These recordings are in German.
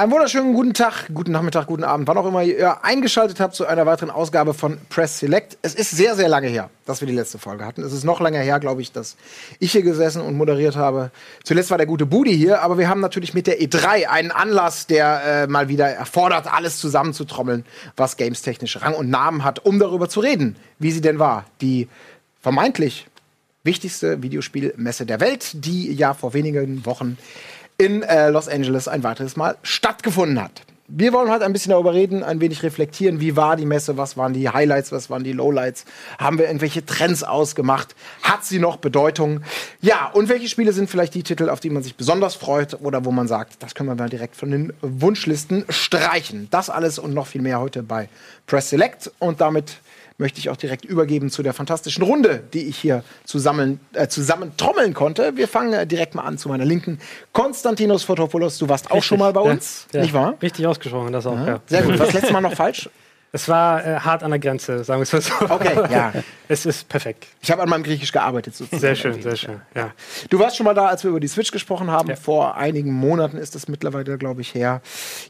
einen wunderschönen guten Tag, guten Nachmittag, guten Abend, wann auch immer ihr eingeschaltet habt zu einer weiteren Ausgabe von Press Select. Es ist sehr, sehr lange her, dass wir die letzte Folge hatten. Es ist noch länger her, glaube ich, dass ich hier gesessen und moderiert habe. Zuletzt war der gute Budi hier, aber wir haben natürlich mit der E3 einen Anlass, der äh, mal wieder erfordert, alles zusammenzutrommeln, was games-technisch Rang und Namen hat, um darüber zu reden, wie sie denn war. Die vermeintlich wichtigste Videospielmesse der Welt, die ja vor wenigen Wochen in äh, Los Angeles ein weiteres Mal stattgefunden hat. Wir wollen heute ein bisschen darüber reden, ein wenig reflektieren, wie war die Messe, was waren die Highlights, was waren die Lowlights, haben wir irgendwelche Trends ausgemacht, hat sie noch Bedeutung? Ja, und welche Spiele sind vielleicht die Titel, auf die man sich besonders freut oder wo man sagt, das können wir mal direkt von den Wunschlisten streichen. Das alles und noch viel mehr heute bei Press Select und damit möchte ich auch direkt übergeben zu der fantastischen Runde, die ich hier zusammen, äh, zusammen trommeln konnte. Wir fangen äh, direkt mal an zu meiner Linken. Konstantinos Fotopoulos, du warst auch Richtig, schon mal bei uns, ja, nicht wahr? Richtig ausgesprochen, das auch, ja. Sehr gut. Was letztes Mal noch falsch? Es war äh, hart an der Grenze, sagen wir es mal so. Okay, ja. Es ist perfekt. Ich habe an meinem Griechisch gearbeitet. Sozusagen. Sehr schön, sehr schön. Ja. Du warst schon mal da, als wir über die Switch gesprochen haben. Ja. Vor einigen Monaten ist das mittlerweile, glaube ich, her.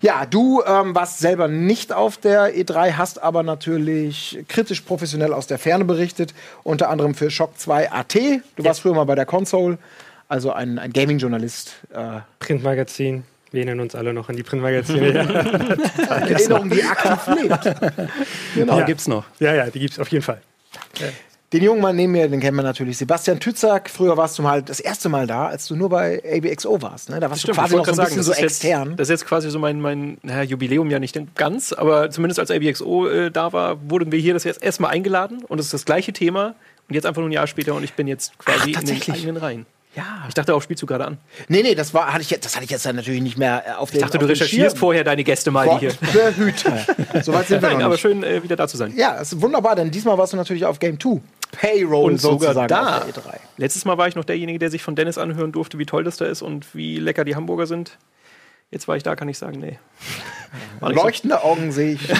Ja, du ähm, warst selber nicht auf der E3, hast aber natürlich kritisch professionell aus der Ferne berichtet. Unter anderem für Shock 2 AT. Du warst früher mal bei der Console, also ein, ein Gaming-Journalist. Äh, Printmagazin. Wir erinnern uns alle noch an die Printmagazine. Erinnerung, die aktiv lebt. Genau, Ja. gibt's noch. ja, ja, die gibt es auf jeden Fall. Den jungen Mann neben mir, den kennen wir natürlich. Sebastian Tützak, früher warst du mal das erste Mal da, als du nur bei ABXO warst. Ne? Da warst du quasi noch so ein bisschen so das ist extern. Jetzt, das ist jetzt quasi so mein, mein naja, Jubiläum ja nicht ganz, aber zumindest als ABXO äh, da war, wurden wir hier das jetzt erstmal eingeladen und es ist das gleiche Thema und jetzt einfach nur ein Jahr später und ich bin jetzt quasi Ach, in den eigenen Reihen. Ja. Ich dachte auch, spielst du gerade an. Nee, nee, das, war, hatte ich, jetzt- das hatte ich jetzt dann natürlich nicht mehr äh, auf den Ich dachte, du auf recherchierst vorher deine Gäste mal, die hier. Gott behüte. Soweit sind wir Nein, noch aber nicht. schön, äh, wieder da zu sein. Ja, es ist wunderbar, denn diesmal warst du natürlich auf Game 2. Payroll Und sogar da. auf E3. Letztes Mal war ich noch derjenige, der sich von Dennis anhören durfte, wie toll das da ist und wie lecker die Hamburger sind. Jetzt war ich da, kann ich sagen, nee. Nicht so. Leuchtende Augen sehe ich. Äh,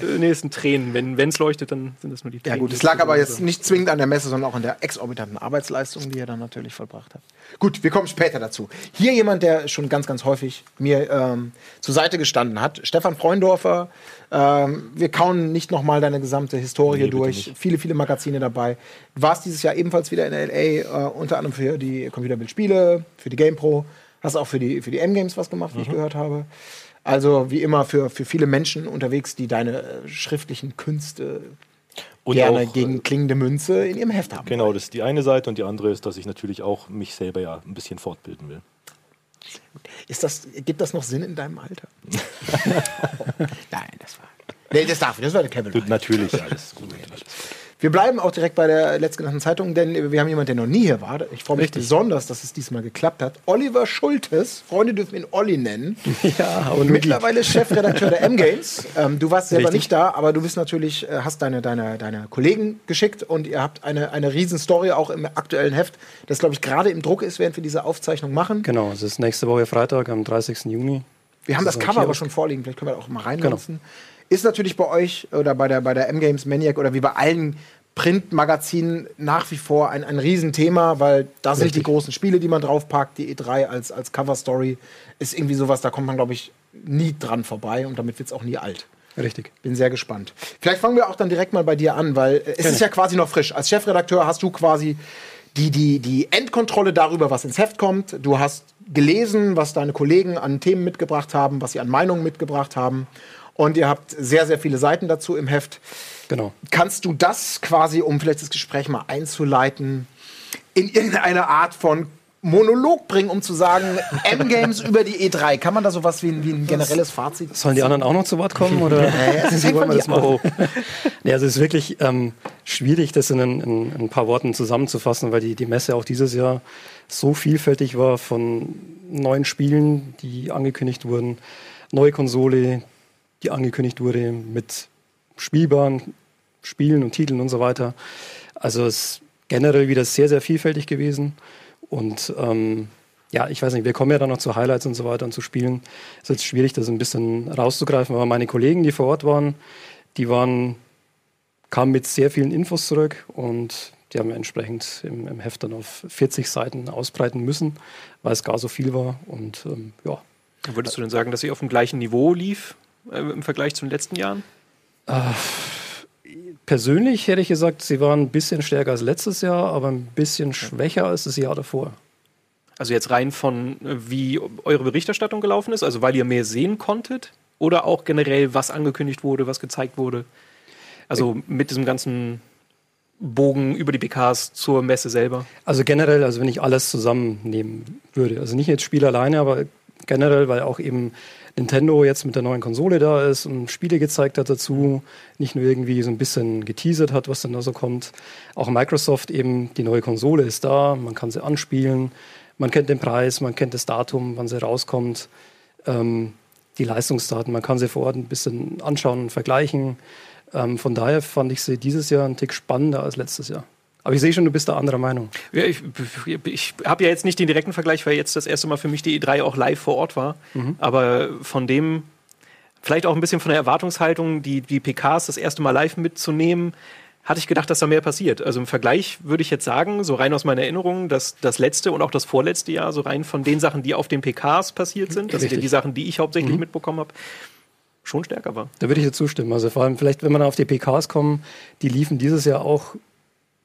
Nee, es sind Tränen. Wenn es leuchtet, dann sind es nur die Ja Tränen. gut, es lag aber jetzt nicht zwingend an der Messe, sondern auch an der exorbitanten Arbeitsleistung, die ihr dann natürlich vollbracht habt. Gut, wir kommen später dazu. Hier jemand, der schon ganz, ganz häufig mir ähm, zur Seite gestanden hat. Stefan Freundorfer. Ähm, wir kauen nicht noch mal deine gesamte Historie bitte durch. nicht. Viele, viele Magazine dabei. Du warst dieses Jahr ebenfalls wieder in L.A., äh, unter anderem für die Computerbildspiele, für die GamePro. Hast auch für die, für die M-Games was gemacht, wie ich gehört habe. Also wie immer für, für viele Menschen unterwegs, die deine äh, schriftlichen Künste Und gerne auch, gegen klingende Münze in ihrem Heft haben. Genau, das ist die eine Seite und die andere ist, dass ich natürlich auch mich selber ja ein bisschen fortbilden will. Ist das, gibt das noch Sinn in deinem Alter? Nein, das war. Nee, das darf, das war der Kevin. Natürlich, alles gut. Alles. Wir bleiben auch direkt bei der letztgenannten Zeitung, denn wir haben jemanden, der noch nie hier war. Ich freue mich Richtig. besonders, dass es diesmal geklappt hat. Oliver Schultes, Freunde dürfen ihn Olli nennen. Ja, Und mittlerweile Chefredakteur der M-Games. Ähm, du warst selber Richtig. nicht da, aber du bist natürlich, äh, hast deine, deine, deine Kollegen geschickt und ihr habt eine, eine Riesenstory auch im aktuellen Heft, das, glaube ich, gerade im Druck ist, während wir diese Aufzeichnung machen. Genau, es ist nächste Woche Freitag am 30. Juni. Wir haben das Das Cover aber schon vorliegen, vielleicht können wir auch mal reinlassen. Ist natürlich bei euch oder bei der, bei der M-Games Maniac oder wie bei allen Printmagazinen nach wie vor ein, ein Riesenthema, weil da sind die großen Spiele, die man draufpackt, die E3 als, als Cover-Story ist irgendwie sowas, da kommt man, glaube ich, nie dran vorbei und damit wird es auch nie alt. Richtig. Bin sehr gespannt. Vielleicht fangen wir auch dann direkt mal bei dir an, weil äh, es Gerne. ist ja quasi noch frisch. Als Chefredakteur hast du quasi die, die, die Endkontrolle darüber, was ins Heft kommt. Du hast gelesen, was deine Kollegen an Themen mitgebracht haben, was sie an Meinungen mitgebracht haben. Und ihr habt sehr, sehr viele Seiten dazu im Heft. Genau. Kannst du das quasi, um vielleicht das Gespräch mal einzuleiten, in irgendeine Art von Monolog bringen, um zu sagen, M-Games über die E3? Kann man da sowas wie ein, wie ein generelles Fazit? Sollen die anderen auch noch zu Wort kommen? Oder? Wie wollen wir dir das machen? ja, also es ist wirklich ähm, schwierig, das in, ein- in, ein paar Worten zusammenzufassen, weil die, die Messe auch dieses Jahr so vielfältig war von neuen Spielen, die angekündigt wurden, neue Konsole, die angekündigt wurde mit spielbaren Spielen und Titeln und so weiter. Also es ist generell wieder sehr, sehr vielfältig gewesen. Und ähm, ja, ich weiß nicht, wir kommen ja dann noch zu Highlights und so weiter und zu Spielen. Es ist jetzt schwierig, das ein bisschen rauszugreifen, aber meine Kollegen, die vor Ort waren, die waren, kamen mit sehr vielen Infos zurück und die haben wir entsprechend im, im Heft dann auf 40 Seiten ausbreiten müssen, weil es gar so viel war. Und ähm, ja, Würdest du denn sagen, dass sie auf dem gleichen Niveau lief im Vergleich zu den letzten Jahren? Persönlich hätte ich gesagt, sie waren ein bisschen stärker als letztes Jahr, aber ein bisschen schwächer als das Jahr davor. Also jetzt rein von, äh, wie eure Berichterstattung gelaufen ist, also weil ihr mehr sehen konntet oder auch generell, was angekündigt wurde, was gezeigt wurde? Also mit diesem ganzen Bogen über die PKs zur Messe selber. Also generell, also wenn ich alles zusammennehmen würde, also nicht jetzt Spiel alleine, aber generell, weil auch eben Nintendo jetzt mit der neuen Konsole da ist und Spiele gezeigt hat dazu, nicht nur irgendwie so ein bisschen geteasert hat, was dann da so kommt. Auch Microsoft eben, die neue Konsole ist da, man kann sie anspielen, man kennt den Preis, man kennt das Datum, wann sie rauskommt, ähm, die Leistungsdaten, man kann sie vor Ort ein bisschen anschauen und vergleichen. Ähm, von daher fand ich sie dieses Jahr einen Tick spannender als letztes Jahr. Aber ich sehe schon, du bist da anderer Meinung. Ja, ich ich habe ja jetzt nicht den direkten Vergleich, weil jetzt das erste Mal für mich die E3 auch live vor Ort war. Aber von dem, vielleicht auch ein bisschen von der Erwartungshaltung, die, die PKs das erste Mal live mitzunehmen, hatte ich gedacht, dass da mehr passiert. Also im Vergleich würde ich jetzt sagen, so rein aus meiner Erinnerung, dass das letzte und auch das vorletzte Jahr, so rein von den Sachen, die auf den PKs passiert sind, das sind ja Richtig. die Sachen, die ich hauptsächlich mitbekommen habe, schon stärker war. Da würde ich dir zustimmen. Also vor allem vielleicht, wenn wir auf die PKs kommen, die liefen dieses Jahr auch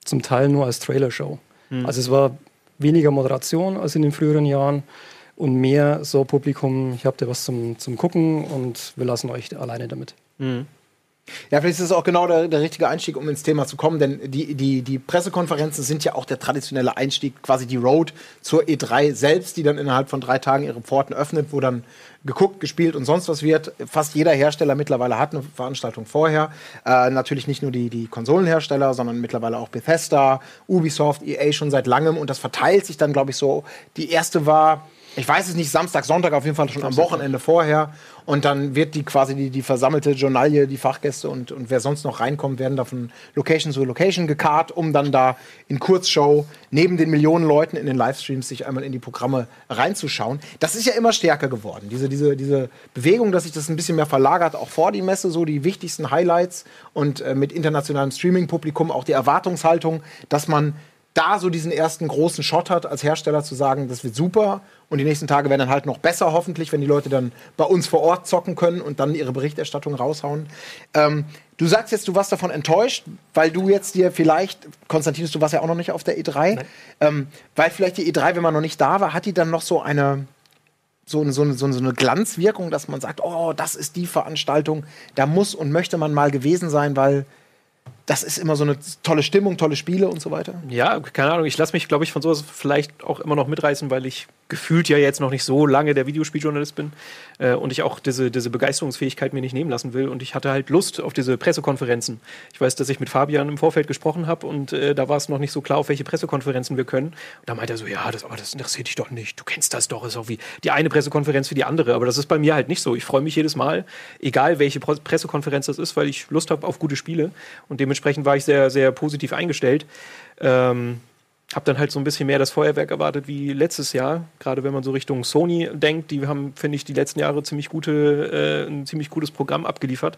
zum Teil nur als Trailer-Show. Also es war weniger Moderation als in den früheren Jahren und mehr so Publikum, ich habe da was zum, zum Gucken und wir lassen euch alleine damit. Ja, vielleicht ist es auch genau der, der richtige Einstieg, um ins Thema zu kommen, denn die, die, die Pressekonferenzen sind ja auch der traditionelle Einstieg, quasi die Road zur E3 selbst, die dann innerhalb von drei Tagen ihre Pforten öffnet, wo dann geguckt, gespielt und sonst was wird. Fast jeder Hersteller mittlerweile hat eine Veranstaltung vorher. Äh, natürlich nicht nur die, die Konsolenhersteller, sondern mittlerweile auch Bethesda, Ubisoft, EA schon seit langem und das verteilt sich dann, glaube ich, so. Die erste war ich weiß es nicht, Samstag, Sonntag auf jeden Fall schon am Wochenende vorher. Und dann wird die quasi die, die versammelte Journalie, die Fachgäste und, und wer sonst noch reinkommt, werden da von Location zu Location gekarrt, um dann da in Kurzshow neben den Millionen Leuten in den Livestreams sich einmal in die Programme reinzuschauen. Das ist ja immer stärker geworden. Diese, diese, diese Bewegung, dass sich das ein bisschen mehr verlagert, auch vor die Messe, so die wichtigsten Highlights und äh, mit internationalem Streaming-Publikum auch die Erwartungshaltung, dass man da so diesen ersten großen Shot hat, als Hersteller zu sagen, das wird super und die nächsten Tage werden dann halt noch besser, hoffentlich, wenn die Leute dann bei uns vor Ort zocken können und dann ihre Berichterstattung raushauen. Ähm, du sagst jetzt, du warst davon enttäuscht, weil du jetzt dir vielleicht, Konstantinus, du warst ja auch noch nicht auf der E3, ähm, weil vielleicht die E3, wenn man noch nicht da war, hat die dann noch so eine, so eine, so, eine, so eine Glanzwirkung, dass man sagt, oh, das ist die Veranstaltung, da muss und möchte man mal gewesen sein, weil das ist immer so eine tolle Stimmung, tolle Spiele und so weiter. Ja, keine Ahnung. Ich lasse mich, glaube ich, von sowas vielleicht auch immer noch mitreißen, weil ich gefühlt ja jetzt noch nicht so lange der Videospieljournalist bin äh, und ich auch diese, diese Begeisterungsfähigkeit mir nicht nehmen lassen will. Und ich hatte halt Lust auf diese Pressekonferenzen. Ich weiß, dass ich mit Fabian im Vorfeld gesprochen habe und äh, da war es noch nicht so klar, auf welche Pressekonferenzen wir können. Und da meinte er so, ja, das, aber das interessiert dich doch nicht. Du kennst das doch. Ist auch wie die eine Pressekonferenz für die andere. Aber das ist bei mir halt nicht so. Ich freue mich jedes Mal, egal welche Pro- Pressekonferenz das ist, weil ich Lust habe auf gute Spiele. Und dementsprechend war ich sehr, sehr positiv eingestellt. Ähm, habe dann halt so ein bisschen mehr das Feuerwerk erwartet wie letztes Jahr. Gerade wenn man so Richtung Sony denkt, die haben, finde ich, die letzten Jahre ziemlich gute, äh, ein ziemlich gutes Programm abgeliefert.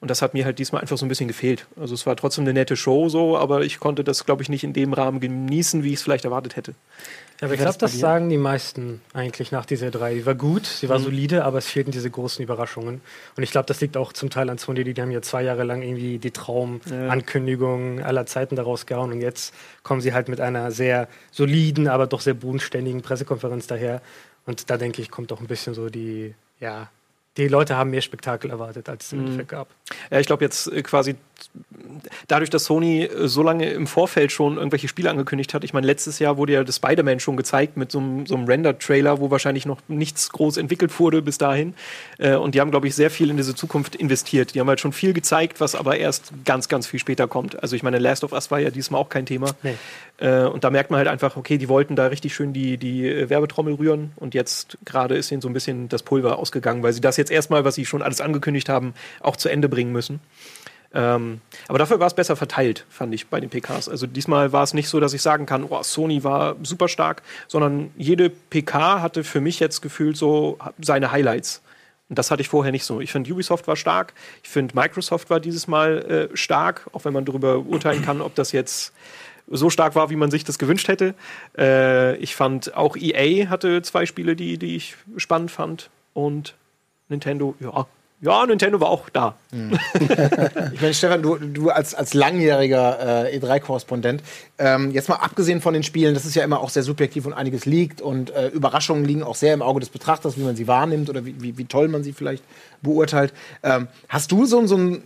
Und das hat mir halt diesmal einfach so ein bisschen gefehlt. Also es war trotzdem eine nette Show so, aber ich konnte das, glaube ich, nicht in dem Rahmen genießen, wie ich es vielleicht erwartet hätte. Ja, aber ich glaube, das sagen die meisten eigentlich nach dieser drei. Die war gut, sie war solide, aber es fehlten diese großen Überraschungen. Und ich glaube, das liegt auch zum Teil an Sony, die haben ja zwei Jahre lang irgendwie die Traumankündigung aller Zeiten daraus gehauen und jetzt kommen sie halt mit einer sehr soliden, aber doch sehr bodenständigen Pressekonferenz daher. Und da denke ich, kommt auch ein bisschen so die, ja, die Leute haben mehr Spektakel erwartet, als es im Endeffekt gab. Ja, ich glaube jetzt äh, quasi dadurch, dass Sony äh, so lange im Vorfeld schon irgendwelche Spiele angekündigt hat. Ich meine, letztes Jahr wurde ja das Spider-Man schon gezeigt mit so einem, so einem Render-Trailer, wo wahrscheinlich noch nichts groß entwickelt wurde bis dahin. Äh, und die haben, glaube ich, sehr viel in diese Zukunft investiert. Die haben halt schon viel gezeigt, was aber erst ganz, ganz viel später kommt. Also ich meine, Last of Us war ja diesmal auch kein Thema. Nee. Äh, und da merkt man halt einfach, okay, die wollten da richtig schön die, die äh, Werbetrommel rühren und jetzt gerade ist ihnen so ein bisschen das Pulver ausgegangen, weil sie das jetzt erstmal, was sie schon alles angekündigt haben, auch zu Ende bringen müssen. Ähm, aber dafür war es besser verteilt, fand ich bei den PKs. Also diesmal war es nicht so, dass ich sagen kann, oh, Sony war super stark, sondern jede PK hatte für mich jetzt gefühlt so seine Highlights. Und das hatte ich vorher nicht so. Ich finde, Ubisoft war stark. Ich finde, Microsoft war dieses Mal äh, stark, auch wenn man darüber urteilen kann, ob das jetzt so stark war, wie man sich das gewünscht hätte. Äh, ich fand auch EA hatte zwei Spiele, die, die ich spannend fand. und Nintendo, ja, ja, Nintendo war auch da. Ich meine, Stefan, du, du als, als langjähriger äh, E3-Korrespondent, ähm, jetzt mal abgesehen von den Spielen, das ist ja immer auch sehr subjektiv und einiges liegt und äh, Überraschungen liegen auch sehr im Auge des Betrachters, wie man sie wahrnimmt oder wie, wie, wie toll man sie vielleicht beurteilt. Ähm, hast du so, so ein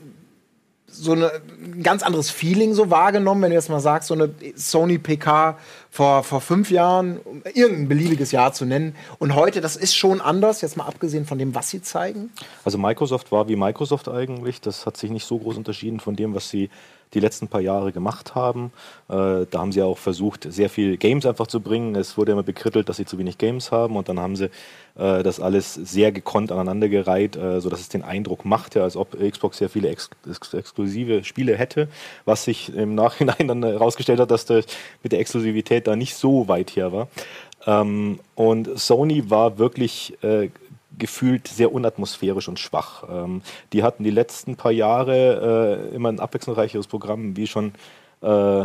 so eine, ein ganz anderes Feeling so wahrgenommen, wenn du jetzt mal sagst, so eine Sony PK vor, vor fünf Jahren, um irgendein beliebiges Jahr zu nennen. Und heute, das ist schon anders, jetzt mal abgesehen von dem, was sie zeigen. Also Microsoft war wie Microsoft eigentlich. Das hat sich nicht so groß unterschieden von dem, was sie die letzten paar Jahre gemacht haben. Äh, da haben sie auch versucht, sehr viel Games einfach zu bringen. Es wurde immer bekrittelt, dass sie zu wenig Games haben und dann haben sie äh, das alles sehr gekonnt aneinandergereiht, äh, sodass es den Eindruck machte, als ob Xbox sehr viele ex ex exklusive Spiele hätte, was sich im Nachhinein dann herausgestellt hat, dass das mit der Exklusivität da nicht so weit her war. Ähm, und Sony war wirklich äh, gefühlt sehr unatmosphärisch und schwach. Ähm, die hatten die letzten paar Jahre äh, immer ein abwechslungsreicheres Programm, wie schon äh,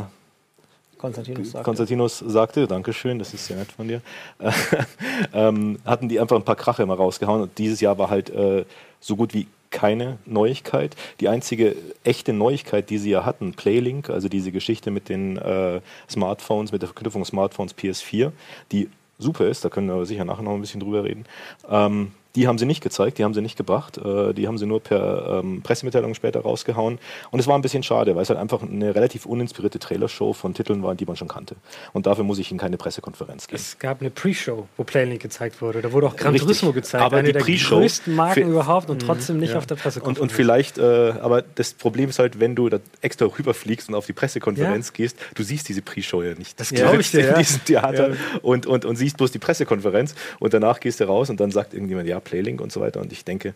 Konstantinus sagte. Konstantinos sagte, Dankeschön, das ist sehr nett von dir, ähm, hatten die einfach ein paar Krache immer rausgehauen und dieses Jahr war halt äh, so gut wie keine Neuigkeit. Die einzige echte Neuigkeit, die sie ja hatten, Playlink, also diese Geschichte mit den äh, Smartphones, mit der Verknüpfung Smartphones PS4, die super ist, da können wir sicher nachher noch ein bisschen drüber reden. Ähm, die haben sie nicht gezeigt, die haben sie nicht gebracht, äh, die haben sie nur per ähm, Pressemitteilung später rausgehauen. Und es war ein bisschen schade, weil es halt einfach eine relativ uninspirierte Trailershow von Titeln war, die man schon kannte. Und dafür muss ich in keine Pressekonferenz gehen. Es gab eine Pre-Show, wo Playlink gezeigt wurde. Da wurde auch Gran Richtig. Turismo gezeigt. Aber eine die der Pre-Show größten Marken überhaupt und trotzdem nicht Ja. auf der Und, Pressekonferenz. und vielleicht, äh, aber das Problem ist halt, wenn du da extra rüberfliegst und auf die Pressekonferenz Ja. gehst, du siehst diese Pre-Show ja nicht. Das Du glaub ich dir, in ja. diesem Theater und, und, und siehst bloß die Pressekonferenz und danach gehst du raus und dann sagt irgendjemand, ja, Playlink und so weiter. Und ich denke,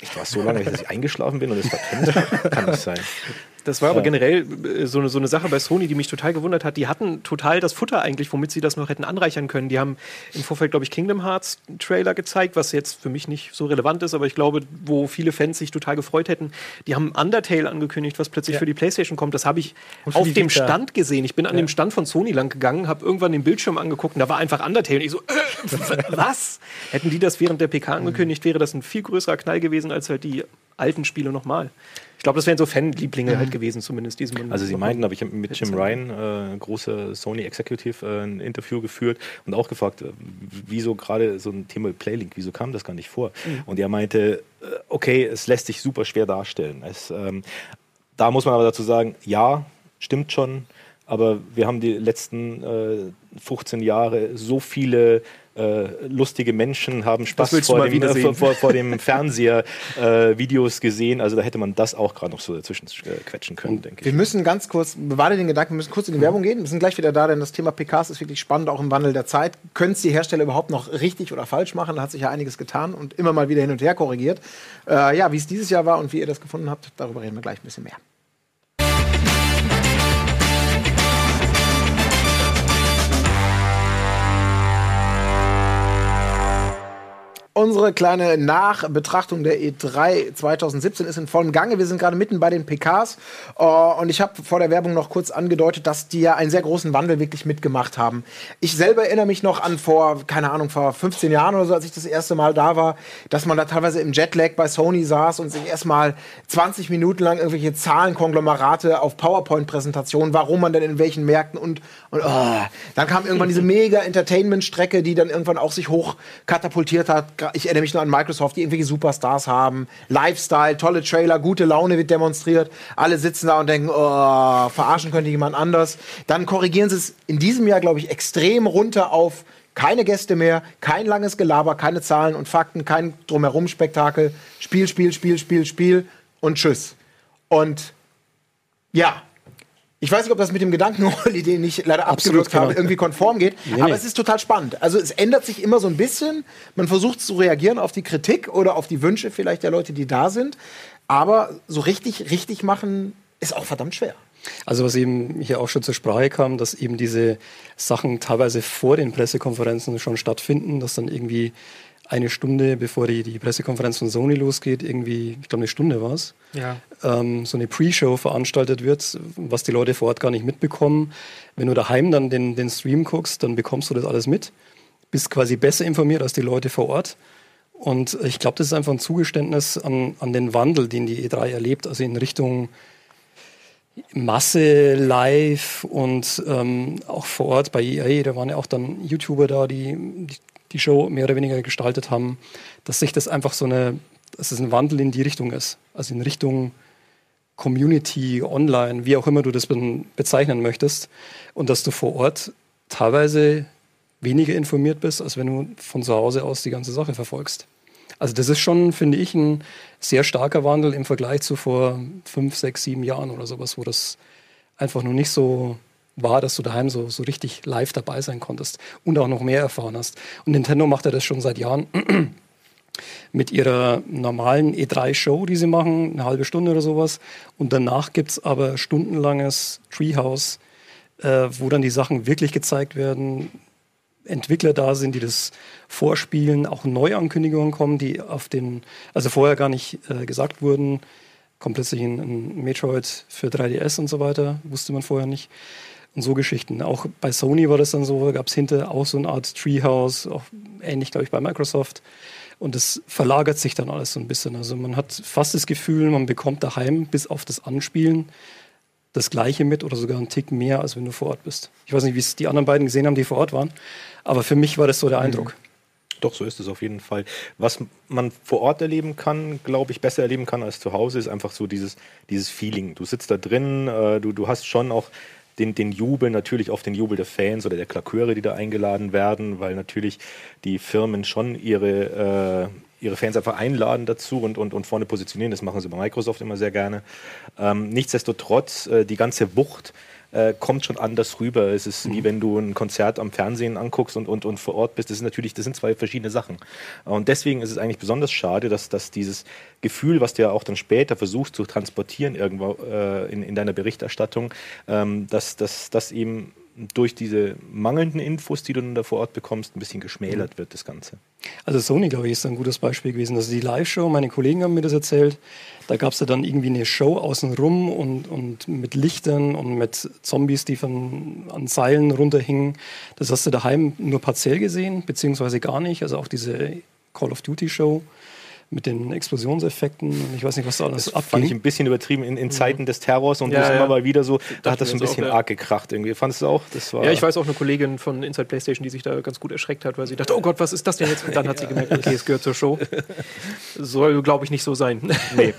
ich war so lange, dass ich eingeschlafen bin und es verpennt. Kann nicht sein. Das war aber generell äh, so eine, so eine Sache bei Sony, die mich total gewundert hat. Die hatten total das Futter eigentlich, womit sie das noch hätten anreichern können. Die haben im Vorfeld, glaube ich, Kingdom Hearts Trailer gezeigt, was jetzt für mich nicht so relevant ist, aber ich glaube, wo viele Fans sich total gefreut hätten. Die haben Undertale angekündigt, was plötzlich Ja. für die PlayStation kommt. Das habe ich Und auf dem Vita. Stand gesehen. Ich bin an Ja. dem Stand von Sony lang gegangen, habe irgendwann den Bildschirm angeguckt und da war einfach Undertale. Und ich so, äh, was? Hätten die das während der PK angekündigt, wäre das ein viel größerer Knall gewesen als halt die alten Spiele nochmal. Ich glaube, das wären so Fanlieblinge halt gewesen, zumindest diesem. Also sie meinten, aber ich habe mit Jim Ryan, äh, großer Sony Executive, äh, ein Interview geführt und auch gefragt, äh, wieso gerade so ein Thema Playlink, wieso kam das gar nicht vor? Und er meinte, äh, okay, es lässt sich super schwer darstellen. Es, ähm, da muss man aber dazu sagen, ja, stimmt schon, aber wir haben die letzten äh, 15 Jahre so viele äh, lustige Menschen haben Spaß vor dem, äh, vor, vor, dem Fernseher äh, Videos gesehen. Also da hätte man das auch gerade noch so dazwischen äh, quetschen können, denke Wir ich. müssen ganz kurz, bewahre den Gedanken, wir müssen kurz in die Werbung gehen. Wir sind gleich wieder da, denn das Thema PKs ist wirklich spannend, auch im Wandel der Zeit. Können es die Hersteller überhaupt noch richtig oder falsch machen? Da hat sich ja einiges getan und immer mal wieder hin und her korrigiert. Äh, ja, wie es dieses Jahr war und wie ihr das gefunden habt, darüber reden wir gleich ein bisschen mehr. Unsere kleine Nachbetrachtung der E3 2017 ist in vollem Gange. Wir sind gerade mitten bei den PKs äh, und ich habe vor der Werbung noch kurz angedeutet, dass die ja einen sehr großen Wandel wirklich mitgemacht haben. Ich selber erinnere mich noch an vor, keine Ahnung, vor 15 Jahren oder so, als ich das erste Mal da war, dass man da teilweise im Jetlag bei Sony saß und sich erstmal 20 Minuten lang irgendwelche Zahlenkonglomerate auf PowerPoint-Präsentationen, warum man denn in welchen Märkten und, und oh. dann kam irgendwann diese mega Entertainment-Strecke, die dann irgendwann auch sich hoch katapultiert hat. Ich erinnere mich nur an Microsoft, die irgendwelche Superstars haben, Lifestyle, tolle Trailer, gute Laune wird demonstriert. Alle sitzen da und denken, oh, verarschen könnte jemand anders. Dann korrigieren sie es in diesem Jahr, glaube ich, extrem runter auf keine Gäste mehr, kein langes Gelaber, keine Zahlen und Fakten, kein Drumherum-Spektakel. Spiel, Spiel, Spiel, Spiel, Spiel und Tschüss. Und ja, ich weiß nicht, ob das mit dem Gedanken, Olli, den ich leider Absolut, abgewürgt habe, genau. irgendwie konform geht. Nee, aber es ist total spannend. Also es ändert sich immer so ein bisschen. Man versucht zu reagieren auf die Kritik oder auf die Wünsche vielleicht der Leute, die da sind. Aber so richtig, richtig machen ist auch verdammt schwer. Also was eben hier auch schon zur Sprache kam, dass eben diese Sachen teilweise vor den Pressekonferenzen schon stattfinden, dass dann irgendwie eine Stunde, bevor die, die Pressekonferenz von Sony losgeht, irgendwie, ich glaube eine Stunde war es, Ja. ähm, so eine Pre-Show veranstaltet wird, was die Leute vor Ort gar nicht mitbekommen. Wenn du daheim dann den, den Stream guckst, dann bekommst du das alles mit, bist quasi besser informiert als die Leute vor Ort. Und ich glaube, das ist einfach ein Zugeständnis an, an den Wandel, den die E3 erlebt, also in Richtung Masse live und ähm, auch vor Ort bei EA, da waren ja auch dann YouTuber da, die, die die Show mehr oder weniger gestaltet haben, dass sich das einfach so eine, dass es ein Wandel in die Richtung ist. Also in Richtung Community, online, wie auch immer du das bezeichnen möchtest. Und dass du vor Ort teilweise weniger informiert bist, als wenn du von zu Hause aus die ganze Sache verfolgst. Also das ist schon, finde ich, ein sehr starker Wandel im Vergleich zu vor fünf, sechs, sieben Jahren oder sowas, wo das einfach noch nicht so war, dass du daheim so, so richtig live dabei sein konntest und auch noch mehr erfahren hast. Und Nintendo macht ja das schon seit Jahren mit ihrer normalen E3-Show, die sie machen, eine halbe Stunde oder sowas. Und danach gibt es aber stundenlanges Treehouse, äh, wo dann die Sachen wirklich gezeigt werden, Entwickler da sind, die das vorspielen, auch Neuankündigungen kommen, die auf den, also vorher gar nicht äh, gesagt wurden. Kommt plötzlich ein, ein, Metroid für 3DS und so weiter, wusste man vorher nicht. Und so Geschichten. Auch bei Sony war das dann so, gab es hinter auch so eine Art Treehouse, auch ähnlich, glaube ich, bei Microsoft. Und es verlagert sich dann alles so ein bisschen. Also man hat fast das Gefühl, man bekommt daheim bis auf das Anspielen das Gleiche mit oder sogar einen Tick mehr, als wenn du vor Ort bist. Ich weiß nicht, wie es die anderen beiden gesehen haben, die vor Ort waren, aber für mich war das so der mhm. Eindruck. Doch, so ist es auf jeden Fall. Was man vor Ort erleben kann, glaube ich, besser erleben kann als zu Hause, ist einfach so dieses, dieses Feeling. Du sitzt da drin, äh, du, du hast schon auch den, den Jubel, natürlich oft den Jubel der Fans oder der Klaköre, die da eingeladen werden, weil natürlich die Firmen schon ihre, äh, ihre Fans einfach einladen dazu und, und, und vorne positionieren. Das machen sie bei Microsoft immer sehr gerne. Ähm, nichtsdestotrotz, äh, die ganze Wucht äh, kommt schon anders rüber. Es ist mhm. wie wenn du ein Konzert am Fernsehen anguckst und, und, und vor Ort bist. Das ist natürlich, das sind zwei verschiedene Sachen. Und deswegen ist es eigentlich besonders schade, dass, dass dieses Gefühl, was du ja auch dann später versuchst zu transportieren irgendwo äh, in, in deiner Berichterstattung, ähm, dass das eben durch diese mangelnden Infos, die du dann da vor Ort bekommst, ein bisschen geschmälert wird, das Ganze. Also Sony, glaube ich, ist ein gutes Beispiel gewesen. Also die Live-Show, meine Kollegen haben mir das erzählt, da gab es ja dann irgendwie eine Show außenrum und, und mit Lichtern und mit Zombies, die von, an Seilen runterhingen. Das hast du daheim nur partiell gesehen, beziehungsweise gar nicht. Also auch diese Call of Duty Show mit den Explosionseffekten und ich weiß nicht, was da alles das abging. Fand ich ein bisschen übertrieben in, in Zeiten des Terrors und ja, ja. immer mal wieder so, da hat das so ein bisschen auch, ja. arg gekracht irgendwie. Fandest du auch? Das war ja, ich weiß auch eine Kollegin von Inside PlayStation, die sich da ganz gut erschreckt hat, weil sie dachte, oh Gott, was ist das denn jetzt? Und dann hat sie gemerkt, okay, es gehört zur Show. Soll, glaube ich, nicht so sein. Nee.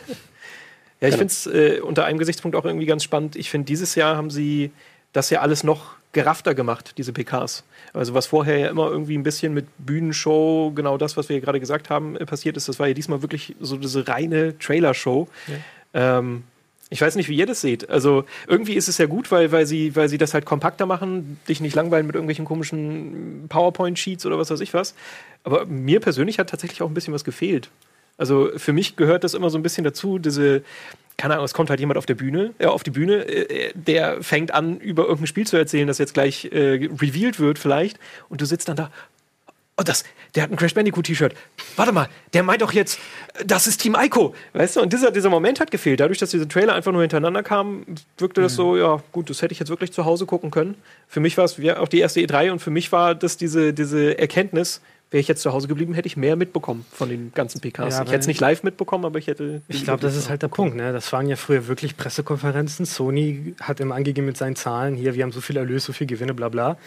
Ja, ich finde es äh, unter einem Gesichtspunkt auch irgendwie ganz spannend. Ich finde, dieses Jahr haben sie das ja alles noch geraffter gemacht, diese PKs. Also was vorher ja immer irgendwie ein bisschen mit Bühnenshow, genau das, was wir gerade gesagt haben, äh, passiert ist, das war ja diesmal wirklich so diese reine Trailer-Show. Ja. Ähm, ich weiß nicht, wie ihr das seht. Also irgendwie ist es ja gut, weil, weil, sie, weil sie das halt kompakter machen, dich nicht langweilen mit irgendwelchen komischen PowerPoint-Sheets oder was weiß ich was. Aber mir persönlich hat tatsächlich auch ein bisschen was gefehlt. Also für mich gehört das immer so ein bisschen dazu, diese, keine Ahnung, es kommt halt jemand auf der Bühne, äh, auf die Bühne, äh, der fängt an, über irgendein Spiel zu erzählen, das jetzt gleich äh, revealed wird vielleicht, und du sitzt dann da. Oh, das, der hat ein Crash Bandicoot T-Shirt. Warte mal, der meint doch jetzt, das ist Team Ico. Weißt du, und dieser, dieser Moment hat gefehlt. Dadurch, dass diese Trailer einfach nur hintereinander kamen, wirkte das mhm. so, ja, gut, das hätte ich jetzt wirklich zu Hause gucken können. Für mich war es auch die erste E3 und für mich war das diese, diese Erkenntnis, wäre ich jetzt zu Hause geblieben, hätte ich mehr mitbekommen von den ganzen PKs. Ja, ich hätte es nicht live mitbekommen, aber ich hätte. Ich glaube, das ist halt der Punkt. Ne? Das waren ja früher wirklich Pressekonferenzen. Sony hat immer angegeben mit seinen Zahlen, hier, wir haben so viel Erlös, so viel Gewinne, bla bla.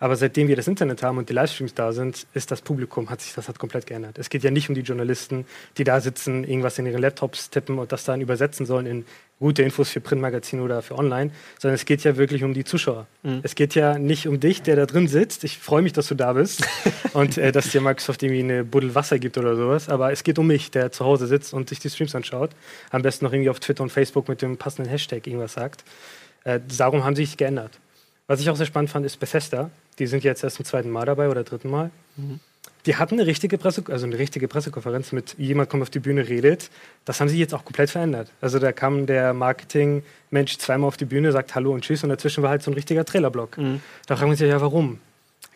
Aber seitdem wir das Internet haben und die Livestreams da sind, ist das Publikum, hat sich das hat komplett geändert. Es geht ja nicht um die Journalisten, die da sitzen, irgendwas in ihren Laptops tippen und das dann übersetzen sollen in gute Infos für Printmagazin oder für online, sondern es geht ja wirklich um die Zuschauer. Mhm. Es geht ja nicht um dich, der da drin sitzt. Ich freue mich, dass du da bist und äh, dass dir Microsoft irgendwie eine Buddel Wasser gibt oder sowas. Aber es geht um mich, der zu Hause sitzt und sich die Streams anschaut. Am besten noch irgendwie auf Twitter und Facebook mit dem passenden Hashtag irgendwas sagt. Äh, darum haben sie sich geändert. Was ich auch sehr spannend fand, ist Bethesda. Die sind jetzt erst zum zweiten Mal dabei oder dritten Mal. Mhm. Die hatten eine richtige, Presse, also eine richtige Pressekonferenz mit jemand kommt auf die Bühne, redet. Das haben sie jetzt auch komplett verändert. Also da kam der Marketing-Mensch zweimal auf die Bühne, sagt Hallo und Tschüss und dazwischen war halt so ein richtiger Trailerblock. Mhm. Da fragen wir sich ja, warum?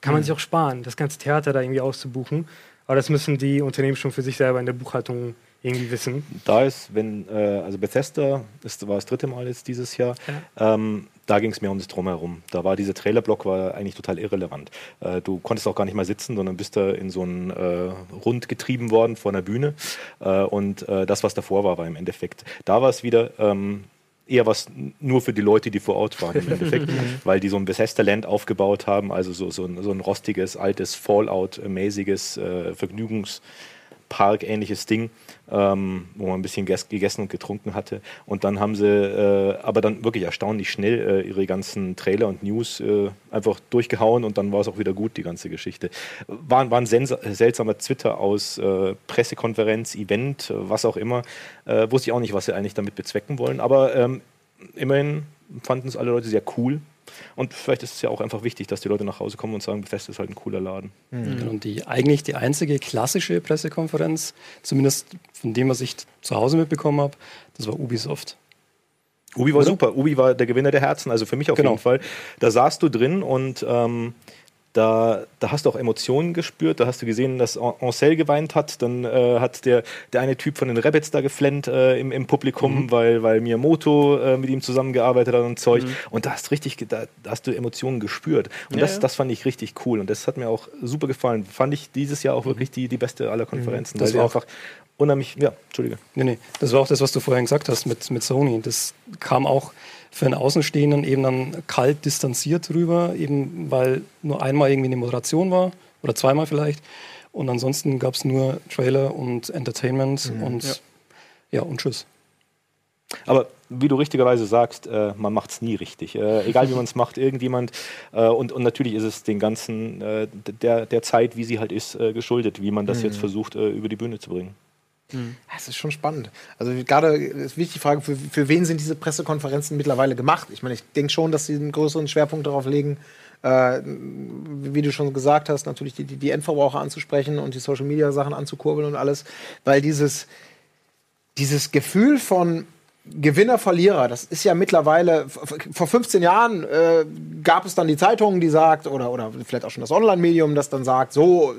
Kann man mhm. sich auch sparen, das ganze Theater da irgendwie auszubuchen. Aber das müssen die Unternehmen schon für sich selber in der Buchhaltung irgendwie wissen. Da ist, wenn, äh, also Bethesda ist, war das dritte Mal jetzt dieses Jahr, ja. ähm, da ging es mehr um das Drumherum. Da war dieser Trailerblock war eigentlich total irrelevant. Äh, du konntest auch gar nicht mal sitzen, sondern bist da in so einen äh, Rund getrieben worden vor einer Bühne. Äh, und äh, das, was davor war, war im Endeffekt. Da war es wieder ähm, eher was nur für die Leute, die vor Ort waren im Endeffekt, weil die so ein Bethesda-Land aufgebaut haben, also so, so, ein, so ein rostiges, altes, Fallout-mäßiges äh, Vergnügungs- Park-ähnliches Ding, ähm, wo man ein bisschen gegessen und getrunken hatte. Und dann haben sie äh, aber dann wirklich erstaunlich schnell äh, ihre ganzen Trailer und News äh, einfach durchgehauen und dann war es auch wieder gut, die ganze Geschichte. War, war ein seltsamer Twitter aus äh, Pressekonferenz, Event, was auch immer. Äh, wusste ich auch nicht, was sie eigentlich damit bezwecken wollen, aber ähm, immerhin fanden es alle Leute sehr cool und vielleicht ist es ja auch einfach wichtig, dass die Leute nach Hause kommen und sagen, Bethesda ist halt ein cooler Laden. Mhm. Und die eigentlich die einzige klassische Pressekonferenz, zumindest von dem, was ich zu Hause mitbekommen habe, das war Ubisoft. Ubi war Oder? super. Ubi war der Gewinner der Herzen, also für mich auf genau. jeden Fall. Da saßt du drin und ähm, da, da hast du auch Emotionen gespürt. Da hast du gesehen, dass Ancel geweint hat. Dann äh, hat der, der eine Typ von den Rabbits da geflennt äh, im, im Publikum, mhm. weil, weil Miyamoto äh, mit ihm zusammengearbeitet hat und Zeug. Mhm. Und da hast, richtig, da, da, hast du Emotionen gespürt. Und ja, das, ja. das fand ich richtig cool. Und das hat mir auch super gefallen. Fand ich dieses Jahr auch mhm. wirklich die, die beste aller Konferenzen. Mhm. Das war einfach unheimlich, ja, Entschuldige. Nee, nee, das war auch das, was du vorhin gesagt hast mit, mit Sony. Das kam auch für einen Außenstehenden eben dann kalt distanziert rüber, eben weil nur einmal irgendwie eine Moderation war oder zweimal vielleicht. Und ansonsten gab es nur Trailer und Entertainment mhm, und ja. ja, und Tschüss. Aber wie du richtigerweise sagst, äh, man macht es nie richtig. Äh, egal wie man es macht, irgendjemand. Äh, und, und natürlich ist es den ganzen, äh, der, der Zeit, wie sie halt ist, äh, geschuldet, wie man das mhm. jetzt versucht, äh, über die Bühne zu bringen. Mhm. Das ist schon spannend. Also gerade ist wichtig die Frage, für, für wen sind diese Pressekonferenzen mittlerweile gemacht? Ich meine, ich denke schon, dass sie einen größeren Schwerpunkt darauf legen, äh, wie du schon gesagt hast, natürlich die, die Endverbraucher anzusprechen und die Social-Media-Sachen anzukurbeln und alles, weil dieses, dieses Gefühl von Gewinner, Verlierer, das ist ja mittlerweile, vor 15 Jahren äh, gab es dann die Zeitung, die sagt, oder, oder vielleicht auch schon das Online-Medium, das dann sagt, so,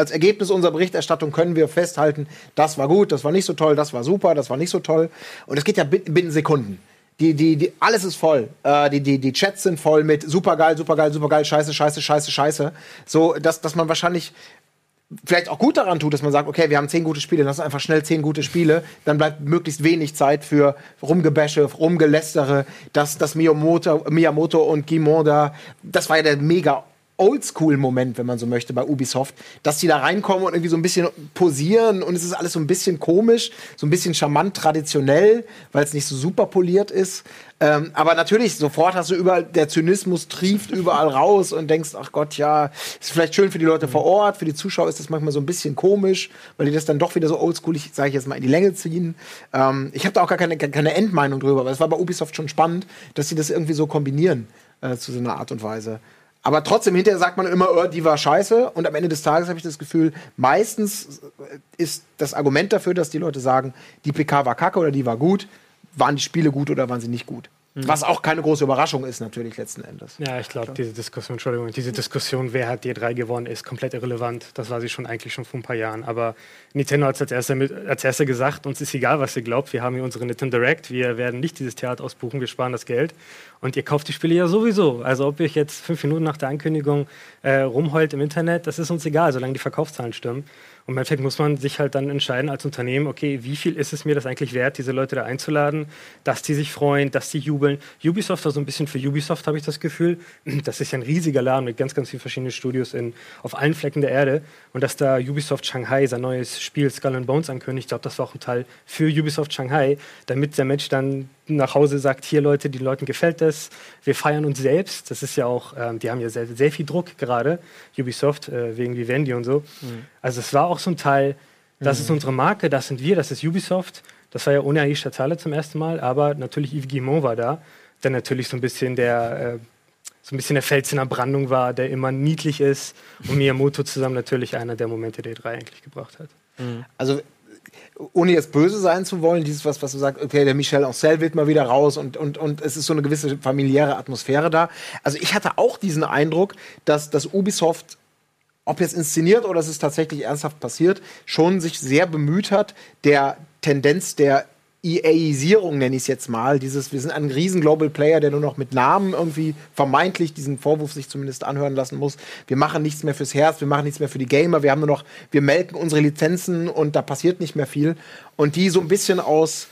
als Ergebnis unserer Berichterstattung können wir festhalten, das war gut, das war nicht so toll, das war super, das war nicht so toll. Und es geht ja binnen Sekunden. Die, die, die, alles ist voll. Äh, die, die, die Chats sind voll mit supergeil, supergeil, supergeil, scheiße, scheiße, scheiße, scheiße. So, dass, dass man wahrscheinlich vielleicht auch gut daran tut, dass man sagt, okay, wir haben zehn gute Spiele, lass einfach schnell zehn gute Spiele, dann bleibt möglichst wenig Zeit für Rumgebäsche, Rumgelästere, dass das Miyamoto, Miyamoto und Guimond da, das war ja der mega Oldschool-Moment, wenn man so möchte, bei Ubisoft, dass die da reinkommen und irgendwie so ein bisschen posieren und es ist alles so ein bisschen komisch, so ein bisschen charmant traditionell, weil es nicht so super poliert ist. Ähm, aber natürlich, sofort hast du überall, der Zynismus trieft überall raus und denkst, ach Gott, ja, ist vielleicht schön für die Leute vor Ort, für die Zuschauer ist das manchmal so ein bisschen komisch, weil die das dann doch wieder so oldschoolig, sage ich jetzt mal, in die Länge ziehen. Ähm, ich habe da auch gar keine, keine Endmeinung drüber, aber es war bei Ubisoft schon spannend, dass sie das irgendwie so kombinieren äh, zu so einer Art und Weise. Aber trotzdem, hinterher sagt man immer, oh, die war scheiße. Und am Ende des Tages habe ich das Gefühl, meistens ist das Argument dafür, dass die Leute sagen, die PK war kacke oder die war gut, waren die Spiele gut oder waren sie nicht gut. Mhm. Was auch keine große Überraschung ist, natürlich letzten Endes. Ja, ich glaube, diese Diskussion, Entschuldigung, diese Diskussion, wer hat D3 gewonnen, ist komplett irrelevant. Das war sie schon eigentlich schon vor ein paar Jahren. Aber Nintendo hat es als erster, als erster gesagt, uns ist egal, was ihr glaubt. Wir haben hier unsere Nintendo Direct. Wir werden nicht dieses Theater ausbuchen, wir sparen das Geld. Und ihr kauft die Spiele ja sowieso. Also ob ihr jetzt fünf Minuten nach der Ankündigung äh, rumheult im Internet, das ist uns egal, solange die Verkaufszahlen stimmen. Und im Endeffekt muss man sich halt dann entscheiden als Unternehmen, okay, wie viel ist es mir das eigentlich wert, diese Leute da einzuladen, dass die sich freuen, dass die jubeln. Ubisoft war so ein bisschen für Ubisoft, habe ich das Gefühl. Das ist ja ein riesiger Laden mit ganz, ganz vielen verschiedenen Studios in, auf allen Flecken der Erde. Und dass da Ubisoft Shanghai sein neues Spiel Skull and Bones ankündigt, ich glaube, das war auch ein Teil für Ubisoft Shanghai, damit der Mensch dann nach Hause sagt, hier Leute, den Leuten gefällt das, wir feiern uns selbst. Das ist ja auch, ähm, die haben ja sehr, sehr viel Druck gerade, Ubisoft, äh, wegen Vivendi und so. Mhm. Also es war auch so ein Teil, das mhm. ist unsere Marke, das sind wir, das ist Ubisoft. Das war ja ohne Aisha Tale zum ersten Mal, aber natürlich Yves Guillemot war da, der natürlich so ein bisschen der, äh, so ein bisschen der Fels in der Brandung war, der immer niedlich ist und Miyamoto zusammen natürlich einer der Momente, der drei eigentlich gebracht hat. Mhm. Also ohne jetzt böse sein zu wollen, dieses was, was du sagst, okay, der Michel Ancel wird mal wieder raus und, und, und es ist so eine gewisse familiäre Atmosphäre da. Also ich hatte auch diesen Eindruck, dass, dass Ubisoft, ob jetzt inszeniert oder es ist tatsächlich ernsthaft passiert, schon sich sehr bemüht hat, der Tendenz der EA-Isierung, nenne ich es jetzt mal. Dieses, wir sind ein riesen Global Player, der nur noch mit Namen irgendwie vermeintlich diesen Vorwurf sich zumindest anhören lassen muss. Wir machen nichts mehr fürs Herz, wir machen nichts mehr für die Gamer, wir haben nur noch, wir melken unsere Lizenzen und da passiert nicht mehr viel. Und die so ein bisschen aus,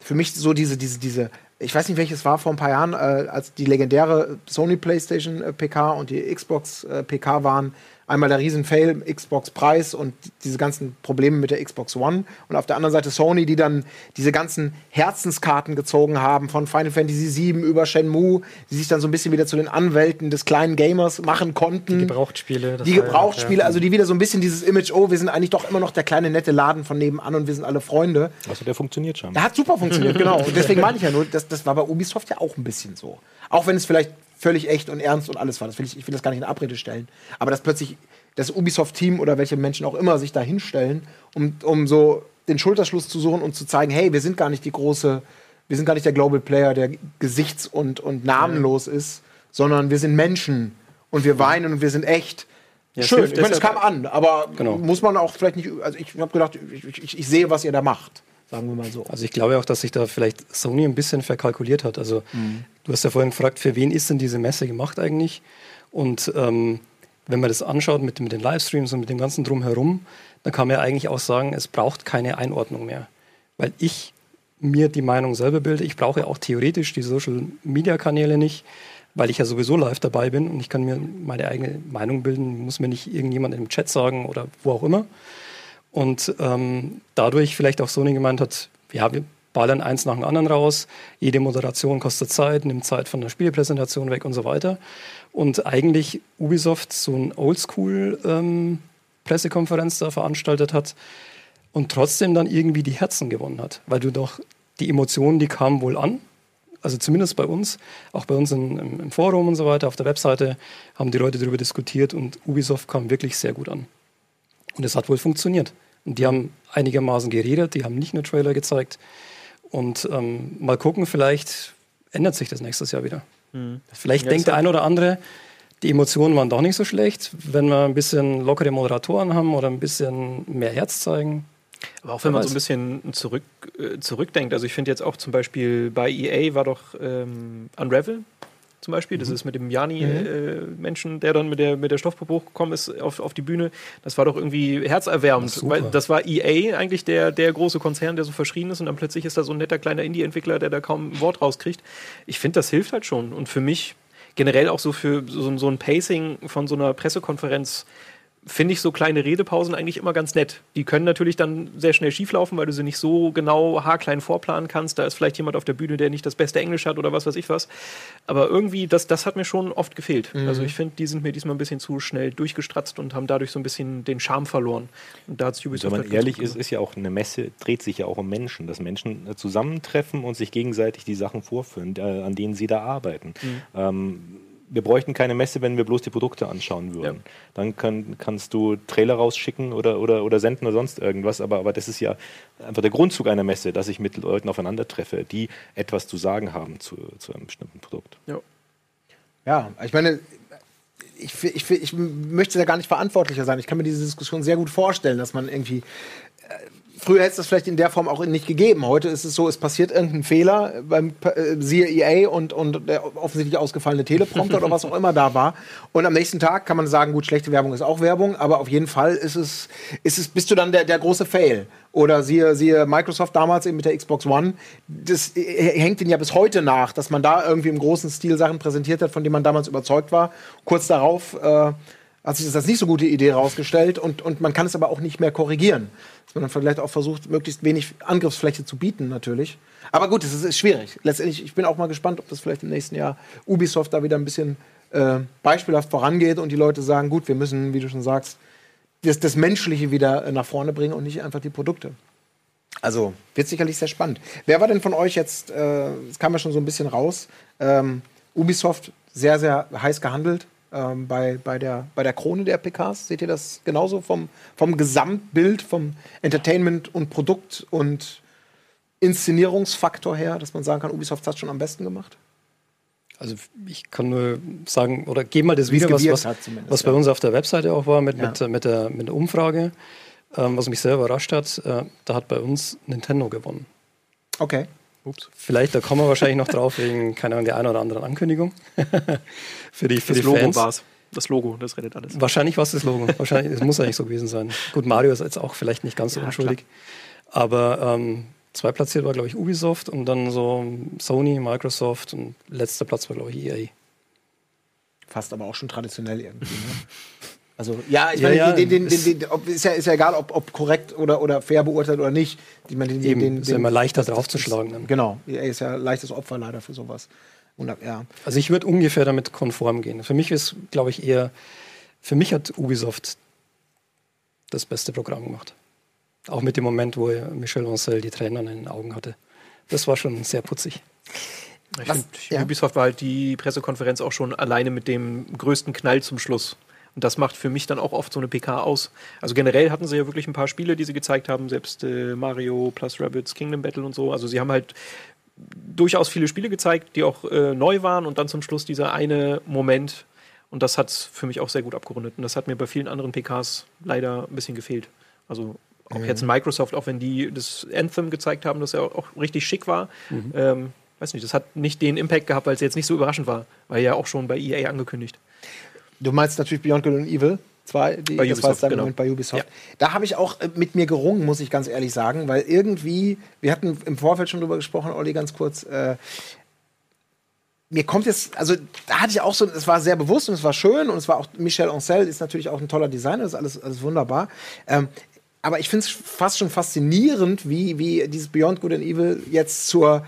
für mich so diese, diese, diese, ich weiß nicht, welches war vor ein paar Jahren, äh, als die legendäre Sony PlayStation äh, PK und die Xbox äh, PK waren, einmal der Riesenfail, Xbox-Preis und diese ganzen Probleme mit der Xbox One. Und auf der anderen Seite Sony, die dann diese ganzen Herzenskarten gezogen haben, von Final Fantasy VII über Shenmue, die sich dann so ein bisschen wieder zu den Anwälten des kleinen Gamers machen konnten. Die Gebrauchtspiele. Die Gebrauchtspiele, also die wieder so ein bisschen dieses Image, oh, wir sind eigentlich doch immer noch der kleine nette Laden von nebenan und wir sind alle Freunde. Also der funktioniert schon. Der hat super funktioniert, genau. Und deswegen meine ich ja nur, das, das war bei Ubisoft ja auch ein bisschen so. Auch wenn es vielleicht völlig echt und ernst und alles war. Das will ich, ich will das gar nicht in Abrede stellen. Aber dass plötzlich das Ubisoft-Team oder welche Menschen auch immer sich da hinstellen, um, um so den Schulterschluss zu suchen und zu zeigen, hey, wir sind gar nicht die große, wir sind gar nicht der Global Player, der gesichts- und, und namenlos ja. ist, sondern wir sind Menschen und wir weinen und wir sind echt. Ja, Schön, ich meine, es kam an, aber genau. muss man auch vielleicht nicht, also ich habe gedacht, ich, ich, ich sehe, was ihr da macht sagen wir mal so. Also ich glaube auch, dass sich da vielleicht Sony ein bisschen verkalkuliert hat. Also mhm. Du hast ja vorhin gefragt, für wen ist denn diese Messe gemacht eigentlich? Und ähm, wenn man das anschaut mit, mit den Livestreams und mit dem ganzen Drumherum, dann kann man ja eigentlich auch sagen, es braucht keine Einordnung mehr. Weil ich mir die Meinung selber bilde. Ich brauche auch theoretisch die Social-Media-Kanäle nicht, weil ich ja sowieso live dabei bin und ich kann mir meine eigene Meinung bilden, muss mir nicht irgendjemand im Chat sagen oder wo auch immer. Und ähm, dadurch vielleicht auch Sony gemeint hat, ja, wir ballern eins nach dem anderen raus, jede Moderation kostet Zeit, nimmt Zeit von der Spielpräsentation weg und so weiter. Und eigentlich Ubisoft so ein Oldschool-Pressekonferenz ähm, da veranstaltet hat und trotzdem dann irgendwie die Herzen gewonnen hat, weil du doch die Emotionen, die kamen wohl an, also zumindest bei uns, auch bei uns in, im, im, Forum und so weiter, auf der Webseite haben die Leute darüber diskutiert und Ubisoft kam wirklich sehr gut an. Und es hat wohl funktioniert. Und die haben einigermaßen geredet, die haben nicht nur Trailer gezeigt. Und ähm, mal gucken, vielleicht ändert sich das nächstes Jahr wieder. Mhm. Vielleicht ja, denkt der eine oder andere, die Emotionen waren doch nicht so schlecht, wenn wir ein bisschen lockere Moderatoren haben oder ein bisschen mehr Herz zeigen. Aber auch wenn man so ein bisschen zurück, äh, zurückdenkt, also ich finde jetzt auch zum Beispiel bei EA war doch ähm, Unravel zum Beispiel. Das mhm. ist mit dem Jani-Menschen, mhm. äh, der dann mit der, mit der Stoffpuppe hochgekommen ist auf, auf die Bühne. Das war doch irgendwie herzerwärmend. Das, weil das war EA eigentlich der, der große Konzern, der so verschrien ist und dann plötzlich ist da so ein netter kleiner Indie-Entwickler, der da kaum ein Wort rauskriegt. Ich finde, das hilft halt schon. Und für mich generell auch so für so, so ein Pacing von so einer Pressekonferenz finde ich so kleine Redepausen eigentlich immer ganz nett. Die können natürlich dann sehr schnell schieflaufen, weil du sie nicht so genau haarklein vorplanen kannst. Da ist vielleicht jemand auf der Bühne, der nicht das beste Englisch hat oder was weiß ich was. Aber irgendwie, das, das hat mir schon oft gefehlt. Mhm. Also ich finde, die sind mir diesmal ein bisschen zu schnell durchgestratzt und haben dadurch so ein bisschen den Charme verloren. Und da hat Ubisoft Wenn man halt ehrlich ist, ist ja auch eine Messe, dreht sich ja auch um Menschen, dass Menschen äh, zusammentreffen und sich gegenseitig die Sachen vorführen, äh, an denen sie da arbeiten. Mhm. Ähm, wir bräuchten keine Messe, wenn wir bloß die Produkte anschauen würden. Ja. Dann kann, kannst du Trailer rausschicken oder, oder, oder senden oder sonst irgendwas, aber, aber das ist ja einfach der Grundzug einer Messe, dass ich mit Leuten aufeinander treffe, die etwas zu sagen haben zu, zu einem bestimmten Produkt. Ja, ja ich meine, ich, ich, ich möchte da gar nicht verantwortlicher sein. Ich kann mir diese Diskussion sehr gut vorstellen, dass man irgendwie früher hätte es das vielleicht in der Form auch nicht gegeben. Heute ist es so, es passiert irgendein Fehler beim äh, EA und, und der offensichtlich ausgefallene Teleprompter oder was auch immer da war. Und am nächsten Tag kann man sagen, gut, schlechte Werbung ist auch Werbung, aber auf jeden Fall ist es, ist es bist du dann der, der große Fail. Oder siehe, siehe Microsoft damals eben mit der Xbox One. Das äh, hängt ihnen ja bis heute nach, dass man da irgendwie im großen Stil Sachen präsentiert hat, von denen man damals überzeugt war. Kurz darauf äh, hat sich das als nicht so gute Idee herausgestellt und, und man kann es aber auch nicht mehr korrigieren. Dann vielleicht auch versucht, möglichst wenig Angriffsfläche zu bieten, natürlich. Aber gut, es ist, ist, schwierig. Letztendlich, ich bin auch mal gespannt, ob das vielleicht im nächsten Jahr Ubisoft da wieder ein bisschen äh, beispielhaft vorangeht und die Leute sagen, gut, wir müssen, wie du schon sagst, das, das Menschliche wieder äh, nach vorne bringen und nicht einfach die Produkte. Also wird sicherlich sehr spannend. Wer war denn von euch jetzt, äh, es äh, kam ja schon so ein bisschen raus, ähm, Ubisoft sehr, sehr heiß gehandelt ähm, bei, bei, der, bei der Krone der PKs. Seht ihr das genauso vom, vom Gesamtbild, vom Entertainment und Produkt und Inszenierungsfaktor her, dass man sagen kann, Ubisoft hat es schon am besten gemacht? Also ich kann nur sagen, oder gebe mal das wieder, was, was, was bei uns auf der Webseite auch war mit, ja. mit, mit, der, mit der Umfrage, ähm, was mich sehr überrascht hat, äh, da hat bei uns Nintendo gewonnen. Okay. Ups. Vielleicht, da kommen wir wahrscheinlich noch drauf, wegen, keine Ahnung, der einen oder anderen Ankündigung. für die, für das die Logo Fans. war's. Das Logo, das rettet alles. Wahrscheinlich war es das Logo. Wahrscheinlich, es muss eigentlich so gewesen sein. Gut, Mario ist jetzt auch vielleicht nicht ganz so Ja, unschuldig. Aber ähm, zwei platziert war, glaube ich, Ubisoft und dann so Sony, Microsoft und letzter Platz war, glaube ich, EA. Fast aber auch schon traditionell irgendwie. Ne? Also, ja, ich Ja, meine, ja, den, den, ist- den, den, ob, ist, ja, ist ja egal, ob, ob korrekt oder, oder fair beurteilt oder nicht. Ich meine, den, Eben, den, ist ja immer leichter draufzuschlagen dann. Genau, er ist ja ein leichtes Opfer leider für sowas. Und, ja. Also ich würde ungefähr damit konform gehen. Für mich ist, glaube ich, eher, für mich hat Ubisoft das beste Programm gemacht. Auch mit dem Moment, wo Michel Ancel die Tränen in den Augen hatte. Das war schon sehr putzig. Ich Was- finde, ja. Ubisoft war halt die Pressekonferenz auch schon alleine mit dem größten Knall zum Schluss. Und das macht für mich dann auch oft so eine PK aus. Also generell hatten sie ja wirklich ein paar Spiele, die sie gezeigt haben, selbst äh, Mario plus Rabbids Kingdom Battle und so. Also sie haben halt durchaus viele Spiele gezeigt, die auch äh, neu waren und dann zum Schluss dieser eine Moment. Und das hat für mich auch sehr gut abgerundet. Und das hat mir bei vielen anderen PKs leider ein bisschen gefehlt. Also auch jetzt Microsoft, auch wenn die das Anthem gezeigt haben, das ja auch richtig schick war. Ähm, weiß nicht, das hat nicht den Impact gehabt, weil es jetzt nicht so überraschend war. War ja auch schon bei EA angekündigt. Du meinst natürlich Beyond Good and Evil 2, die, Bei das war jetzt dein genau. Moment bei Ubisoft. Ja. Da habe ich auch äh, mit mir gerungen, muss ich ganz ehrlich sagen, weil irgendwie, wir hatten im Vorfeld schon drüber gesprochen, Olli, ganz kurz, äh, mir kommt jetzt, also da hatte ich auch so, es war sehr bewusst und es war schön und es war auch, Michel Ancel ist natürlich auch ein toller Designer, das ist alles, alles wunderbar. Ähm, aber ich finde es fast schon faszinierend, wie, wie dieses Beyond Good and Evil jetzt zur,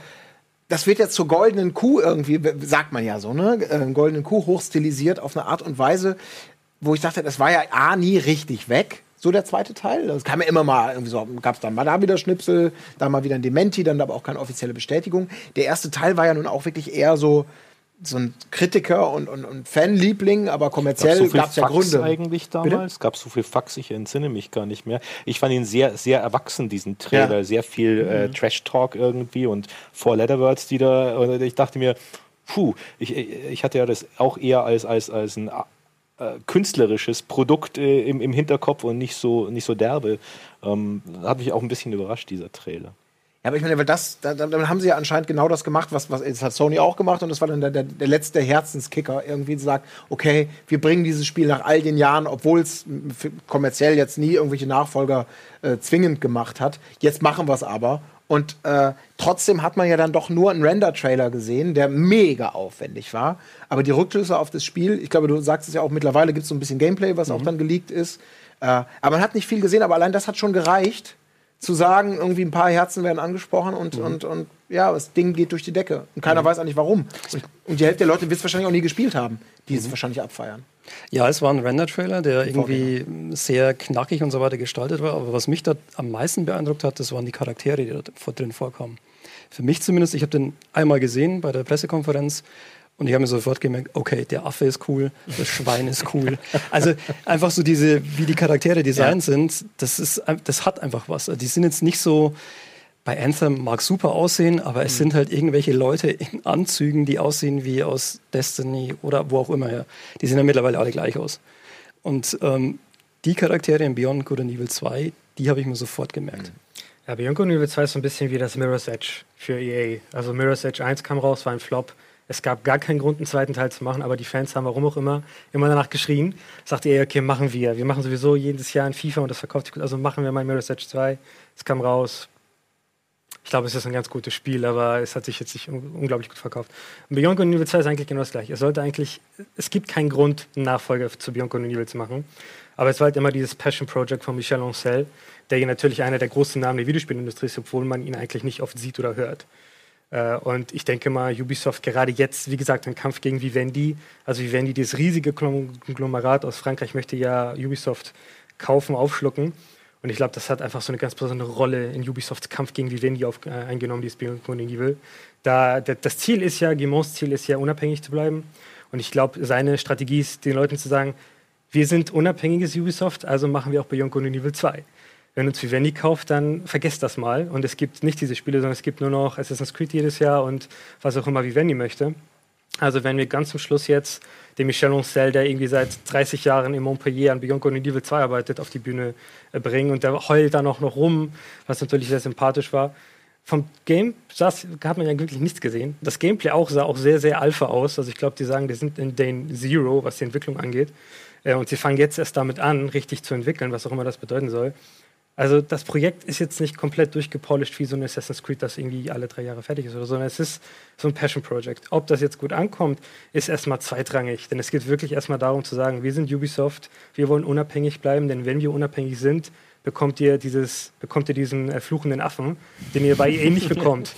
das wird jetzt zur goldenen Kuh irgendwie, sagt man ja so, ne? Äh, goldenen Kuh hochstilisiert auf eine Art und Weise, wo ich dachte, das war ja A, nie richtig weg. So der zweite Teil. Das kam ja immer mal irgendwie so, gab es dann mal da wieder Schnipsel, dann mal wieder ein Dementi, dann aber auch keine offizielle Bestätigung. Der erste Teil war ja nun auch wirklich eher so, so ein Kritiker und, und, und Fanliebling, aber kommerziell so gab es ja Fax Gründe. eigentlich damals? Gab es so viel Fax? Ich entsinne mich gar nicht mehr. Ich fand ihn sehr, sehr erwachsen, diesen Trailer. Ja. Mhm. Sehr viel äh, Trash-Talk irgendwie und Four Letterwords, die da. Und ich dachte mir, puh, ich, ich hatte ja das auch eher als, als, als ein äh, künstlerisches Produkt äh, im, im Hinterkopf und nicht so, nicht so derbe. Ähm, hat mich auch ein bisschen überrascht, dieser Trailer. Ja, aber ich meine, weil das, da, da, dann haben sie ja anscheinend genau das gemacht, was, was das hat Sony auch gemacht und das war dann der, der, der letzte Herzenskicker, irgendwie zu sagen, okay, wir bringen dieses Spiel nach all den Jahren, obwohl es kommerziell jetzt nie irgendwelche Nachfolger äh, zwingend gemacht hat, jetzt machen wir es aber. Und äh, trotzdem hat man ja dann doch nur einen Render-Trailer gesehen, der mega aufwendig war. Aber die Rückschlüsse auf das Spiel, ich glaube, du sagst es ja auch, mittlerweile gibt es so ein bisschen Gameplay, was auch dann geleakt ist. Äh, aber man hat nicht viel gesehen, aber allein das hat schon gereicht, zu sagen, irgendwie ein paar Herzen werden angesprochen und, und, und ja, das Ding geht durch die Decke. Und keiner weiß eigentlich warum. Und, und die Hälfte der Leute wird es wahrscheinlich auch nie gespielt haben, die es wahrscheinlich abfeiern. Ja, es war ein Render-Trailer, der irgendwie sehr knackig und so weiter gestaltet war. Aber was mich da am meisten beeindruckt hat, das waren die Charaktere, die da vor- drin vorkamen. Für mich zumindest, ich habe den einmal gesehen bei der Pressekonferenz und ich habe mir sofort gemerkt, okay, der Affe ist cool, das Schwein ist cool. Also einfach so diese, wie die Charaktere designt sind, das, ist, das hat einfach was. Die sind jetzt nicht so, bei Anthem mag super aussehen, aber es sind halt irgendwelche Leute in Anzügen, die aussehen wie aus Destiny oder wo auch immer her. Die sehen ja mittlerweile alle gleich aus. Und ähm, die Charaktere in Beyond Good and Evil 2, die habe ich mir sofort gemerkt. Ja, Beyond Good and Evil 2 ist so ein bisschen wie das Mirror's Edge für EA. Also Mirror's Edge 1 kam raus, war ein Flop. Es gab gar keinen Grund, einen zweiten Teil zu machen, aber die Fans haben, warum auch immer, immer danach geschrien. Sagte EA, okay, machen wir. Wir machen sowieso jedes Jahr ein FIFA und das verkauft sich gut. Also machen wir mal Mirror's Edge 2. Es kam raus. Ich glaube, es ist ein ganz gutes Spiel, aber es hat sich jetzt nicht un unglaublich gut verkauft. Und Beyond Good and Evil 2 ist eigentlich genau das gleiche. Es sollte eigentlich, es gibt keinen Grund, einen Nachfolger zu Beyond Good and Evil zu machen. Aber es war halt immer dieses Passion Project von Michel Ancel, der hier natürlich einer der großen Namen der Videospielindustrie ist, obwohl man ihn eigentlich nicht oft sieht oder hört. Äh, Und ich denke mal, Ubisoft gerade jetzt, wie gesagt, ein Kampf gegen Vivendi. Also Vivendi, dieses riesige Konglomerat aus Frankreich, möchte ja Ubisoft kaufen, aufschlucken. Und ich glaube, das hat einfach so eine ganz besondere Rolle in Ubisofts Kampf gegen Vivendi auf, äh, eingenommen, dieses and Evil. Da, da, das Ziel ist ja, Guimauds Ziel ist ja, unabhängig zu bleiben. Und ich glaube, seine Strategie ist, den Leuten zu sagen, wir sind unabhängiges Ubisoft, also machen wir auch Beyond Evil 2. Wenn uns Vivendi kauft, dann vergesst das mal. Und es gibt nicht diese Spiele, sondern es gibt nur noch Assassin's Creed jedes Jahr und was auch immer Vivendi möchte. Also wenn wir ganz zum Schluss jetzt den Michel Ancel, der irgendwie seit 30 Jahren in Montpellier an Good and Evil 2 arbeitet, auf die Bühne äh, bringen und der heult dann auch noch rum, was natürlich sehr sympathisch war. vom Game saß, hat man ja wirklich nichts gesehen. Das Gameplay auch sah auch sehr, sehr alpha aus. Also ich glaube, die sagen, die sind in Day Zero, was die Entwicklung angeht. Äh, und sie fangen jetzt erst damit an, richtig zu entwickeln, was auch immer das bedeuten soll. Also das Projekt ist jetzt nicht komplett durchgepolished wie so ein Assassin's Creed, das irgendwie alle drei Jahre fertig ist oder so, sondern es ist so ein Passion Project. Ob das jetzt gut ankommt, ist erstmal zweitrangig. Denn es geht wirklich erstmal darum zu sagen, wir sind Ubisoft, wir wollen unabhängig bleiben, denn wenn wir unabhängig sind, bekommt ihr, dieses, bekommt ihr diesen äh, fluchenden Affen, den ihr bei EA nicht bekommt.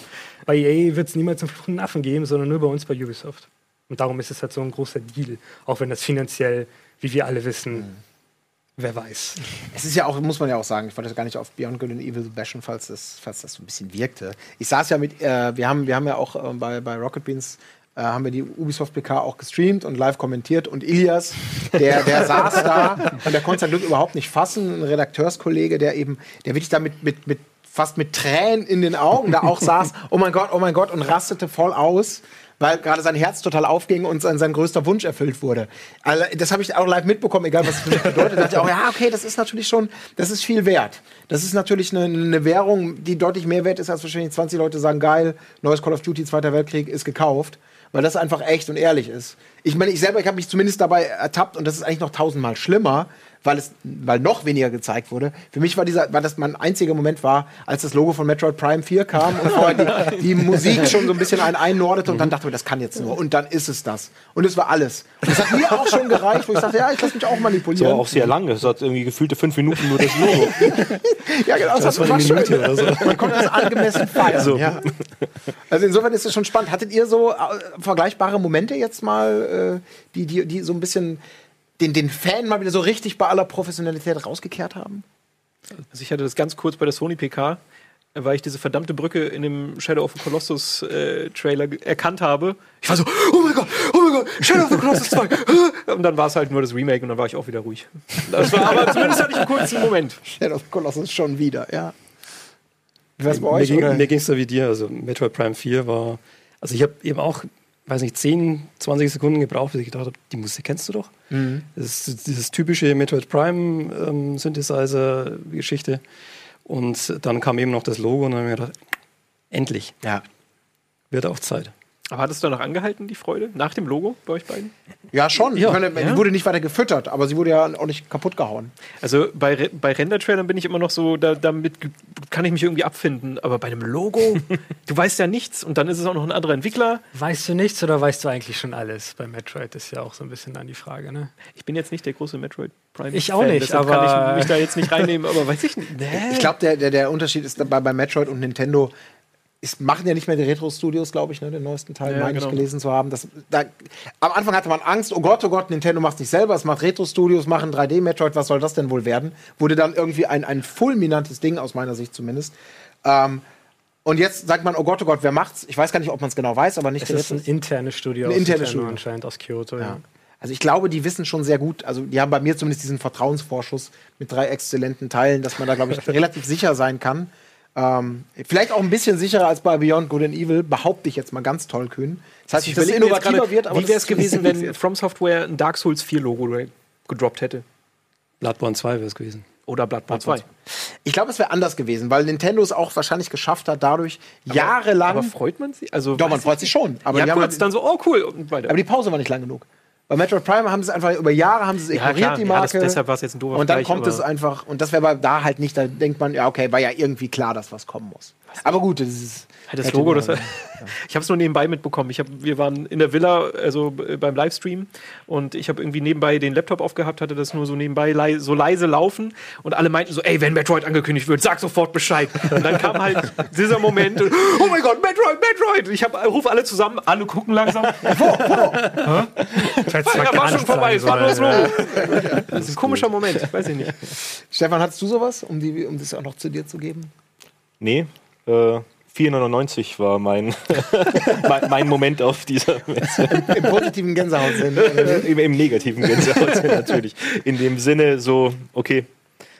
bei EA wird es niemals einen fluchenden Affen geben, sondern nur bei uns bei Ubisoft. Und darum ist es halt so ein großer Deal, auch wenn das finanziell, wie wir alle wissen, mhm. Wer weiß. Es ist ja auch, muss man ja auch sagen, ich wollte das gar nicht auf Beyond Good and Evil bashen, falls das, falls das so ein bisschen wirkte. Ich saß ja mit, äh, wir, haben, wir haben ja auch äh, bei, bei Rocket Beans äh, haben wir die Ubisoft PK auch gestreamt und live kommentiert. Und Ilias, der, der saß da und der konnte sein Glück überhaupt nicht fassen. Ein Redakteurskollege, der eben, der wirklich da mit, mit, mit fast mit Tränen in den Augen da auch saß, oh mein Gott, oh mein Gott, und rastete voll aus weil gerade sein Herz total aufging und sein, sein größter Wunsch erfüllt wurde. Also, das habe ich auch live mitbekommen, egal was das bedeutet. Da dachte ich auch, ja, okay, das ist natürlich schon, das ist viel wert. Das ist natürlich eine, eine Währung, die deutlich mehr wert ist, als wahrscheinlich 20 Leute sagen, geil, neues Call of Duty, Zweiter Weltkrieg ist gekauft weil das einfach echt und ehrlich ist. Ich meine, ich selber, ich habe mich zumindest dabei ertappt und das ist eigentlich noch tausendmal schlimmer, weil es, weil noch weniger gezeigt wurde. Für mich war dieser, war das mein einziger Moment war, als das Logo von Metroid Prime 4 kam und vorher die, die Musik schon so ein bisschen einen einnordete und dann dachte ich, das kann jetzt nur. Und dann ist es das. Und es war alles. Und das hat mir auch schon gereicht, wo ich dachte, ja, ich lasse mich auch manipulieren. Das war auch sehr lange. Es hat irgendwie gefühlte fünf Minuten nur das Logo. ja, genau. Das, das war eine Minute oder so. Man konnte das angemessen feiern. Also. Ja. also insofern ist es schon spannend. Hattet ihr so äh, vergleichbare Momente jetzt mal, äh, die, die, die so ein bisschen den, den Fan mal wieder so richtig bei aller Professionalität rausgekehrt haben? Also ich hatte das ganz kurz bei der Sony PK, weil ich diese verdammte Brücke in dem Shadow of the Colossus äh, Trailer erkannt habe. Ich war so, oh mein Gott, oh mein Gott, Shadow of the Colossus 2. und dann war es halt nur das Remake und dann war ich auch wieder ruhig. Das war, aber zumindest hatte ich einen kurzen Moment. Shadow of the Colossus schon wieder, ja. Wie war's bei euch? Mir ging es so wie dir. Also Metroid Prime 4 war. Also ich habe eben auch weiß nicht, 10, 20 Sekunden gebraucht, bis ich gedacht habe, die Musik kennst du doch. Mhm. Das ist dieses typische Metroid Prime ähm, Synthesizer-Geschichte. Und dann kam eben noch das Logo und dann habe ich gedacht, endlich. Ja. Wird auch Zeit. Aber hat es da noch angehalten, die Freude, nach dem Logo bei euch beiden? Ja, schon. Ja. Meine, ja. Die wurde nicht weiter gefüttert, aber sie wurde ja auch nicht kaputt gehauen. Also bei, bei Render-Trailern bin ich immer noch so, da, damit kann ich mich irgendwie abfinden. Aber bei einem Logo, du weißt ja nichts und dann ist es auch noch ein anderer Entwickler. Weißt du nichts oder weißt du eigentlich schon alles? Bei Metroid ist ja auch so ein bisschen dann die Frage, ne? Ich bin jetzt nicht der große Metroid Prime. Ich auch nicht, aber kann ich mich da jetzt nicht reinnehmen, aber weiß ich nicht. Nee. Ich glaube, der, der, der Unterschied ist bei, bei Metroid und Nintendo, es machen ja nicht mehr die Retro-Studios, glaube ich, ne, den neuesten Teil, ja, meine genau. ich gelesen zu haben. Das, da, am Anfang hatte man Angst, oh Gott, oh Gott, Nintendo macht es nicht selber, es macht Retro-Studios, machen 3D-Metroid, was soll das denn wohl werden? Wurde dann irgendwie ein, ein fulminantes Ding, aus meiner Sicht zumindest. Ähm, und jetzt sagt man, oh Gott, oh Gott, wer macht's? Ich weiß gar nicht, ob man es genau weiß, aber nicht. Es ist ein internes Studio ein internes Studio. anscheinend aus Kyoto, ja. ja. Also ich glaube, die wissen schon sehr gut, also die haben bei mir zumindest diesen Vertrauensvorschuss mit drei exzellenten Teilen, dass man da, glaube ich, relativ sicher sein kann. Ähm, vielleicht auch ein bisschen sicherer als bei Beyond Good and Evil, behaupte ich jetzt mal ganz toll kühn. Das heißt nicht, dass es innovativer grade, wird, aber wie wäre es gewesen, wenn From Software ein Dark Souls 4 Logo gedroppt hätte? Bloodborne 2 wäre es gewesen. Oder Bloodborne 2. Ich glaube, es wäre anders gewesen, weil Nintendo es auch wahrscheinlich geschafft hat, dadurch aber, jahrelang. Aber freut man sich? Also, Doch, man freut sich schon. Aber ja, kurz halt, dann so, oh cool. Aber die Pause war nicht lang genug. Bei Metroid Prime haben sie es einfach über Jahre haben sie es ignoriert, ja, die Marke. Ja, das, deshalb war es jetzt ein doofer Und dann Vergleich, kommt es einfach, und das wäre da halt nicht, da denkt man, ja, okay, war ja irgendwie klar, dass was kommen muss. Aber gut, das ist. Das Logo, das, ich habe es nur nebenbei mitbekommen. Ich hab, wir waren in der Villa, also beim Livestream, und ich habe irgendwie nebenbei den Laptop aufgehabt, hatte das nur so nebenbei lei so leise laufen und alle meinten so, ey, wenn Metroid angekündigt wird, sag sofort Bescheid. Und dann kam halt dieser Moment, und, oh mein Gott, Metroid, Metroid! Ich hab, ruf alle zusammen, alle gucken langsam. wo, wo? Ja, war schon vorbei, es war nur das Logo. Das ist ein komischer Moment, weiß ich nicht. Stefan, hattest du sowas, um, die, um das auch noch zu dir zu geben? Nee, äh, 4,99 war mein, mein, Moment auf dieser Messe. Im, Im, positiven Gänsehautsinn. Im, Im negativen Gänsehautsinn natürlich. In dem Sinne so, okay,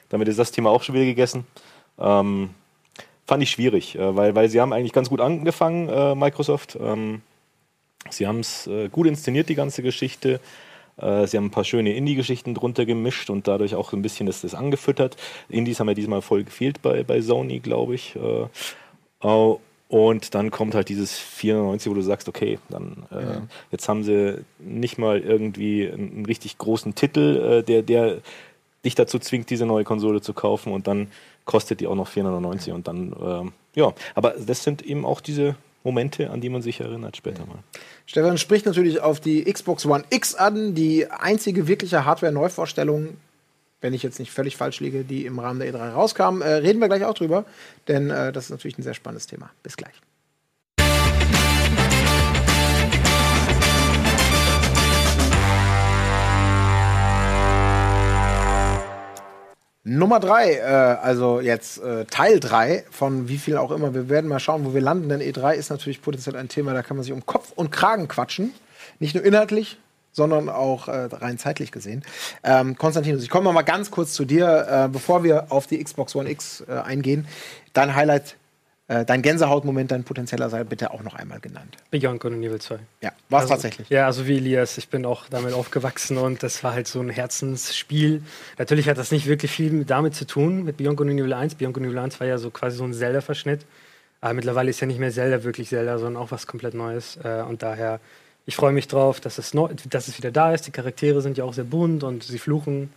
damit ist das Thema auch schon wieder gegessen. Ähm, fand ich schwierig, äh, weil, weil sie haben eigentlich ganz gut angefangen, äh, Microsoft. Ähm, sie haben es äh, gut inszeniert, die ganze Geschichte. Äh, sie haben ein paar schöne Indie-Geschichten drunter gemischt und dadurch auch ein bisschen das, das angefüttert. Indies haben ja diesmal voll gefehlt bei, bei Sony, glaube ich. Äh, und dann kommt halt dieses 94, wo du sagst, okay, dann äh, ja. jetzt haben sie nicht mal irgendwie einen, richtig großen Titel, äh, der, der dich dazu zwingt, diese neue Konsole zu kaufen und dann kostet die auch noch 490 und dann, äh, ja, aber das sind eben auch diese Momente, an die man sich erinnert später mal. Stefan spricht natürlich auf die Xbox One X an, die einzige wirkliche Hardware-Neuvorstellung, wenn ich jetzt nicht völlig falsch liege, die im Rahmen der E3 rauskam. Äh, reden wir gleich auch drüber, denn äh, das ist natürlich ein sehr spannendes Thema. Bis gleich. Nummer drei, äh, also jetzt äh, Teil drei von wie viel auch immer. Wir werden mal schauen, wo wir landen, denn E3 ist natürlich potenziell ein Thema, da kann man sich um Kopf und Kragen quatschen. Nicht nur inhaltlich, sondern auch äh, rein zeitlich gesehen. Ähm, Konstantinus, ich komme mal ganz kurz zu dir, äh, bevor wir auf die Xbox One X äh, eingehen. Dein Highlight äh, dein Gänsehautmoment, dein potenzieller sei bitte auch noch einmal genannt. Beyond Good and Evil 2. Ja, war es also, tatsächlich. Ja, also wie Elias, ich bin auch damit aufgewachsen und das war halt so ein Herzensspiel. Natürlich hat das nicht wirklich viel damit zu tun, mit Beyond Good and Evil 1. Beyond Good and Evil 1 war ja so quasi so ein Zelda-Verschnitt. Aber mittlerweile ist ja nicht mehr Zelda wirklich Zelda, sondern auch was komplett Neues. Äh, und daher, ich freue mich drauf, dass es, neu, dass es wieder da ist. Die Charaktere sind ja auch sehr bunt und sie fluchen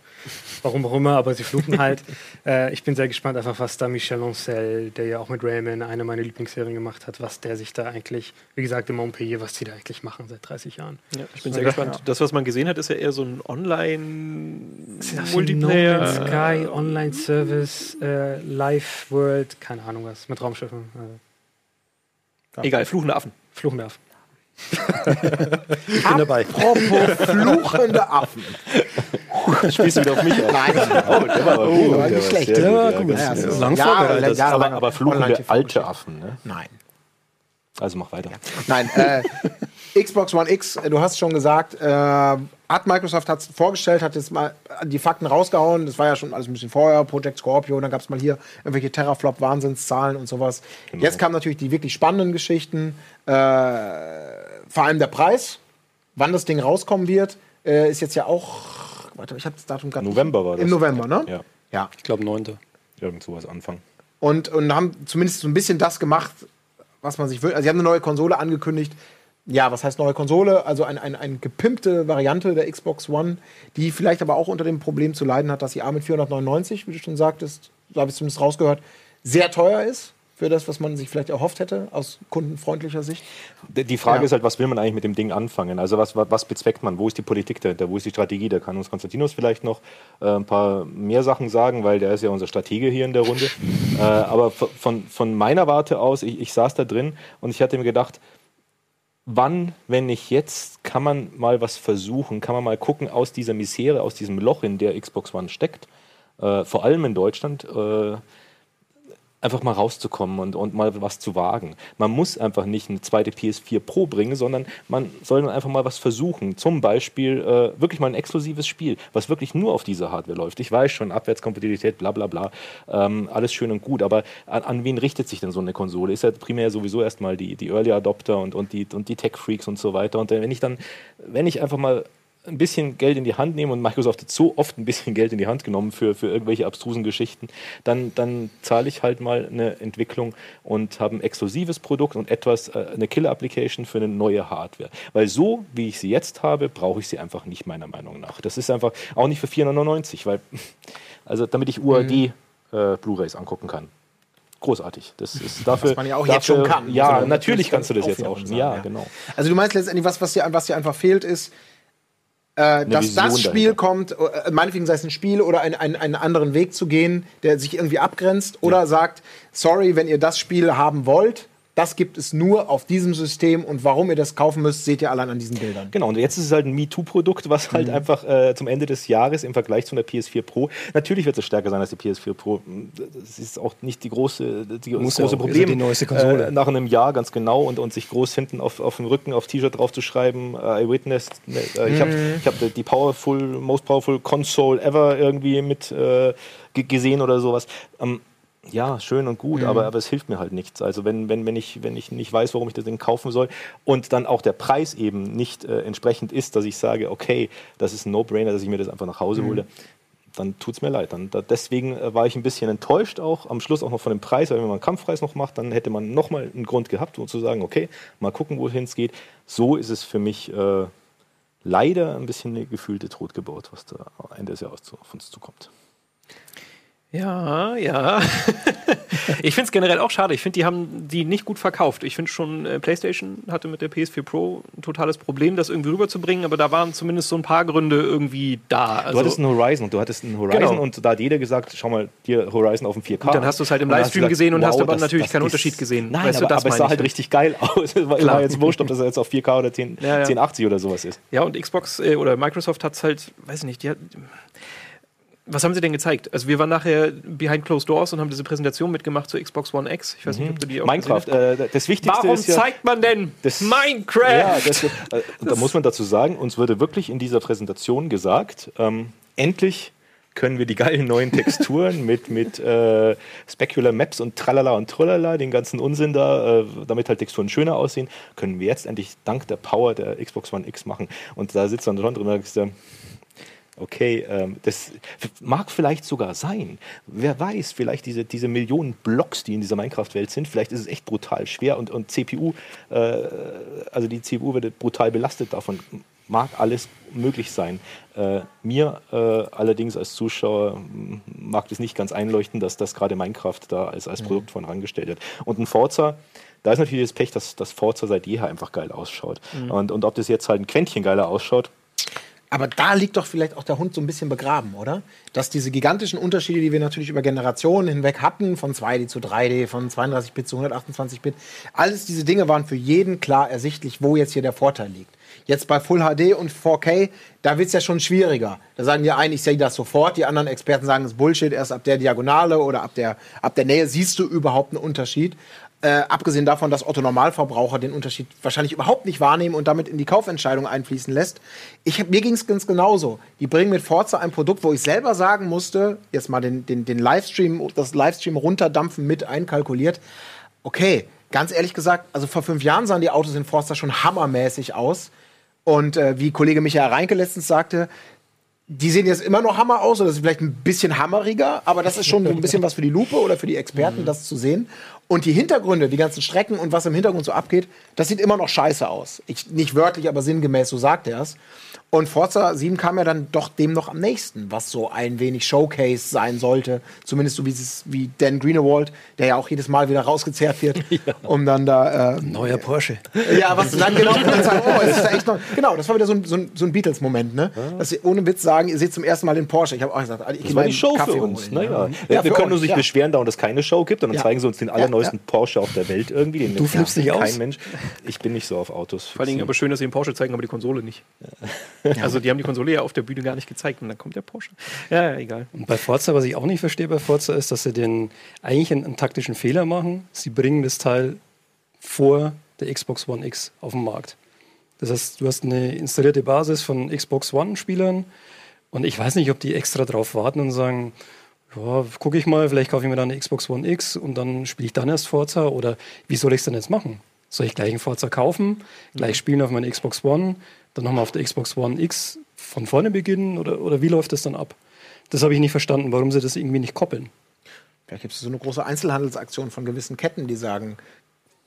Warum auch immer, aber sie fluchen halt. äh, ich bin sehr gespannt, einfach was da Michel Ancel, der ja auch mit Rayman eine meiner Lieblingsserien gemacht hat, was der sich da eigentlich, wie gesagt, im Montpellier, was die da eigentlich machen seit 30 Jahren. Ja, ich bin sehr gespannt. Ja. Das, was man gesehen hat, ist ja eher so ein Online-Multiplayer. No Sky, Online-Service, äh, Live-World, keine Ahnung was, mit Raumschiffen. Äh. Egal, fluchende Affen. Fluchende Affen. Ich bin dabei. Apropos fluchende Affen. Spielst du wieder auf mich auf? Nein. Oh, der war aber gut. war nicht schlecht. Der war gut. Ja, ja, lang ja, ja, aber, aber fluchende alte Affen, ne? Nein. Also mach weiter. Nein, äh, Xbox One X, äh, du hast schon gesagt, äh, hat Microsoft hat's vorgestellt, hat jetzt mal die Fakten rausgehauen. Das war ja schon alles ein bisschen vorher, Project Scorpio, dann gab es mal hier irgendwelche Terraflop-Wahnsinnszahlen und sowas. Genau. Jetzt kamen natürlich die wirklich spannenden Geschichten, äh, vor allem der Preis, wann das Ding rauskommen wird, äh, ist jetzt ja auch warte, ich habe das Datum gerade. November war das. Im November, ne? Ja. ja. Ich glaube 9. Irgend sowas Anfang. Und, und haben zumindest so ein bisschen das gemacht, was man sich will. Also, sie haben eine neue Konsole angekündigt. Ja, was heißt neue Konsole? Also eine ein, ein gepimpte Variante der Xbox One, die vielleicht aber auch unter dem Problem zu leiden hat, dass sie A mit 499, wie du schon sagtest, so habe ich zumindest rausgehört, sehr teuer ist für das, was man sich vielleicht erhofft hätte aus kundenfreundlicher Sicht. Die Frage ja. ist halt, was will man eigentlich mit dem Ding anfangen? Also was, was, bezweckt man? Wo ist die Politik dahinter? Wo ist die Strategie? Da kann uns Konstantinos vielleicht noch äh, ein paar mehr Sachen sagen, weil der ist ja unser Stratege hier in der Runde. äh, aber von, von meiner Warte aus, ich, ich saß da drin und ich hatte mir gedacht, wann, wenn nicht jetzt, kann man mal was versuchen, kann man mal gucken aus dieser Misere, aus diesem Loch, in der Xbox One steckt, äh, vor allem in Deutschland, äh, einfach mal rauszukommen und, und mal was zu wagen. Man muss einfach nicht eine zweite PS4 Pro bringen, sondern man soll einfach mal was versuchen. Zum Beispiel äh, wirklich mal ein exklusives Spiel, was wirklich nur auf dieser Hardware läuft. Ich weiß schon, Abwärtskompatibilität, bla bla bla, ähm, alles schön und gut, aber an, an, wen richtet sich denn so eine Konsole? Ist ja primär sowieso erstmal die, die Early Adopter und, und die, und die Tech-Freaks und so weiter. Und wenn ich dann, wenn ich einfach mal ein bisschen Geld in die Hand nehmen und Microsoft hat so oft ein bisschen Geld in die Hand genommen für, für irgendwelche abstrusen Geschichten, dann, dann zahle ich halt mal eine Entwicklung und habe ein exklusives Produkt und etwas, äh, eine Killer-Application für eine neue Hardware. Weil so, wie ich sie jetzt habe, brauche ich sie einfach nicht, meiner Meinung nach. Das ist einfach auch nicht für 499, weil, also damit ich UAD mhm. äh, Blu-Rays angucken kann großartig. Das ist dafür. Was man ja auch dafür, jetzt schon kann. Ja, also, natürlich kannst du das jetzt auch schon. Ja, ja, genau. Also du meinst letztendlich, was, was, dir, was dir einfach fehlt, ist, äh, dass Vision das Spiel dahinter. kommt, äh, meinetwegen sei es ein Spiel oder ein, ein, einen anderen Weg zu gehen, der sich irgendwie abgrenzt, oder ja. sagt, sorry, wenn ihr das Spiel haben wollt, das gibt es nur auf diesem System und warum ihr das kaufen müsst, seht ihr allein an diesen Bildern. Genau, und jetzt ist es halt ein MeToo-Produkt, was halt mhm. einfach äh, zum Ende des Jahres im Vergleich zu einer PS4 Pro, natürlich wird es stärker sein als die PS4 Pro. Das ist auch nicht die große, die, das große auch, Problem. Die neueste Konsole. Äh, nach einem Jahr ganz genau und, und sich groß hinten auf, auf dem Rücken auf T-Shirt drauf zu schreiben, äh, I witnessed, äh, ich habe mhm. hab die powerful, most powerful console ever irgendwie mit äh, gesehen oder sowas. Ähm, ja, schön und gut, mhm. aber, aber es hilft mir halt nichts. Also wenn, wenn, wenn, ich, wenn ich nicht weiß, warum ich das Ding kaufen soll und dann auch der Preis eben nicht äh, entsprechend ist, dass ich sage, okay, das ist ein No-Brainer, dass ich mir das einfach nach Hause mhm. hole, dann tut es mir leid. Dann, da, deswegen äh, war ich ein bisschen enttäuscht auch, am Schluss auch noch von dem Preis, weil wenn man einen Kampfpreis noch macht, dann hätte man nochmal einen Grund gehabt, um zu sagen, okay, mal gucken, wohin es geht. So ist es für mich äh, leider ein bisschen eine gefühlte Totgeburt, was da Ende des Jahres auf uns zukommt. Ja, ja. ich finde es generell auch schade. Ich finde, die haben die nicht gut verkauft. Ich finde schon, äh, PlayStation hatte mit der PS4 Pro ein totales Problem, das irgendwie rüberzubringen, aber da waren zumindest so ein paar Gründe irgendwie da. Also, du hattest einen Horizon und du hattest einen Horizon genau. und da hat jeder gesagt, schau mal, dir Horizon auf dem 4K. Und dann hast du es halt im Livestream gesagt, gesehen und wow, hast aber das, natürlich das keinen Unterschied gesehen. Nein, weißt aber, du, aber es sah halt richtig geil aus. Es war, war jetzt wurscht, ob das jetzt auf 4K oder 10, ja, ja. 1080 oder sowas ist. Ja, und Xbox äh, oder Microsoft hat es halt, weiß ich nicht, die hat was haben sie denn gezeigt? Also wir waren nachher behind closed doors und haben diese Präsentation mitgemacht zur Xbox One X. Ich weiß mhm. nicht, ob du die auch Minecraft. Äh, das Wichtigste Warum ist ja, zeigt man denn das, Minecraft? Ja, das, äh, da muss man dazu sagen, uns wurde wirklich in dieser Präsentation gesagt, ähm, endlich können wir die geilen neuen Texturen mit, mit äh, Specular Maps und Tralala und Trullala, den ganzen Unsinn da, äh, damit halt Texturen schöner aussehen, können wir jetzt endlich dank der Power der Xbox One X machen. Und da sitzt dann schon drin und sagt, Okay, ähm, das mag vielleicht sogar sein. Wer weiß, vielleicht diese, diese Millionen Blocks, die in dieser Minecraft-Welt sind, vielleicht ist es echt brutal schwer und, und CPU, äh, also die CPU wird brutal belastet davon. Mag alles möglich sein. Äh, mir äh, allerdings als Zuschauer mag das nicht ganz einleuchten, dass das gerade Minecraft da als, als. Produkt von herangestellt wird. Und ein Forza, da ist natürlich das Pech, dass das Forza seit jeher einfach geil ausschaut. Mhm. Und, und ob das jetzt halt ein Quäntchen geiler ausschaut, aber da liegt doch vielleicht auch der Hund so ein bisschen begraben, oder? Dass diese gigantischen Unterschiede, die wir natürlich über Generationen hinweg hatten, von 2D zu 3D, von 32-Bit zu 128-Bit, alles diese Dinge waren für jeden klar ersichtlich, wo jetzt hier der Vorteil liegt. Jetzt bei Full HD und 4K, da wird es ja schon schwieriger. Da sagen die einen, ich sehe das sofort, die anderen Experten sagen, es ist Bullshit, erst ab der Diagonale oder ab der, ab der Nähe siehst du überhaupt einen Unterschied. Äh, abgesehen davon, dass Otto Normalverbraucher den Unterschied wahrscheinlich überhaupt nicht wahrnehmen und damit in die Kaufentscheidung einfließen lässt. Ich, mir ging es ganz genauso. Die bringen mit Forza ein Produkt, wo ich selber sagen musste, jetzt mal den, den, den Livestream, das Livestream runterdampfen mit einkalkuliert. Okay, ganz ehrlich gesagt, also vor fünf Jahren sahen die Autos in Forza schon hammermäßig aus. Und äh, wie Kollege Michael Reinke letztens sagte, die sehen jetzt immer noch Hammer aus, oder das ist vielleicht ein bisschen hammeriger, aber das ist schon so ein bisschen was für die Lupe oder für die Experten, mhm. das zu sehen. Und die Hintergründe, die ganzen Strecken und was im Hintergrund so abgeht, das sieht immer noch scheiße aus. Ich, nicht wörtlich, aber sinngemäß, so sagt er es. Und Forza 7 kam ja dann doch dem noch am nächsten, was so ein wenig Showcase sein sollte. Zumindest so wie, es, wie Dan Greenewald, der ja auch jedes Mal wieder rausgezerrt wird, ja. um dann da. Äh, Neuer Porsche. Ja, was dann genau dann sagen, oh, es ist da echt noch. Genau, das war wieder so ein, so ein, so ein Beatles-Moment, ne? Ja. Dass sie ohne Witz sagen, ihr seht zum ersten Mal den Porsche. Ich habe auch gesagt, ich das war die Show Kaffee für uns. Holen, naja. ja. wir können uns nicht beschweren, da es keine Show gibt. Und dann zeigen sie uns den allerneuesten Porsche auf der Welt irgendwie. Den du flippst dich aus? Kein Mensch. Ich bin nicht so auf Autos. Vor allen Dingen aber schön, dass sie den Porsche zeigen, aber die Konsole nicht. Also die haben die Konsole ja auf der Bühne gar nicht gezeigt und dann kommt der Porsche. Ja, egal. Und bei Forza, was ich auch nicht verstehe bei Forza, ist, dass sie den eigentlich einen, einen taktischen Fehler machen. Sie bringen das Teil vor der Xbox One X auf den Markt. Das heißt, du hast eine installierte Basis von Xbox One-Spielern und ich weiß nicht, ob die extra drauf warten und sagen, ja, gucke ich mal, vielleicht kaufe ich mir dann eine Xbox One X und dann spiele ich dann erst Forza oder wie soll ich es denn jetzt machen? Soll ich gleich einen Forza kaufen, gleich spielen auf meiner Xbox One, dann nochmal auf der Xbox One X von vorne beginnen oder, oder wie läuft das dann ab? Das habe ich nicht verstanden, warum sie das irgendwie nicht koppeln. Vielleicht gibt es so eine große Einzelhandelsaktion von gewissen Ketten, die sagen,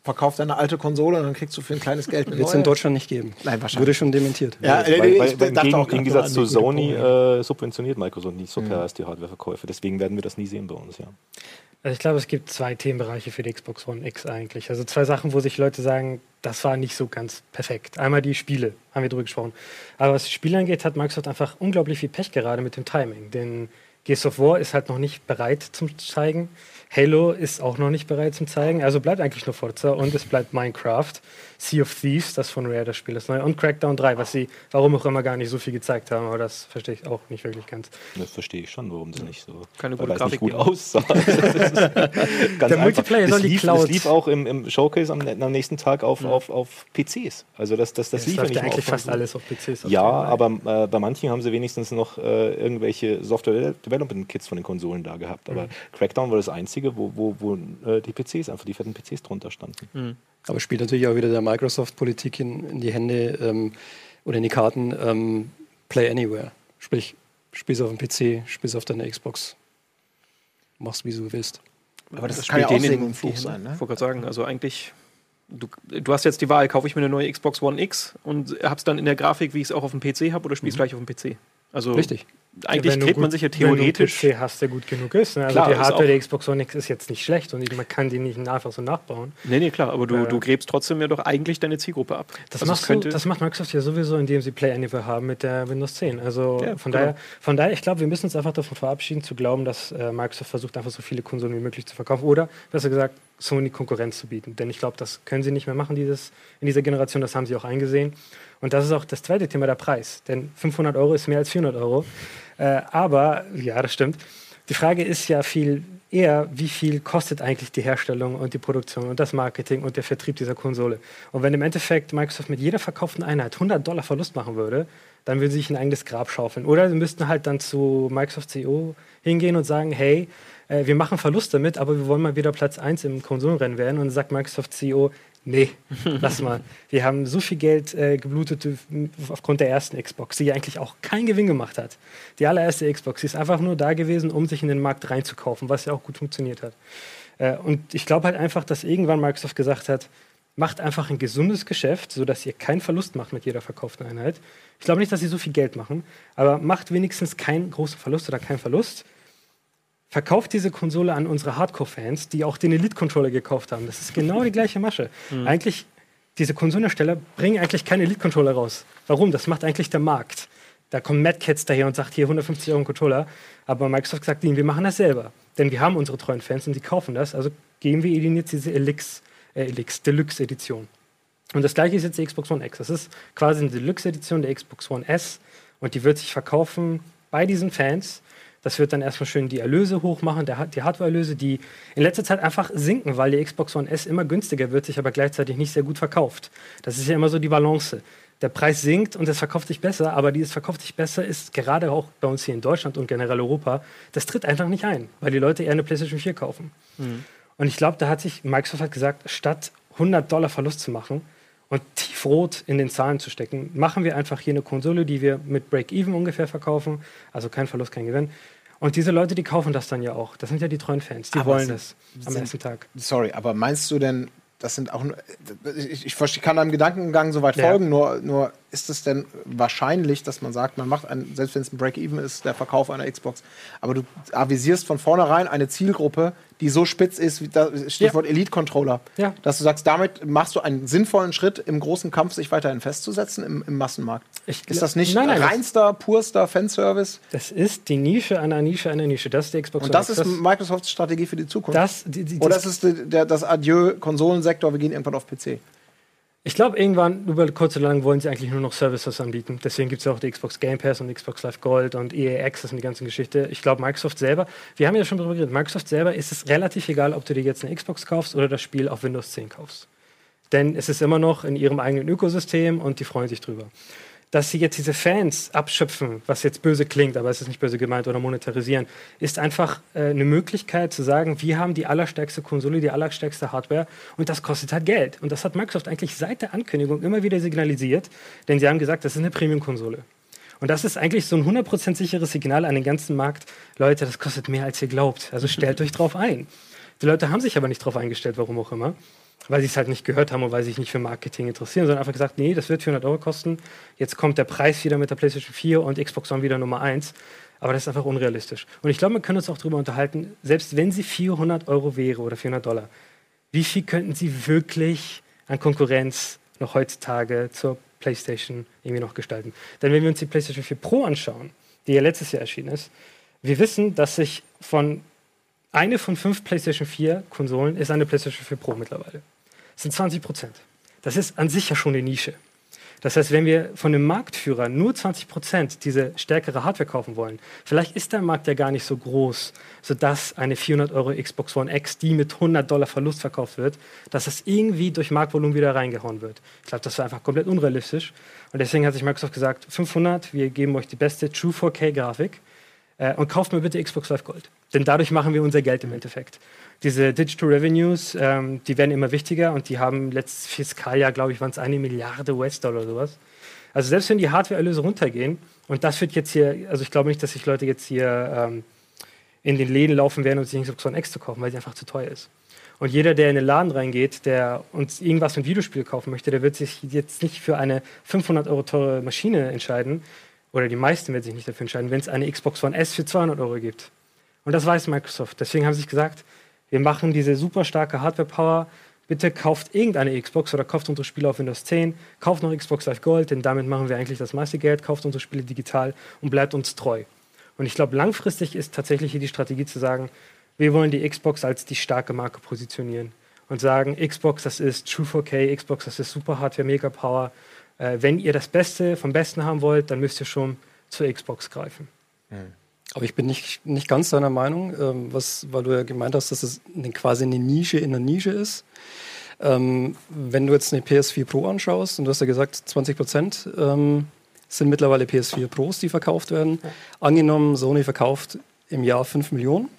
verkauf deine alte Konsole und dann kriegst du für ein kleines Geld eine Wird es in Deutschland nicht geben. Nein, wahrscheinlich. Wurde schon dementiert. Ja, ja weil, weil, weil im, Gegen, Gegensatz zu Sony äh, subventioniert Microsoft nicht so mhm. die Hardwareverkäufe. Deswegen werden wir das nie sehen bei uns, ja. Also ich glaube, es gibt zwei Themenbereiche für die Xbox One X eigentlich. Also zwei Sachen, wo sich Leute sagen, das war nicht so ganz perfekt. Einmal die Spiele, haben wir drüber gesprochen. Aber was die Spiele angeht, hat Microsoft einfach unglaublich viel Pech gerade mit dem Timing. Denn Gears of War ist halt noch nicht bereit zum Zeigen. Halo ist auch noch nicht bereit zum Zeigen. Also bleibt eigentlich nur Forza und es bleibt Minecraft. Sea of Thieves, das von Rare das Spiel ist neu. Und Crackdown 3, was sie warum auch immer gar nicht so viel gezeigt haben. Aber das verstehe ich auch nicht wirklich ganz. Das verstehe ich schon, warum sie nicht so Keine gute Grafik nicht gut aussah. Der Multiplayer soll die Cloud. Das lief auch im, im Showcase am, am, nächsten Tag auf, ja. auf, auf PCs. Also das, das, das, das lief ja nicht eigentlich fast alles auf PCs. Auf ja, aber äh, bei manchen haben sie wenigstens noch äh, irgendwelche Software Development Kits von den Konsolen da gehabt. Aber mhm. Crackdown war das einzige, wo, wo, wo äh, die PCs, einfach die fetten PCs drunter standen. Mhm. Aber spielt natürlich auch wieder der Microsoft-Politik in, in, die Hände ähm, oder in die Karten ähm, Play Anywhere. Sprich, spielst auf dem PC, spielst auf deiner Xbox, machst wie du willst. Aber das, Das kann ja auch Segen und Fluch sein, ne? Ich wollte gerade sagen, also eigentlich, du, du hast jetzt die Wahl, kaufe ich mir eine neue Xbox One X und hab's dann in der Grafik, wie ich es auch auf dem PC habe, oder spielst gleich auf dem PC. Also Richtig. Eigentlich gräbt man sich ja theoretisch. Wenn du PC hast, der gut genug ist. Ne? Also Klar, die Hardware der Xbox One X ist jetzt nicht schlecht und ich, man kann die nicht einfach so nachbauen. Nee, nee, klar, aber du, Ja. du gräbst trotzdem ja doch eigentlich deine Zielgruppe ab. Das, Also du, das macht Microsoft ja sowieso, indem sie Play Anywhere haben mit der Windows 10. Also Ja, von, genau. daher, von daher, ich glaube, wir müssen uns einfach davon verabschieden, zu glauben, dass äh, Microsoft versucht, einfach so viele Konsolen wie möglich zu verkaufen. Oder, besser gesagt, Sony Konkurrenz zu bieten. Denn ich glaube, das können sie nicht mehr machen dieses, in dieser Generation. Das haben sie auch eingesehen. Und das ist auch das zweite Thema, der Preis. Denn 500 Euro ist mehr als 400 Euro. Äh, aber, ja, das stimmt. Die Frage ist ja viel eher, wie viel kostet eigentlich die Herstellung und die Produktion und das Marketing und der Vertrieb dieser Konsole. Und wenn im Endeffekt Microsoft mit jeder verkauften Einheit 100 Dollar Verlust machen würde, dann würde sie sich ein eigenes Grab schaufeln. Oder sie müssten halt dann zu Microsoft CEO hingehen und sagen, hey, äh, wir machen Verlust damit, aber wir wollen mal wieder Platz 1 im Konsolenrennen werden. Und sagt Microsoft CEO, nee, lass mal. Wir haben so viel Geld äh, geblutet äh, aufgrund der ersten Xbox, die eigentlich auch keinen Gewinn gemacht hat. Die allererste Xbox, die ist einfach nur da gewesen, um sich in den Markt reinzukaufen, was ja auch gut funktioniert hat. Äh, und ich glaube halt einfach, dass irgendwann Microsoft gesagt hat, macht einfach ein gesundes Geschäft, sodass ihr keinen Verlust macht mit jeder verkauften Einheit. Ich glaube nicht, dass sie so viel Geld machen, aber macht wenigstens keinen großen Verlust oder keinen Verlust. Verkauft diese Konsole an unsere Hardcore-Fans, die auch den Elite-Controller gekauft haben. Das ist genau die gleiche Masche. Eigentlich, diese Konsolenhersteller bringen eigentlich keine Elite-Controller raus. Warum? Das macht eigentlich der Markt. Da kommt Mad Cats daher und sagt, hier 150 Euro Controller. Aber Microsoft sagt ihnen, wir machen das selber. Denn wir haben unsere treuen Fans und die kaufen das. Also geben wir ihnen jetzt diese Elix, äh, Elix Deluxe Edition. Und das gleiche ist jetzt die Xbox One X. Das ist quasi eine Deluxe Edition der Xbox One S. Und die wird sich verkaufen bei diesen Fans. Das wird dann erstmal schön die Erlöse hochmachen, der, die Hardware-Erlöse, die in letzter Zeit einfach sinken, weil die Xbox One S immer günstiger wird, sich aber gleichzeitig nicht sehr gut verkauft. Das ist ja immer so die Balance. Der Preis sinkt und es verkauft sich besser, aber dieses verkauft sich besser ist gerade auch bei uns hier in Deutschland und generell Europa, das tritt einfach nicht ein, weil die Leute eher eine PlayStation 4 kaufen. Und ich glaube, da hat sich Microsoft hat gesagt, statt 100 Dollar Verlust zu machen und tiefrot in den Zahlen zu stecken, machen wir einfach hier eine Konsole, die wir mit Break-Even ungefähr verkaufen, also kein Verlust, kein Gewinn. Und diese Leute, die kaufen das dann ja auch. Das sind ja die treuen Fans. Die Aber wollen das am ersten Tag. Sorry, aber meinst du denn, das sind auch nur, ich, ich kann deinem Gedankengang soweit Ja. folgen, nur, nur ist es denn wahrscheinlich, dass man sagt, man macht ein, selbst wenn es ein Break-Even ist, der Verkauf einer Xbox, aber du avisierst von vornherein eine Zielgruppe, die so spitz ist, wie das Stichwort Elite-Controller, Ja. dass du sagst, damit machst du einen sinnvollen Schritt im großen Kampf, sich weiterhin festzusetzen im, im Massenmarkt. Ich ist das nicht Nein, nein, das- reinster, purster Fanservice? Das ist die Nische einer Nische einer Nische. Das ist die Xbox Und das ist X. Microsofts Strategie für die Zukunft? das, die, die, Oder das, ist der, das Adieu-Konsolensektor, wir gehen irgendwann auf PC? Ich glaube, irgendwann, über kurz oder lang, wollen sie eigentlich nur noch Services anbieten. Deswegen gibt es ja auch die Xbox Game Pass und Xbox Live Gold und EA Access und die ganze Geschichte. Ich glaube, Microsoft selber, wir haben ja schon darüber geredet, Microsoft selber ist es relativ egal, ob du dir jetzt eine Xbox kaufst oder das Spiel auf Windows 10 kaufst. Denn es ist immer noch in ihrem eigenen Ökosystem und die freuen sich drüber. Dass sie jetzt diese Fans abschöpfen, was jetzt böse klingt, aber es ist nicht böse gemeint oder monetarisieren, ist einfach äh, eine Möglichkeit zu sagen, wir haben die allerstärkste Konsole, die allerstärkste Hardware und das kostet halt Geld. Und das hat Microsoft eigentlich seit der Ankündigung immer wieder signalisiert, denn sie haben gesagt, das ist eine Premium-Konsole. Und das ist eigentlich so ein 100% sicheres Signal an den ganzen Markt. Leute, das kostet mehr, als ihr glaubt. Also stellt euch drauf ein. Die Leute haben sich aber nicht drauf eingestellt, warum auch immer. Weil sie es halt nicht gehört haben und weil sie sich nicht für Marketing interessieren, sondern einfach gesagt, nee, das wird 400 Euro kosten. Jetzt kommt der Preis wieder mit der PlayStation 4 und Xbox One wieder Nummer 1. Aber das ist einfach unrealistisch. Und ich glaube, wir können uns auch darüber unterhalten, selbst wenn sie 400 Euro wäre oder 400 Dollar, wie viel könnten sie wirklich an Konkurrenz noch heutzutage zur PlayStation irgendwie noch gestalten? Denn wenn wir uns die PlayStation 4 Pro anschauen, die ja letztes Jahr erschienen ist, wir wissen, dass sich von eine von fünf PlayStation 4 Konsolen ist eine PlayStation 4 Pro mittlerweile. Das sind 20 Prozent. Das ist an sich ja schon eine Nische. Das heißt, wenn wir von einem Marktführer nur 20 Prozent diese stärkere Hardware kaufen wollen, vielleicht ist der Markt ja gar nicht so groß, sodass eine 400 Euro Xbox One X, die mit 100 Dollar Verlust verkauft wird, dass es irgendwie durch Marktvolumen wieder reingehauen wird. Ich glaube, das wäre einfach komplett unrealistisch. Und deswegen hat sich Microsoft gesagt, 500, wir geben euch die beste True 4K-Grafik äh, und kauft mir bitte Xbox Live Gold. Denn dadurch machen wir unser Geld im Endeffekt. Diese Digital Revenues, ähm, die werden immer wichtiger und die haben letztes Fiskaljahr, glaube ich, waren es eine Milliarde US-Dollar oder sowas. Also selbst wenn die Hardware-Erlöse runtergehen Und das wird jetzt hier, also ich glaube nicht, dass sich Leute jetzt hier ähm, in den Läden laufen werden und sich Xbox One X zu kaufen, weil sie einfach zu teuer ist. Und jeder, der in den Laden reingeht, der uns irgendwas mit Videospiel kaufen möchte, der wird sich jetzt nicht für eine 500 Euro teure Maschine entscheiden, oder die meisten werden sich nicht dafür entscheiden, wenn es eine Xbox One S für 200 Euro gibt. Und das weiß Microsoft. Deswegen haben sie sich gesagt, wir machen diese super starke Hardware-Power. Bitte kauft irgendeine Xbox oder kauft unsere Spiele auf Windows 10, kauft noch Xbox Live Gold, denn damit machen wir eigentlich das meiste Geld, kauft unsere Spiele digital und bleibt uns treu. Und ich glaube, langfristig ist tatsächlich hier die Strategie zu sagen, wir wollen die Xbox als die starke Marke positionieren und sagen, Xbox, das ist True 4K, Xbox, das ist Super Hardware, Mega Power. Äh, wenn ihr das Beste vom Besten haben wollt, dann müsst ihr schon zur Xbox greifen. Mhm. Aber ich bin nicht, nicht ganz deiner Meinung, ähm, was, weil du ja gemeint hast, dass es quasi eine Nische in der Nische ist. Ähm, wenn du jetzt eine PS4 Pro anschaust, und du hast ja gesagt, 20 Prozent ähm, sind mittlerweile PS4 Pros, die verkauft werden. Ja. Angenommen, Sony verkauft im Jahr 5 Millionen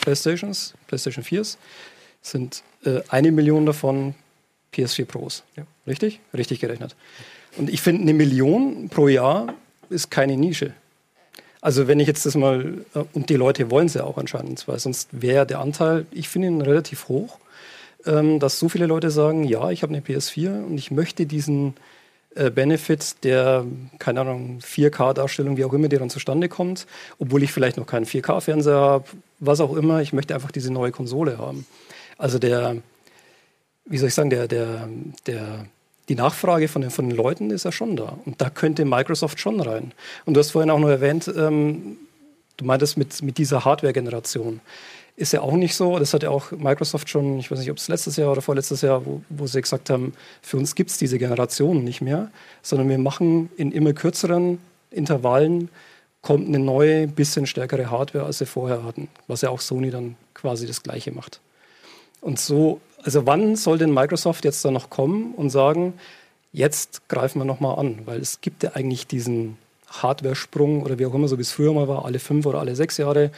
Playstations, Playstation 4s, sind äh, eine Million davon PS4 Pros. Ja. Richtig? Richtig gerechnet. Und ich finde, eine Million pro Jahr ist keine Nische. Also wenn ich jetzt das mal, äh, und die Leute wollen es ja auch anscheinend, weil sonst wäre der Anteil, ich finde ihn relativ hoch, ähm, dass so viele Leute sagen, ja, ich habe eine PS4 und ich möchte diesen äh, Benefit der, keine Ahnung, 4K-Darstellung, wie auch immer, die dann zustande kommt, obwohl ich vielleicht noch keinen 4K-Fernseher habe, was auch immer, ich möchte einfach diese neue Konsole haben. Also der, wie soll ich sagen, der, der, der, die Nachfrage von den, von den Leuten ist ja schon da. Und da könnte Microsoft schon rein. Und du hast vorhin auch noch erwähnt, ähm, du meintest mit, mit dieser Hardware-Generation. Ist ja auch nicht so, das hat ja auch Microsoft schon, ich weiß nicht, ob es letztes Jahr oder vorletztes Jahr, wo, wo sie gesagt haben, für uns gibt es diese Generation nicht mehr, sondern wir machen in immer kürzeren Intervallen, kommt eine neue, bisschen stärkere Hardware, als sie vorher hatten, was ja auch Sony dann quasi das gleiche macht. Und so, also wann soll denn Microsoft jetzt da noch kommen und sagen, jetzt greifen wir nochmal an, weil es gibt ja eigentlich diesen Hardware-Sprung oder wie auch immer, so wie es früher mal war, alle fünf oder alle sechs Jahre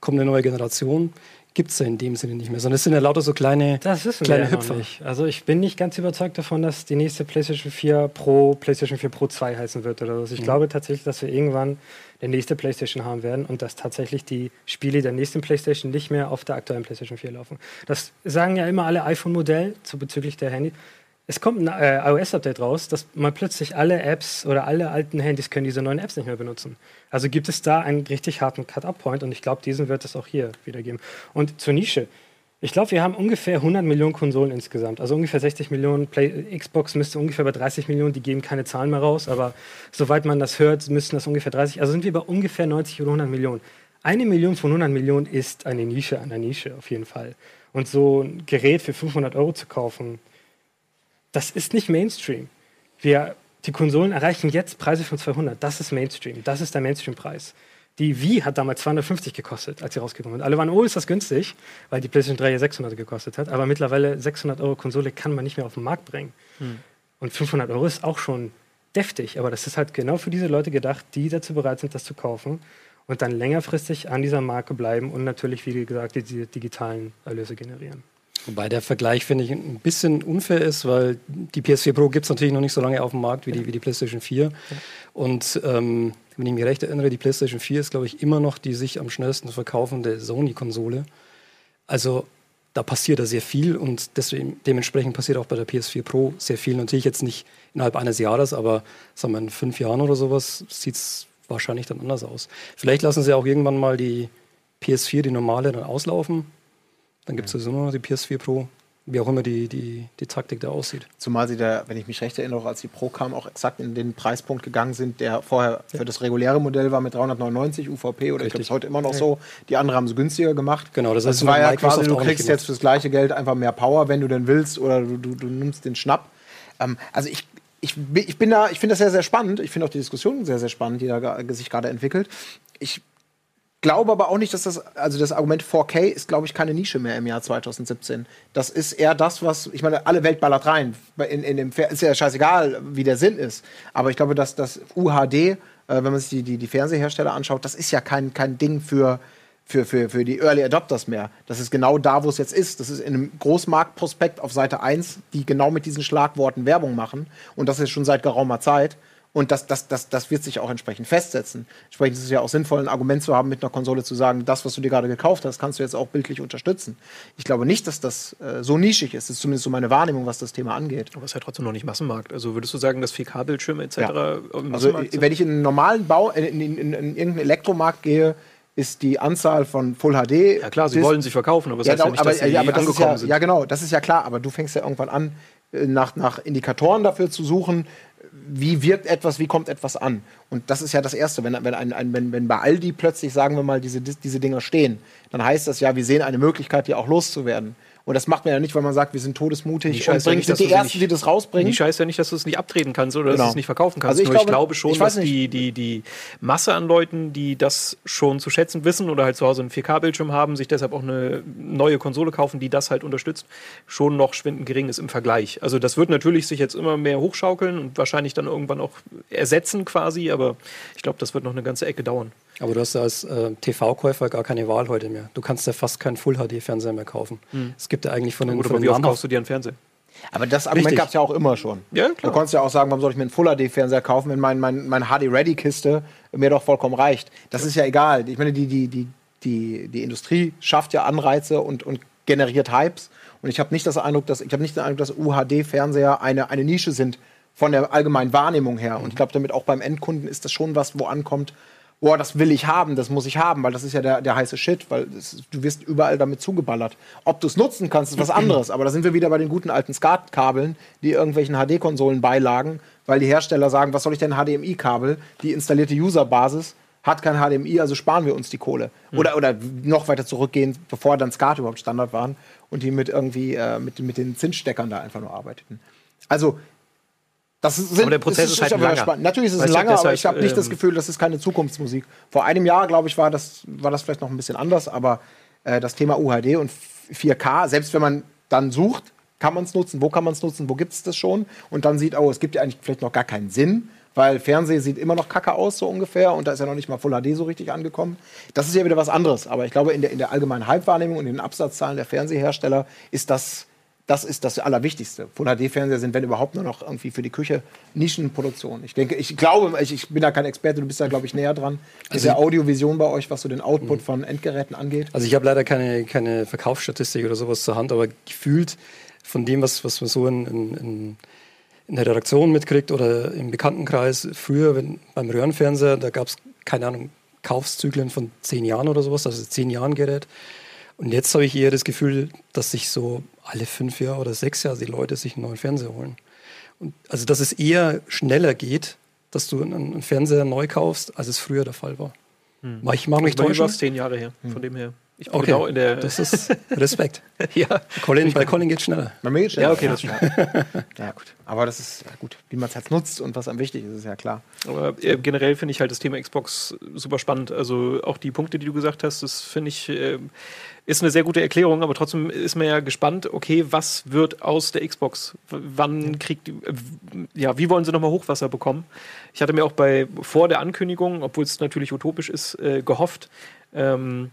kommt eine neue Generation, gibt es ja in dem Sinne nicht mehr, sondern es sind ja lauter so kleine, das wissen kleine wir Hüpfer. Nicht. Also ich bin nicht ganz überzeugt davon, dass die nächste PlayStation 4 Pro PlayStation 4 Pro 2 heißen wird oder so. Ich mhm. glaube tatsächlich, dass wir irgendwann der nächste PlayStation haben werden und dass tatsächlich die Spiele der nächsten PlayStation nicht mehr auf der aktuellen PlayStation 4 laufen. Das sagen ja immer alle iPhone-Modell bezüglich der Handy es kommt ein äh, iOS-Update raus, dass mal plötzlich alle Apps oder alle alten Handys können diese neuen Apps nicht mehr benutzen. Also gibt es da einen richtig harten Cut-Up-Point und ich glaube, diesen wird es auch hier wieder geben. Und zur Nische. Ich glaube, wir haben ungefähr 100 Millionen Konsolen insgesamt. Also ungefähr 60 Millionen. Play Xbox müsste ungefähr bei 30 Millionen. Die geben keine Zahlen mehr raus, aber soweit man das hört, müssten das ungefähr 30. Also sind wir bei ungefähr 90 oder 100 Millionen. Eine Million von 100 Millionen ist eine Nische an der Nische auf jeden Fall. Und so ein Gerät für 500 Euro zu kaufen, das ist nicht Mainstream. Wir, die Konsolen erreichen jetzt Preise von 200. Das ist Mainstream. Das ist der Mainstream-Preis. Die Wii hat damals 250 gekostet, als sie rausgekommen ist. Alle waren, oh, ist das günstig, weil die PlayStation 3 ja 600 gekostet hat. Aber mittlerweile 600 Euro Konsole kann man nicht mehr auf den Markt bringen. Hm. Und 500 Euro ist auch schon deftig. Aber das ist halt genau für diese Leute gedacht, die dazu bereit sind, das zu kaufen und dann längerfristig an dieser Marke bleiben und natürlich, wie gesagt, die digitalen Erlöse generieren. Wobei der Vergleich, finde ich, ein bisschen unfair ist, weil die PS4 Pro gibt es natürlich noch nicht so lange auf dem Markt wie die, wie die PlayStation 4. Ja. Und ähm, wenn ich mich recht erinnere, die PlayStation 4 ist, glaube ich, immer noch die sich am schnellsten verkaufende Sony-Konsole. Also da passiert da sehr viel und deswegen, dementsprechend passiert auch bei der PS4 Pro sehr viel. Natürlich jetzt nicht innerhalb eines Jahres, aber sagen wir in fünf Jahren oder sowas sieht es wahrscheinlich dann anders aus. Vielleicht lassen sie auch irgendwann mal die PS4, die normale, dann auslaufen dann gibt es sowieso nur die PS4 Pro, wie auch immer die, die, die Taktik da aussieht. Zumal sie da, wenn ich mich recht erinnere, als die Pro kam, auch exakt in den Preispunkt gegangen sind, der vorher ja. für das reguläre Modell war mit 399 UVP oder Richtig. ich glaube, es ist heute immer noch so. Die anderen haben es günstiger gemacht. Genau, das, das war ja quasi, du kriegst jetzt fürs gleiche Geld einfach mehr Power, wenn du denn willst, oder du, du, du nimmst den Schnapp. Ähm, also ich, ich, ich bin da, ich finde das sehr, sehr spannend. Ich finde auch die Diskussion sehr, sehr spannend, die da sich gerade entwickelt. Ich glaube aber auch nicht, dass das, also das Argument 4K ist, glaube ich, keine Nische mehr im Jahr 2017. Das ist eher das, was, ich meine, alle Welt ballert rein. In, in dem, ist ja scheißegal, wie der Sinn ist. Aber ich glaube, dass das UHD, äh, wenn man sich die, die, die Fernsehersteller anschaut, das ist ja kein, kein Ding für, für, für, für die Early Adopters mehr. Das ist genau da, wo es jetzt ist. Das ist in einem Großmarktprospekt auf Seite 1, die genau mit diesen Schlagworten Werbung machen. Und das ist schon seit geraumer Zeit. Und das, das, das, das wird sich auch entsprechend festsetzen. Entsprechend ist es ja auch sinnvoll, ein Argument zu haben, mit einer Konsole zu sagen, das, was du dir gerade gekauft hast, kannst du jetzt auch bildlich unterstützen. Ich glaube nicht, dass das äh, so nischig ist. Das ist zumindest so meine Wahrnehmung, was das Thema angeht. Aber es ist ja trotzdem noch nicht Massenmarkt. Also würdest du sagen, dass 4K-Bildschirme etc. Ja. Also, wenn ich in einen normalen Bau, in, in, in, in irgendeinen Elektromarkt gehe, ist die Anzahl von Full HD. Ja klar, sie wollen sich verkaufen, aber es ja, heißt ja nicht, aber, dass sie ja, aber das angekommen ja, sind. ja, genau, das ist ja klar. Aber du fängst ja irgendwann an, äh, nach, nach Indikatoren dafür zu suchen, wie wirkt etwas, wie kommt etwas an. Und das ist ja das Erste. Wenn, wenn, ein, ein, wenn, wenn bei Aldi plötzlich, sagen wir mal, diese, diese Dinger stehen, dann heißt das ja, wir sehen eine Möglichkeit, die auch loszuwerden. Und das macht man ja nicht, weil man sagt, wir sind todesmutig Die Scheiße und bringen, nicht, sind dass die Ersten, nicht- die das rausbringen. Die Scheiße ja nicht, dass du es nicht abtreten kannst oder dass Genau. du es nicht verkaufen kannst. Also ich Nur ich glaube- glaube schon, ich dass die, die, die Masse an Leuten, die das schon zu schätzen wissen oder halt zu Hause einen 4K-Bildschirm haben, sich deshalb auch eine neue Konsole kaufen, die das halt unterstützt, schon noch schwindend gering ist im Vergleich. Also das wird natürlich sich jetzt immer mehr hochschaukeln und wahrscheinlich dann irgendwann auch ersetzen quasi, aber ich glaube, das wird noch eine ganze Ecke dauern. Aber du hast ja als äh, TV-Käufer gar keine Wahl heute mehr. Du kannst ja fast keinen Full-HD-Fernseher mehr kaufen. Es gibt ja eigentlich von den, Oder von aber den wie oft kaufst du dir einen Fernseher? Aber das Argument gab es ja auch immer schon. Ja, Du klar. konntest ja auch sagen, warum soll ich mir einen Full-HD-Fernseher kaufen, wenn mein, mein, mein HD-Ready-Kiste mir doch vollkommen reicht. Das ist ja egal. Ich meine, die, die, die, die, die Industrie schafft ja Anreize und, und generiert Hypes. Und ich habe nicht das Eindruck, dass ich habe nicht den Eindruck, dass UHD-Fernseher eine, eine Nische sind von der allgemeinen Wahrnehmung her. Und ich glaube, damit auch beim Endkunden ist das schon was, wo ankommt, boah, das will ich haben, das muss ich haben, weil das ist ja der, der heiße Shit, weil das, du wirst überall damit zugeballert. Ob du es nutzen kannst, ist was anderes. Aber da sind wir wieder bei den guten alten SCART-Kabeln, die irgendwelchen HD-Konsolen beilagen, weil die Hersteller sagen, was soll ich denn HDMI-Kabel? Die installierte User-Basis hat kein HDMI, also sparen wir uns die Kohle. Oder, oder noch weiter zurückgehen, bevor dann SCART überhaupt Standard waren und die mit irgendwie äh, mit, mit den Zinssteckern da einfach nur arbeiteten. Also das sind, Aber der Prozess es ist halt langer. spannend. Natürlich ist es Weißt langer, aber ich habe nicht das ähm, Gefühl, das ist keine Zukunftsmusik. Vor einem Jahr, glaube ich, war das, war das vielleicht noch ein bisschen anders, aber äh, das Thema UHD und 4K, selbst wenn man dann sucht, kann man es nutzen, wo kann man es nutzen, wo gibt es das schon und dann sieht, oh, es gibt ja eigentlich vielleicht noch gar keinen Sinn, weil Fernsehen sieht immer noch kacke aus, so ungefähr, und da ist ja noch nicht mal Full HD so richtig angekommen. Das ist ja wieder was anderes, aber ich glaube, in der, in der allgemeinen Hype-Wahrnehmung und in den Absatzzahlen der Fernsehersteller ist das das ist das Allerwichtigste. Full HD-Fernseher sind, wenn überhaupt, nur noch irgendwie für die Küche Nischenproduktion. Ich denke, ich glaube, ich, ich bin da kein Experte, du bist da, glaube ich, näher dran. Ist ja Audiovision bei euch, was so den Output von Endgeräten angeht. Also ich habe leider keine, keine Verkaufsstatistik oder sowas zur Hand, aber gefühlt von dem, was, was man so in, in, in, in der Redaktion mitkriegt oder im Bekanntenkreis, früher wenn, beim Röhrenfernseher, da gab es, keine Ahnung, Kaufszyklen von zehn Jahren oder sowas, also zehn Jahren Gerät. Und jetzt habe ich eher das Gefühl, dass sich so alle fünf Jahre oder sechs Jahre die Leute sich einen neuen Fernseher holen. Und also dass es eher schneller geht, dass du einen, Fernseher neu kaufst, als es früher der Fall war. Hm. Ich mag mich täuschen. es zehn Jahre her, von dem her. Ich bin Okay, genau in der. das ist Respekt. ja. Colin, bei Colin geht schneller. Bei mir geht's ja, okay, schneller. das stimmt. Ja, gut. Aber das ist ja, gut, wie man es halt nutzt und was am wichtig ist, ist ja klar. Aber äh, generell finde ich halt das Thema Xbox super spannend. Also auch die Punkte, die du gesagt hast, das finde ich äh, ist eine sehr gute Erklärung, aber trotzdem ist man ja gespannt, okay, was wird aus der Xbox? Wann kriegt die, ja, wie wollen sie nochmal Hochwasser bekommen? Ich hatte mir auch bei vor der Ankündigung, obwohl es natürlich utopisch ist, äh, gehofft, ähm,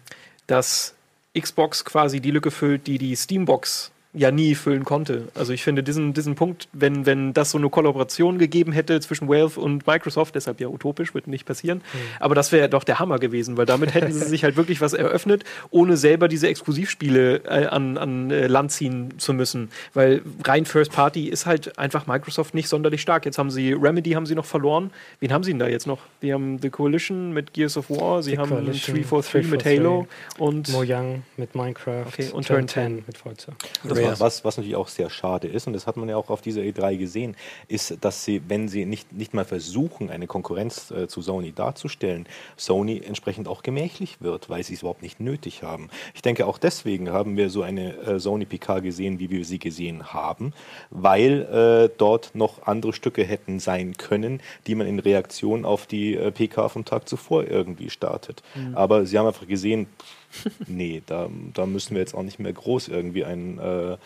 dass Xbox quasi die Lücke füllt, die die Steambox ja nie füllen konnte. Also ich finde diesen, diesen Punkt, wenn, wenn das so eine Kollaboration gegeben hätte zwischen Valve und Microsoft, deshalb ja utopisch, wird nicht passieren, aber das wäre doch der Hammer gewesen, weil damit hätten sie sich halt wirklich was eröffnet, ohne selber diese Exklusivspiele äh, an, an äh, Land ziehen zu müssen. Weil rein First Party ist halt einfach Microsoft nicht sonderlich stark. Jetzt haben sie Remedy haben sie noch verloren. Wen haben sie denn da jetzt noch? Die haben The Coalition mit Gears of War, sie The haben Coalition, 343 mit 343 Halo und Mojang mit Minecraft Okay, und Turn Turn 10 mit Forza. Das. Was, was, was natürlich auch sehr schade ist, und das hat man ja auch auf dieser E3 gesehen, ist, dass sie, wenn sie nicht, nicht mal versuchen, eine Konkurrenz äh, zu Sony darzustellen, Sony entsprechend auch gemächlich wird, weil sie es überhaupt nicht nötig haben. Ich denke, auch deswegen haben wir so eine äh, Sony PK gesehen, wie wir sie gesehen haben, weil äh, dort noch andere Stücke hätten sein können, die man in Reaktion auf die äh, PK vom Tag zuvor irgendwie startet. Aber sie haben einfach gesehen, nee, da, da müssen wir jetzt auch nicht mehr groß irgendwie einen äh,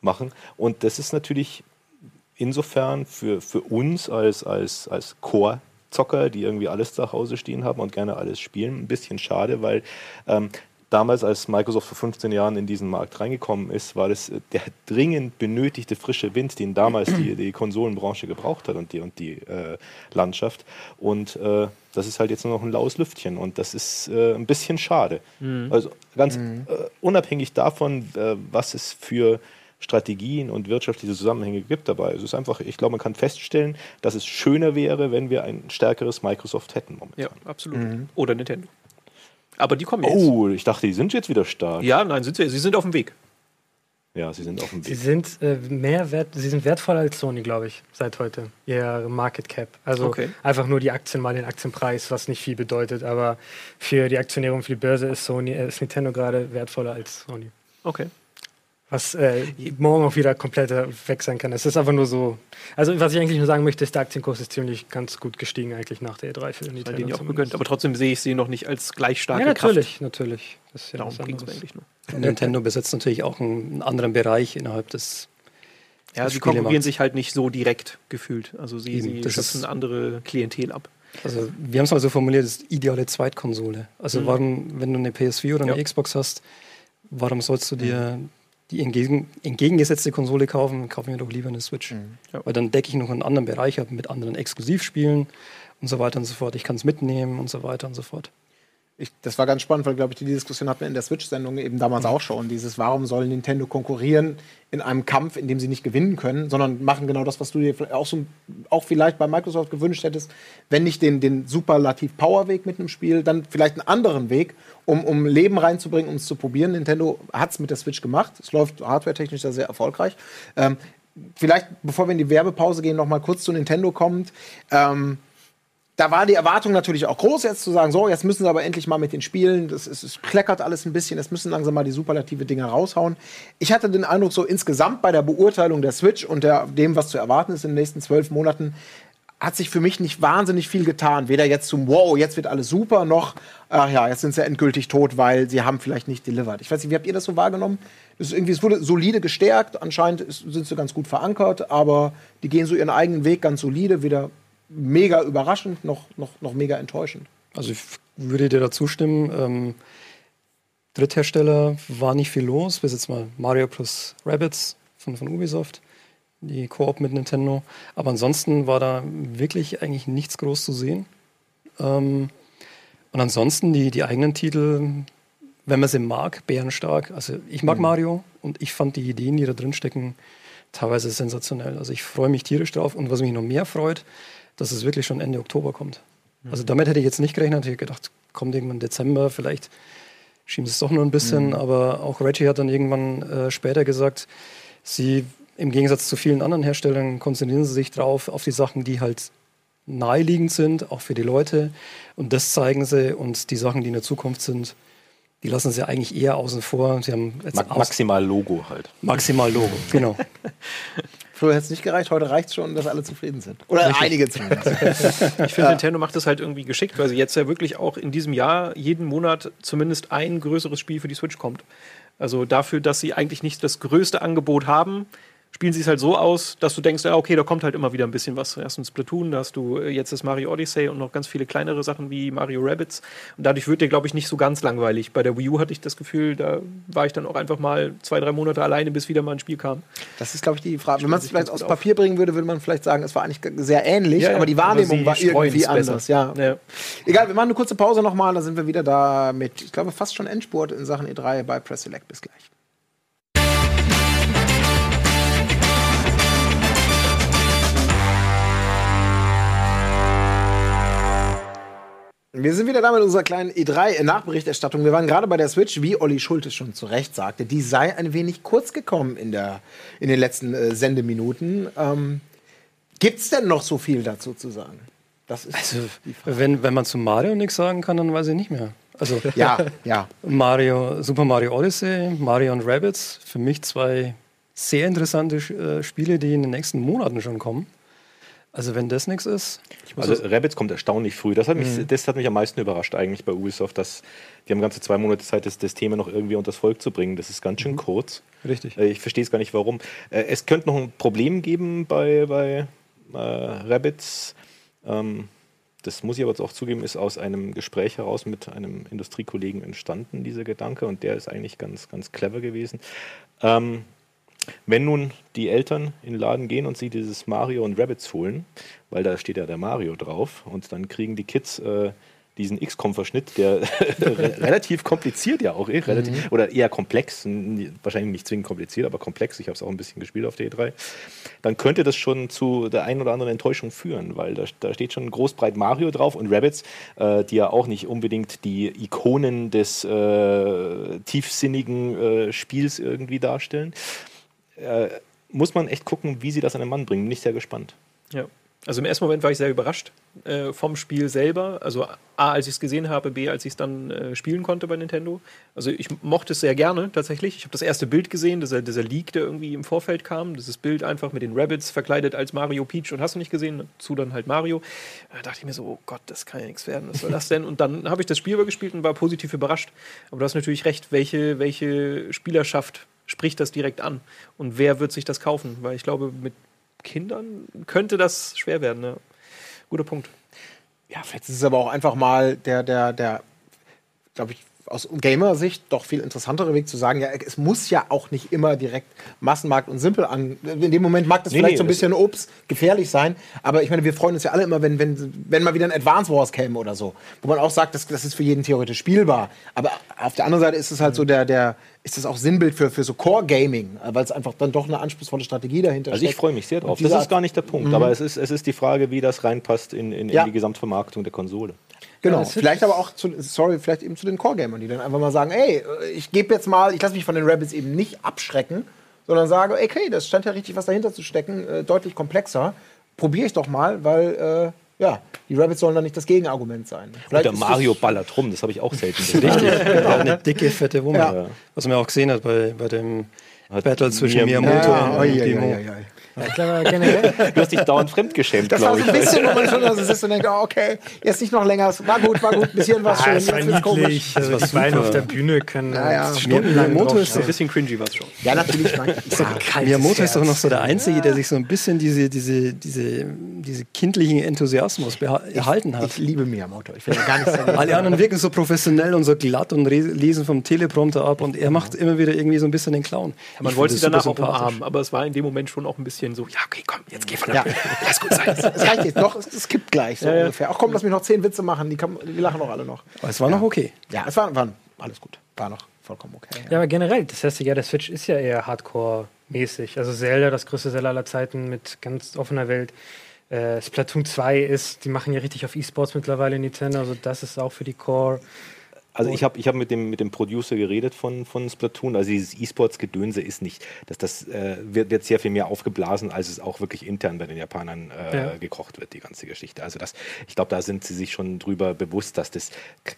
machen. Und das ist natürlich insofern für, für uns als, als, als Core-Zocker, die irgendwie alles zu Hause stehen haben und gerne alles spielen, ein bisschen schade, weil ähm, damals, als Microsoft vor 15 Jahren in diesen Markt reingekommen ist, war das äh, der dringend benötigte frische Wind, den damals die, die Konsolenbranche gebraucht hat und die, und die äh, Landschaft. Und äh, das ist halt jetzt nur noch ein laues Lüftchen und das ist äh, ein bisschen schade. Mhm. Also ganz mhm. Äh, unabhängig davon, äh, was es für Strategien und wirtschaftliche Zusammenhänge gibt dabei. Es ist einfach, ich glaube, man kann feststellen, dass es schöner wäre, wenn wir ein stärkeres Microsoft hätten momentan. Ja, absolut. Mhm. Oder Nintendo. Aber die kommen jetzt. Oh, ich dachte, die sind jetzt wieder stark. Ja, nein, sind sie, sie sind auf dem Weg. Ja, sie sind auf dem Weg. Sie sind äh, mehr wert, sie sind wertvoller als Sony, glaube ich, seit heute. Ihr Market Cap. Also okay. einfach nur die Aktien mal den Aktienpreis, was nicht viel bedeutet, aber für die Aktionäre und für die Börse ist Sony, äh, ist Nintendo gerade wertvoller als Sony. Okay was äh, morgen auch wieder komplett weg sein kann. Es ist einfach nur so. Also, was ich eigentlich nur sagen möchte, ist, der Aktienkurs ist ziemlich ganz gut gestiegen, eigentlich nach der E3 für Nintendo. Den auch begönnt, aber trotzdem sehe ich sie noch nicht als gleich starke ja, natürlich, Kraft. natürlich. Das ist ja Darum ging es eigentlich nur. Nintendo besetzt natürlich auch einen anderen Bereich innerhalb des. Ja, sie konkurrieren sich halt nicht so direkt gefühlt. Also, sie, sie schöpfen andere Klientel ab. Also, wir haben es mal so formuliert, das ist ideale Zweitkonsole. Also, mhm. warum, wenn du eine PS4 oder eine ja. Xbox hast, warum sollst du dir mhm die entgegen, entgegengesetzte Konsole kaufen, kaufe ich mir doch lieber eine Switch. Mhm. Ja. Weil dann decke ich noch einen anderen Bereich ab mit anderen Exklusivspielen und so weiter und so fort. Ich kann es mitnehmen und so weiter und so fort. Ich, das war ganz spannend, weil, glaube ich, die Diskussion hatten wir in der Switch-Sendung eben damals mhm. auch schon. Dieses, warum soll Nintendo konkurrieren in einem Kampf, in dem sie nicht gewinnen können, sondern machen genau das, was du dir auch, so, auch vielleicht bei Microsoft gewünscht hättest, wenn nicht den, den Superlativ-Power-Weg mit einem Spiel, dann vielleicht einen anderen Weg, um, um Leben reinzubringen, um es zu probieren. Nintendo hat es mit der Switch gemacht. Es läuft hardware-technisch sehr erfolgreich. Ähm, vielleicht, bevor wir in die Werbepause gehen, noch mal kurz zu Nintendo kommt. Ähm, da war die Erwartung natürlich auch groß, jetzt zu sagen, so, jetzt müssen sie aber endlich mal mit den Spielen, das, ist, es kleckert alles ein bisschen, es müssen langsam mal die superlative Dinger raushauen. Ich hatte den Eindruck, so insgesamt bei der Beurteilung der Switch und der, dem, was zu erwarten ist in den nächsten zwölf Monaten, hat sich für mich nicht wahnsinnig viel getan. Weder jetzt zum Wow, jetzt wird alles super, noch, ach ja, jetzt sind sie endgültig tot, weil sie haben vielleicht nicht delivered. Ich weiß nicht, wie habt ihr das so wahrgenommen? Es, irgendwie, es wurde solide gestärkt, anscheinend sind sie ganz gut verankert, aber die gehen so ihren eigenen Weg ganz solide, weder mega überraschend noch, noch, noch mega enttäuschend. Also ich würde dir dazu stimmen. Ähm, Dritthersteller war nicht viel los, bis jetzt mal Mario plus Rabbits von, von Ubisoft, die Koop mit Nintendo. Aber ansonsten war da wirklich eigentlich nichts groß zu sehen. Ähm, und ansonsten die, die eigenen Titel, wenn man sie mag, bärenstark. Also ich mag mhm. Mario und ich fand die Ideen, die da drin stecken, teilweise sensationell. Also ich freue mich tierisch drauf und was mich noch mehr freut, dass es wirklich schon Ende Oktober kommt. Mhm. Also damit hätte ich jetzt nicht gerechnet. Ich hätte gedacht, kommt irgendwann Dezember, vielleicht schieben sie es doch nur ein bisschen. Mhm. Aber auch Reggie hat dann irgendwann äh, später gesagt, sie im Gegensatz zu vielen anderen Herstellern konzentrieren sie sich drauf auf die Sachen, die halt naheliegend sind, auch für die Leute. Und das zeigen sie. Und die Sachen, die in der Zukunft sind, die lassen sie eigentlich eher außen vor. Sie haben Ma maximal Logo halt. Maximal Logo, genau. Früher hätte es nicht gereicht, heute reicht es schon, dass alle zufrieden sind. Oder Richtig. einige zumindest. ich finde, Nintendo macht das halt irgendwie geschickt, weil sie jetzt ja wirklich auch in diesem Jahr jeden Monat zumindest ein größeres Spiel für die Switch kommt. Also dafür, dass sie eigentlich nicht das größte Angebot haben, spielen sie es halt so aus, dass du denkst, ja, okay, da kommt halt immer wieder ein bisschen was. Erstens Splatoon, da hast du äh, jetzt das Mario Odyssey und noch ganz viele kleinere Sachen wie Mario Rabbits. Und dadurch wird dir, glaube ich, nicht so ganz langweilig. Bei der Wii U hatte ich das Gefühl, da war ich dann auch einfach mal zwei, drei Monate alleine, bis wieder mal ein Spiel kam. Das ist, glaube ich, die Frage. Wenn man es vielleicht aufs Papier bringen würde, würde man vielleicht sagen, es war eigentlich sehr ähnlich, ja, ja. aber die Wahrnehmung aber war irgendwie anders. Ja. ja. Egal, wir machen eine kurze Pause nochmal, dann sind wir wieder da mit, ich glaube, fast schon Endspurt in Sachen E3 bei Press Select. Bis gleich. Wir sind wieder da mit unserer kleinen E3-Nachberichterstattung. Wir waren gerade bei der Switch, wie Olli Schultes schon zu Recht sagte. Die sei ein wenig kurz gekommen in, der, in den letzten äh, Sendeminuten. Ähm, Gibt es denn noch so viel dazu zu sagen? Das ist also, wenn, wenn man zu Mario nichts sagen kann, dann weiß ich nicht mehr. Also, ja, ja. Mario, Super Mario Odyssey, Mario und Rabbits, für mich zwei sehr interessante äh, Spiele, die in den nächsten Monaten schon kommen. Also wenn das nichts ist. Also Rabbits kommt erstaunlich früh. Das hat, mich, mhm. das hat mich am meisten überrascht eigentlich bei Ubisoft, dass die haben ganze zwei Monate Zeit, das, das Thema noch irgendwie unters Volk zu bringen. Das ist ganz schön mhm. kurz. Richtig. Äh, ich verstehe es gar nicht, warum. Äh, es könnte noch ein Problem geben bei, bei äh, Rabbits. Ähm, das muss ich aber jetzt auch zugeben, ist aus einem Gespräch heraus mit einem Industriekollegen entstanden, dieser Gedanke. Und der ist eigentlich ganz, ganz clever gewesen. Ähm, wenn nun die Eltern in den Laden gehen und sie dieses Mario und Rabbits holen, weil da steht ja der Mario drauf, und dann kriegen die Kids äh, diesen XCOM-Verschnitt, der relativ kompliziert ja auch ist, relativ, mhm. oder eher komplex, wahrscheinlich nicht zwingend kompliziert, aber komplex, ich habe es auch ein bisschen gespielt auf der E3, dann könnte das schon zu der einen oder anderen Enttäuschung führen, weil da, da steht schon großbreit Mario drauf und Rabbits, äh, die ja auch nicht unbedingt die Ikonen des äh, tiefsinnigen äh, Spiels irgendwie darstellen. Äh, muss man echt gucken, wie sie das an den Mann bringen. Bin ich sehr gespannt. Ja. Also im ersten Moment war ich sehr überrascht äh, vom Spiel selber. Also A, als ich es gesehen habe, B, als ich es dann äh, spielen konnte bei Nintendo. Also ich mochte es sehr gerne tatsächlich. Ich habe das erste Bild gesehen, dieser, dieser Leak, der irgendwie im Vorfeld kam. Dieses Bild einfach mit den Rabbits verkleidet als Mario Peach und hast du nicht gesehen, dazu dann halt Mario. Da dachte ich mir so, oh Gott, das kann ja nichts werden. Was soll das denn? Und dann habe ich das Spiel übergespielt und war positiv überrascht. Aber du hast natürlich recht, welche, welche Spielerschaft spricht das direkt an? Und wer wird sich das kaufen? Weil ich glaube, mit Kindern könnte das schwer werden. Ne? Guter Punkt. Ja, vielleicht ist es aber auch einfach mal der, der, der, glaube ich, aus Gamer-Sicht doch viel interessantere Weg zu sagen, ja, es muss ja auch nicht immer direkt Massenmarkt und simpel an. In dem Moment mag das nee, vielleicht nee, so ein bisschen Obst gefährlich sein, aber ich meine, wir freuen uns ja alle immer, wenn, wenn, wenn mal wieder ein Advance Wars käme oder so, wo man auch sagt, das, das ist für jeden theoretisch spielbar. Aber auf der anderen Seite ist es halt so der, der ist das auch Sinnbild für, für so Core-Gaming, weil es einfach dann doch eine anspruchsvolle Strategie dahinter also steckt. Also ich freue mich sehr drauf. Das ist gar nicht der Punkt, mhm. aber es ist, es ist die Frage, wie das reinpasst in, in, in ja. die Gesamtvermarktung der Konsole. Genau, ja, vielleicht aber auch zu, sorry, vielleicht eben zu den Core-Gamern, die dann einfach mal sagen, ey, ich gebe jetzt mal, ich lasse mich von den Rabbits eben nicht abschrecken, sondern sage, okay, das scheint ja richtig was dahinter zu stecken, äh, deutlich komplexer. Probiere ich doch mal, weil äh, ja, die Rabbits sollen dann nicht das Gegenargument sein. Vielleicht Und der Mario ballert rum, das habe ich auch selten gesehen. Richtig, genau. eine dicke, fette Wumme. Ja. Was man auch gesehen hat bei, bei dem Battle zwischen Miyamoto ja, und, und Demo. Ja, klar, generell. Du hast dich dauernd fremdgeschämt, glaube ich. Das war so ein bisschen, wo man schon also sitzt und denkt, oh, okay, jetzt nicht noch länger. War gut, war gut, ein bisschen was ah, schön. Das war jetzt niedlich. Das war also, die auf der Bühne können ja, ja. stundenlang Miyamoto ist so ein bisschen cringy was schon. Ja, natürlich. ja, Miyamoto ist doch noch so der Einzige, der sich so ein bisschen diese, diese, diese, diese kindlichen Enthusiasmus erhalten hat. Ich liebe Miyamoto. Ich will gar nichts. Alle anderen wirken so professionell und so glatt und lesen vom Teleprompter ab und er macht immer wieder irgendwie so ein bisschen den Clown. man wollte sie danach auch umarmen, aber es war in dem Moment schon auch ein bisschen so, ja, okay, komm, jetzt geh von der ja. Bühne. Lass gut sein. Es reicht jetzt noch, es kippt gleich so ja, ungefähr. Ach komm, lass mich noch zehn Witze machen, die, kann, die lachen doch alle noch. Aber es war noch okay. Ja, es war, war alles gut. War noch vollkommen okay. Ja, aber generell, das heißt ja, der Switch ist ja eher Hardcore-mäßig. Also Zelda, das größte Zelda aller Zeiten mit ganz offener Welt. Äh, Splatoon 2 ist, die machen ja richtig auf E-Sports mittlerweile Nintendo, also das ist auch für die Core also ich habe ich hab mit, dem, mit dem Producer geredet von, von Splatoon. Also dieses E-Sports-Gedönse ist nicht, dass das äh, wird, wird sehr viel mehr aufgeblasen, als es auch wirklich intern bei den Japanern äh, ja. gekocht wird, die ganze Geschichte. Also das, ich glaube, da sind sie sich schon drüber bewusst, dass das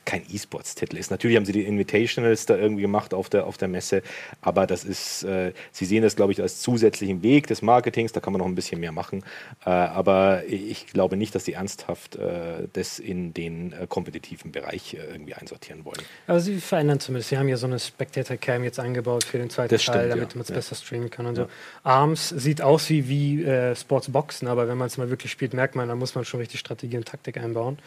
kein E-Sports-Titel ist. Natürlich haben sie die Invitationals da irgendwie gemacht auf der, auf der Messe, aber das ist, äh, sie sehen das, glaube ich, als zusätzlichen Weg des Marketings, da kann man noch ein bisschen mehr machen. Äh, aber ich glaube nicht, dass sie ernsthaft äh, das in den äh, kompetitiven Bereich irgendwie einsortieren wollen wollen. Aber sie verändern zumindest. Sie haben ja so eine Spectator Cam jetzt eingebaut für den zweiten das Teil, stimmt, damit man es ja. besser streamen kann und so. Arms sieht aus wie, wie äh, Sportsboxen, aber wenn man es mal wirklich spielt, merkt man, da muss man schon richtig Strategie und Taktik einbauen.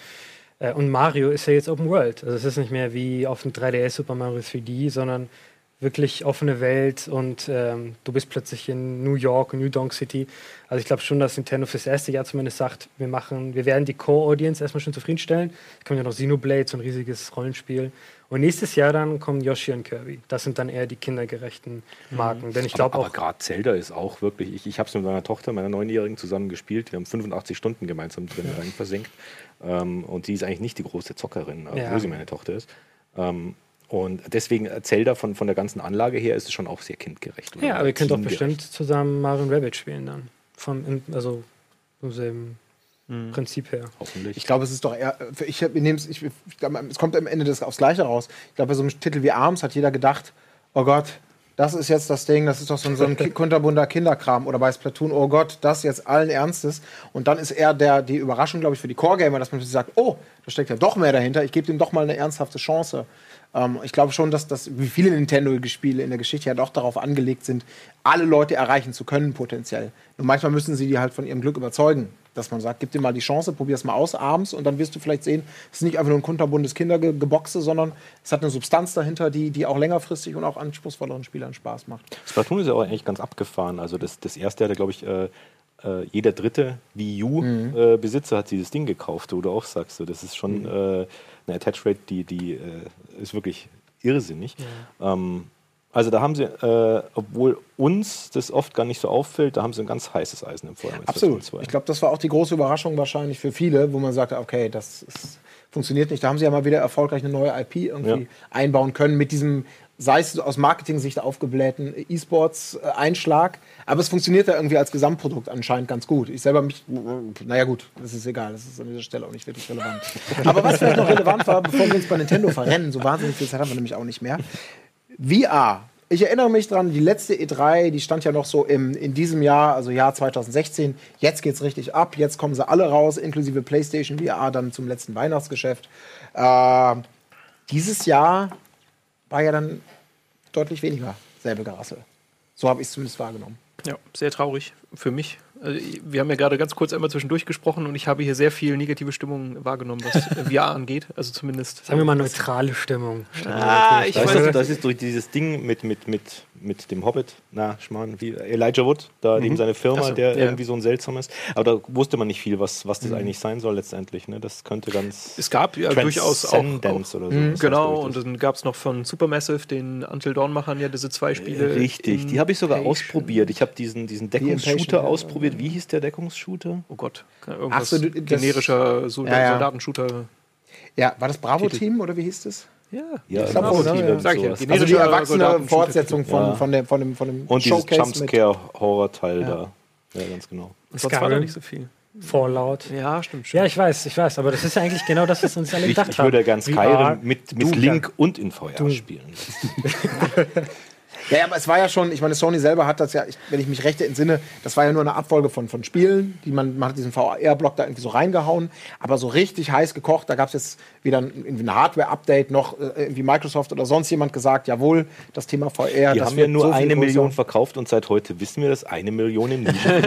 Äh, und Mario ist ja jetzt Open World. Also es ist nicht mehr wie auf dem 3DS Super Mario 3D, sondern wirklich offene Welt und ähm, du bist plötzlich in New York, New Donk City. Also ich glaube schon, dass Nintendo fürs erste Jahr zumindest sagt, wir machen, wir werden die Core-Audience erstmal schon zufriedenstellen. Es kommt ja noch Xenoblade, so ein riesiges Rollenspiel. Und nächstes Jahr dann kommen Yoshi und Kirby. Das sind dann eher die kindergerechten mhm. Marken. Mhm. Denn ich glaube auch. Aber gerade Zelda ist auch wirklich. Ich, ich habe es mit meiner Tochter, meiner Neunjährigen, zusammen gespielt. Wir haben 85 Stunden gemeinsam drin ja. rein versenkt. Ähm, und sie ist eigentlich nicht die große Zockerin, obwohl ja. sie meine Tochter ist. Ähm, und deswegen äh, Zelda von, von der ganzen Anlage her ist es schon auch sehr kindgerecht. Ja, aber ihr könnt doch bestimmt zusammen Mario Rabbit spielen dann. Vom, also vom selben mhm. Prinzip her. Hoffentlich. Ich glaube, es ist doch eher. Ich, ich nehme es, ich, ich, es kommt am Ende das aufs Gleiche raus. Ich glaube, bei so einem Titel wie Arms hat jeder gedacht, oh Gott, das ist jetzt das Ding, das ist doch so ein, so ein kunterbunter Kinderkram. Oder bei Splatoon, oh Gott, das jetzt allen Ernstes. Und dann ist eher der, die Überraschung, glaube ich, für die Core-Gamer, dass man sagt, oh, da steckt ja doch mehr dahinter, ich gebe dem doch mal eine ernsthafte Chance. Ähm, ich glaube schon, dass das, wie viele Nintendo-Spiele in der Geschichte ja doch darauf angelegt sind, alle Leute erreichen zu können, potenziell. Nur manchmal müssen sie die halt von ihrem Glück überzeugen. Dass man sagt, gib dir mal die Chance, probier es mal aus abends und dann wirst du vielleicht sehen, es ist nicht einfach nur ein kunterbundes Kindergeboxe, sondern es hat eine Substanz dahinter, die, die auch längerfristig und auch anspruchsvolleren Spielern Spaß macht. Splatoon ist ja auch eigentlich ganz abgefahren. Also das, das erste hatte, glaube ich, äh, äh, jeder dritte Wii U-Besitzer hat dieses Ding gekauft, wo du auch sagst, so, das ist schon äh, eine Attach Rate, die, die äh, ist wirklich irrsinnig. Ähm, also da haben sie, äh, obwohl uns das oft gar nicht so auffällt, da haben sie ein ganz heißes Eisen im Feuer. Absolut. Splatoon 2. Ich glaube, das war auch die große Überraschung wahrscheinlich für viele, wo man sagte, okay, das ist, funktioniert nicht. Da haben sie ja mal wieder erfolgreich eine neue IP irgendwie Ja. einbauen können mit diesem, sei es aus Marketing-Sicht aufgeblähten E-Sports-Einschlag. Aber es funktioniert ja irgendwie als Gesamtprodukt anscheinend ganz gut. Ich selber mich, naja gut, das ist egal, das ist an dieser Stelle auch nicht wirklich relevant. Aber was vielleicht noch relevant war, bevor wir uns bei Nintendo verrennen, so wahnsinnig viel Zeit haben wir nämlich auch nicht mehr. VR. Ich erinnere mich dran, die letzte E3, die stand ja noch so im, in diesem Jahr, also Jahr 2016. Jetzt geht's richtig ab. Jetzt kommen sie alle raus, inklusive PlayStation VR, dann zum letzten Weihnachtsgeschäft. Äh, dieses Jahr war ja dann deutlich weniger selbe Gerassel. So habe ich es zumindest wahrgenommen. Ja, sehr traurig für mich. Also, wir haben ja gerade ganz kurz einmal zwischendurch gesprochen und ich habe hier sehr viel negative Stimmung wahrgenommen, was äh, VR angeht. Also zumindest. Sagen wir mal neutrale Stimmung. Ah, ich Da ist, weiß das, das ist durch dieses Ding mit, mit, mit, mit dem Hobbit, na, Schmarrn, wie Elijah Wood, da eben seine Firma, so, der ja. irgendwie so ein seltsames. Aber da wusste man nicht viel, was, was das eigentlich sein soll letztendlich. Ne? Das könnte ganz. Es gab ja durchaus auch. auch oder so. Mhm, genau, und dann gab es noch von Supermassive, den Until Dawn-Machern, ja diese zwei Spiele. das. Richtig, die habe ich sogar Impatient. ausprobiert. Ich habe diesen, diesen Deckungsshooter ja. ausprobiert. Wie hieß der Deckungsshooter? Oh Gott, irgendwas Ach so, generischer Solda Ja, ja. Soldatenshooter. Ja, war das Bravo-Team oder wie hieß das? Ja, Ja, Ich glaub auch, Bravo-Team, ne? irgend Sag ich ja. Die Also die erwachsene Soldaten- Fortsetzung von, Ja. von, dem, von, dem, von dem Und dieses Showcase Jumpscare-Horror-Teil da. Ja, ganz genau. sonst war da nicht so viel. Fallout. Ja, stimmt. Ja, ich weiß, ich weiß, aber das ist ja eigentlich genau das, was uns alle Ich, gedacht ich haben. würde gern VR, Skyrim mit, mit Link und in VR Doom. spielen. Ja, aber es war ja schon, ich meine, Sony selber hat das ja, ich, wenn ich mich recht entsinne, das war ja nur eine Abfolge von, von Spielen, die man, man hat diesen VR-Block da irgendwie so reingehauen, aber so richtig heiß gekocht, da gab es jetzt wieder ein, ein Hardware-Update noch, äh, irgendwie Microsoft oder sonst jemand gesagt, jawohl, das Thema VR, Die das haben ja nur so eine größer. Million verkauft und seit heute wissen wir, dass eine Million im Nische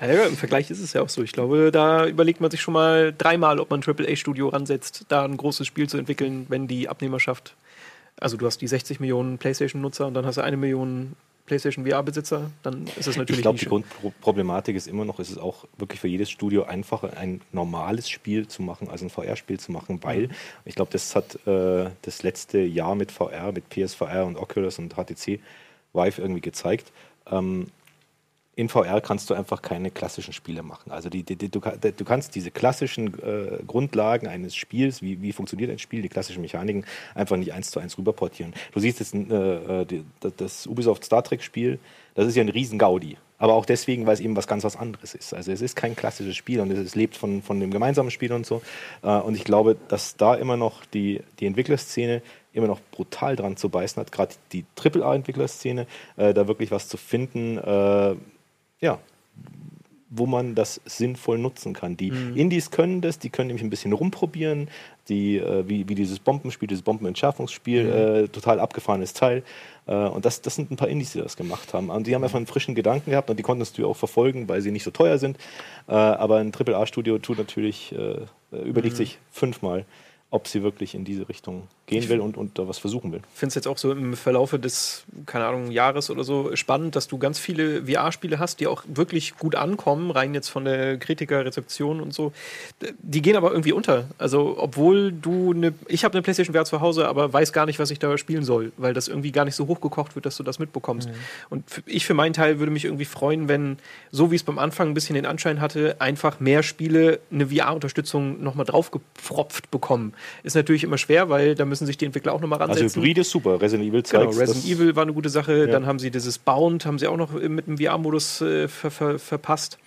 Ja, ja, Im Vergleich ist es ja auch so. Ich glaube, da überlegt man sich schon mal dreimal, ob man ein AAA-Studio ransetzt, da ein großes Spiel zu entwickeln, wenn die Abnehmerschaft. Also du hast die 60 Millionen PlayStation-Nutzer und dann hast du eine Million PlayStation VR-Besitzer, dann ist es natürlich Ich glaube, die. Grundproblematik ist immer noch, es ist auch wirklich für jedes Studio einfacher, ein normales Spiel zu machen, als ein VR-Spiel zu machen, weil ich glaube, das hat äh, das letzte Jahr mit VR, mit PSVR und Oculus und HTC Vive irgendwie gezeigt. Ähm, in VR kannst du einfach keine klassischen Spiele machen. Also die, die, die, du, du kannst diese klassischen äh, Grundlagen eines Spiels, wie, wie funktioniert ein Spiel, die klassischen Mechaniken, einfach nicht eins zu eins rüberportieren. Du siehst jetzt äh, äh, das Ubisoft Star Trek Spiel, das ist ja ein riesen Gaudi. Aber auch deswegen, weil es eben was ganz was anderes ist. Also es ist kein klassisches Spiel und es, es lebt von, von dem gemeinsamen Spiel und so. Äh, und ich glaube, dass da immer noch die, die Entwicklerszene immer noch brutal dran zu beißen hat, gerade die AAA-Entwicklerszene, äh, da wirklich was zu finden, äh, ja, wo man das sinnvoll nutzen kann. Die Indies können das, die können nämlich ein bisschen rumprobieren, die, äh, wie, wie dieses Bombenspiel, dieses Bombenentschärfungsspiel, äh, total abgefahrenes Teil. Äh, und das, das sind ein paar Indies, die das gemacht haben. Und die haben einfach einen frischen Gedanken gehabt und die konntest du auch verfolgen, weil sie nicht so teuer sind. Äh, aber ein AAA-Studio tut natürlich, äh, überlegt sich fünfmal, ob sie wirklich in diese Richtung gehen will und, und da was versuchen will. Ich finde es jetzt auch so im Verlaufe des, keine Ahnung, Jahres oder so spannend, dass du ganz viele VR-Spiele hast, die auch wirklich gut ankommen, rein jetzt von der Kritikerrezeption und so. Die gehen aber irgendwie unter. Also, obwohl du eine, ich habe eine PlayStation VR zu Hause, aber weiß gar nicht, was ich da spielen soll, weil das irgendwie gar nicht so hochgekocht wird, dass du das mitbekommst. Und f- ich für meinen Teil würde mich irgendwie freuen, wenn, so wie es beim Anfang ein bisschen den Anschein hatte, einfach mehr Spiele eine VR-Unterstützung nochmal draufgepfropft bekommen. Ist natürlich immer schwer, weil da müssen sich die Entwickler auch nochmal ransetzen. Also Hybrid ist super. Resident Evil Genau, zeigt Resident Evil war eine gute Sache. Ja. Dann haben sie dieses Bound, haben sie auch noch mit dem VR-Modus äh, ver ver verpasst.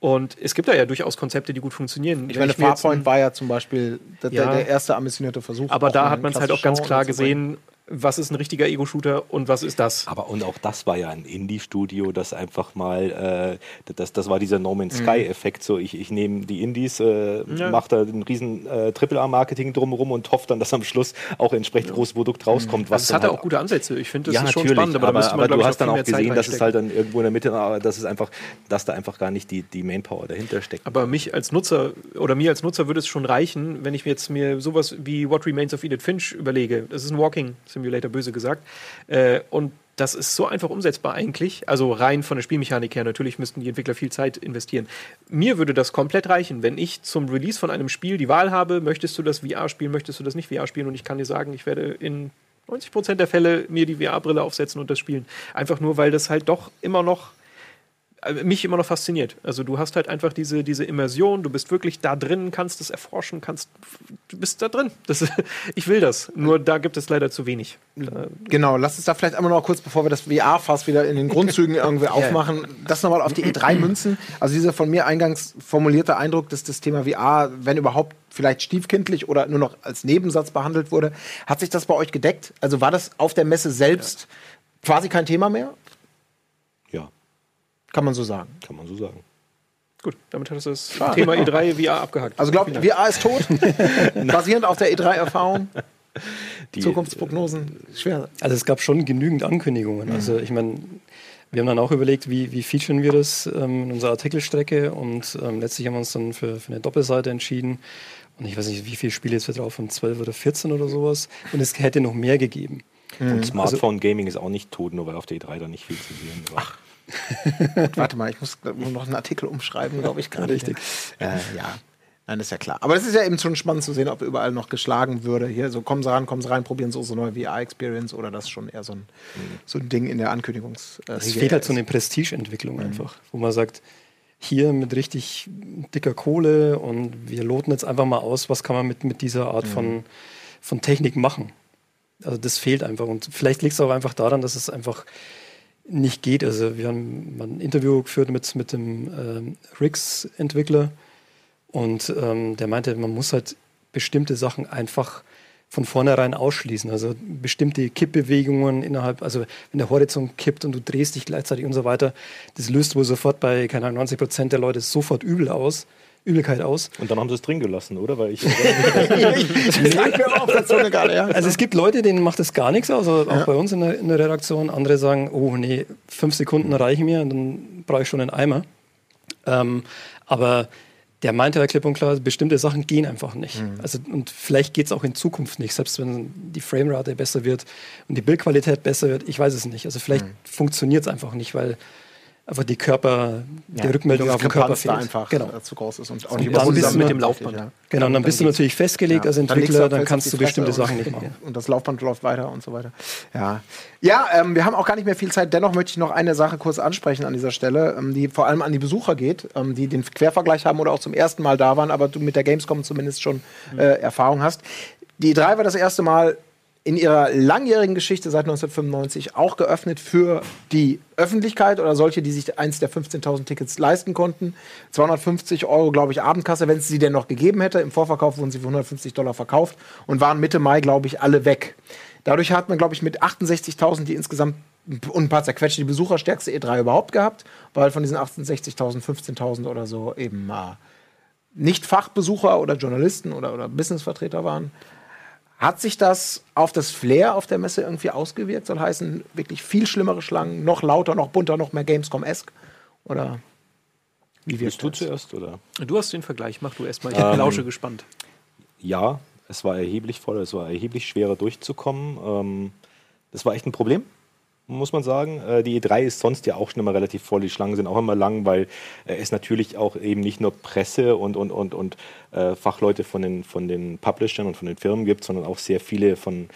Und es gibt da ja durchaus Konzepte, die gut funktionieren. Ich Wenn meine, jetzt Farpoint war ja zum Beispiel der, Ja. der, der erste ambitionierte Versuch. aber da hat man es halt auch ganz klar gesehen, was ist ein richtiger Ego-Shooter und was ist das. Aber und auch das war ja ein Indie-Studio, das einfach mal, äh, das, das war dieser No Man's Sky-Effekt. So, ich, ich nehme die Indies, äh, Ja. mache da ein riesen äh, Triple-A-Marketing drumherum und hoffe dann, dass am Schluss auch entsprechend großes Produkt rauskommt. Also es hatte halt auch gute Ansätze. Ich finde, das ja, ist schon spannend, aber, aber, man, aber du hast dann auch gesehen, dass es halt dann irgendwo in der Mitte, dass es einfach, dass da einfach gar nicht die, die Manpower dahinter steckt. Aber mich als Nutzer oder mir als Nutzer würde es schon reichen, wenn ich mir jetzt mir sowas wie What Remains of Edith Finch überlege. Das ist ein Walking Simulator, böse gesagt. Äh, und das ist so einfach umsetzbar eigentlich. Also rein von der Spielmechanik her. Natürlich müssten die Entwickler viel Zeit investieren. Mir würde das komplett reichen, wenn ich zum Release von einem Spiel die Wahl habe, möchtest du das VR spielen, möchtest du das nicht VR spielen und ich kann dir sagen, ich werde in 90% der Fälle mir die VR-Brille aufsetzen und das spielen. Einfach nur, weil das halt doch immer noch mich immer noch fasziniert. Also du hast halt einfach diese, diese Immersion, du bist wirklich da drin, kannst es erforschen, kannst, du bist da drin. Das, ich will das. Nur da gibt es leider zu wenig. Genau, lass uns da vielleicht einmal noch kurz, bevor wir das VR-Fass wieder in den Grundzügen irgendwie aufmachen, das nochmal auf die E3 münzen. Also dieser von mir eingangs formulierte Eindruck, dass das Thema VR, wenn überhaupt, vielleicht stiefkindlich oder nur noch als Nebensatz behandelt wurde. Hat sich das bei euch gedeckt? Also war das auf der Messe selbst quasi kein Thema mehr? Kann man so sagen. kann man so sagen. gut, damit hat es das Thema E3 VR abgehakt. Also glaubt, VR ist tot? Basierend auf der E3-Erfahrung? Die, Zukunftsprognosen? Schwer. Also es gab schon genügend Ankündigungen. Also ich meine, wir haben dann auch überlegt, wie, wie featuren wir das ähm, in unserer Artikelstrecke und ähm, letztlich haben wir uns dann für, für eine Doppelseite entschieden. Und ich weiß nicht, wie viele Spiele jetzt wir drauf haben, 12 oder 14 oder sowas. Und es hätte noch mehr gegeben. Und Smartphone-Gaming ist auch nicht tot, nur weil auf der E3 da nicht viel zu sehen war. Warte mal, ich muss noch einen Artikel umschreiben, glaube ich, gerade. Richtig. Äh, ja. Nein, ist ja klar. Aber es ist ja eben schon spannend zu sehen, ob überall noch geschlagen würde. Hier, so kommen Sie ran, kommen Sie rein, probieren Sie unsere neue VR-Experience oder das schon eher so ein, so ein Ding in der Ankündigungs. Es fehlt halt so eine Prestigeentwicklung einfach, wo man sagt, hier mit richtig dicker Kohle und wir loten jetzt einfach mal aus, was kann man mit, mit dieser Art von, von Technik machen. Also das fehlt einfach und vielleicht liegt es auch einfach daran, dass es einfach nicht geht. Also wir haben mal ein Interview geführt mit, mit dem ähm, Rix-Entwickler und ähm, der meinte, man muss halt bestimmte Sachen einfach von vornherein ausschließen. Also bestimmte Kippbewegungen innerhalb, also wenn der Horizont kippt und du drehst dich gleichzeitig und so weiter, das löst wohl sofort bei, keine Ahnung, 90 Prozent der Leute sofort übel aus, Übelkeit aus. Und dann haben sie es drin gelassen, oder? Weil ich, Das lag mir der Zunge gerade, ja. Also es gibt Leute, denen macht das gar nichts aus, also auch bei uns in der, in der Redaktion. Andere sagen, oh nee, fünf Sekunden reichen mir und dann brauche ich schon einen Eimer. Ähm, aber der meinte ja klipp und klar, bestimmte Sachen gehen einfach nicht. Also, und vielleicht geht es auch in Zukunft nicht, selbst wenn die Framerate besser wird und die Bildqualität besser wird. Ich weiß es nicht. Also vielleicht funktioniert es einfach nicht, weil einfach die Körper, die Rückmeldung auf den Körper fehlt. einfach genau. äh, zu groß ist und auch Und nicht dann bist du mit dem Laufband. Ja. Genau, und dann bist du natürlich festgelegt als Ja, dann legst Entwickler, du- dann fällst kannst du bestimmte Sachen nicht machen. Und das Laufband läuft weiter und so weiter. Ja, ja ähm, wir haben auch gar nicht mehr viel Zeit. Dennoch möchte ich noch eine Sache kurz ansprechen an dieser Stelle, ähm, die vor allem an die Besucher geht, ähm, die den Quervergleich haben oder auch zum ersten Mal da waren, aber du mit der Gamescom zumindest schon äh, Erfahrung hast. Die E3 war das erste Mal in ihrer langjährigen Geschichte seit 1995 auch geöffnet für die Öffentlichkeit oder solche, die sich eins der 15.000 Tickets leisten konnten. 250 Euro, glaube ich, Abendkasse, wenn es sie denn noch gegeben hätte. Im Vorverkauf wurden sie für 150 Dollar verkauft und waren Mitte Mai, glaube ich, alle weg. Dadurch hat man, glaube ich, mit 68.000 die insgesamt und ein paar zerquetschte die besucherstärkste E3 überhaupt gehabt, weil von diesen 68.000 15.000 oder so eben äh, nicht Fachbesucher oder Journalisten oder, oder Businessvertreter waren. Hat sich das auf das Flair auf der Messe irgendwie ausgewirkt? Soll heißen, wirklich viel schlimmere Schlangen, noch lauter, noch bunter, noch mehr Gamescom-esque? Oder wie wirkt du das? zuerst, oder? Du hast den Vergleich, mach du erstmal. Ich Ähm, lausche gespannt. Ja, es war erheblich voller, es war erheblich schwerer durchzukommen. Ähm, das war echt ein Problem, muss man sagen. Äh, die E3 ist sonst ja auch schon immer relativ voll, die Schlangen sind auch immer lang, weil äh, es natürlich auch eben nicht nur Presse und, und, und, und äh, Fachleute von den, von den Publishern und von den Firmen gibt, sondern auch sehr viele von,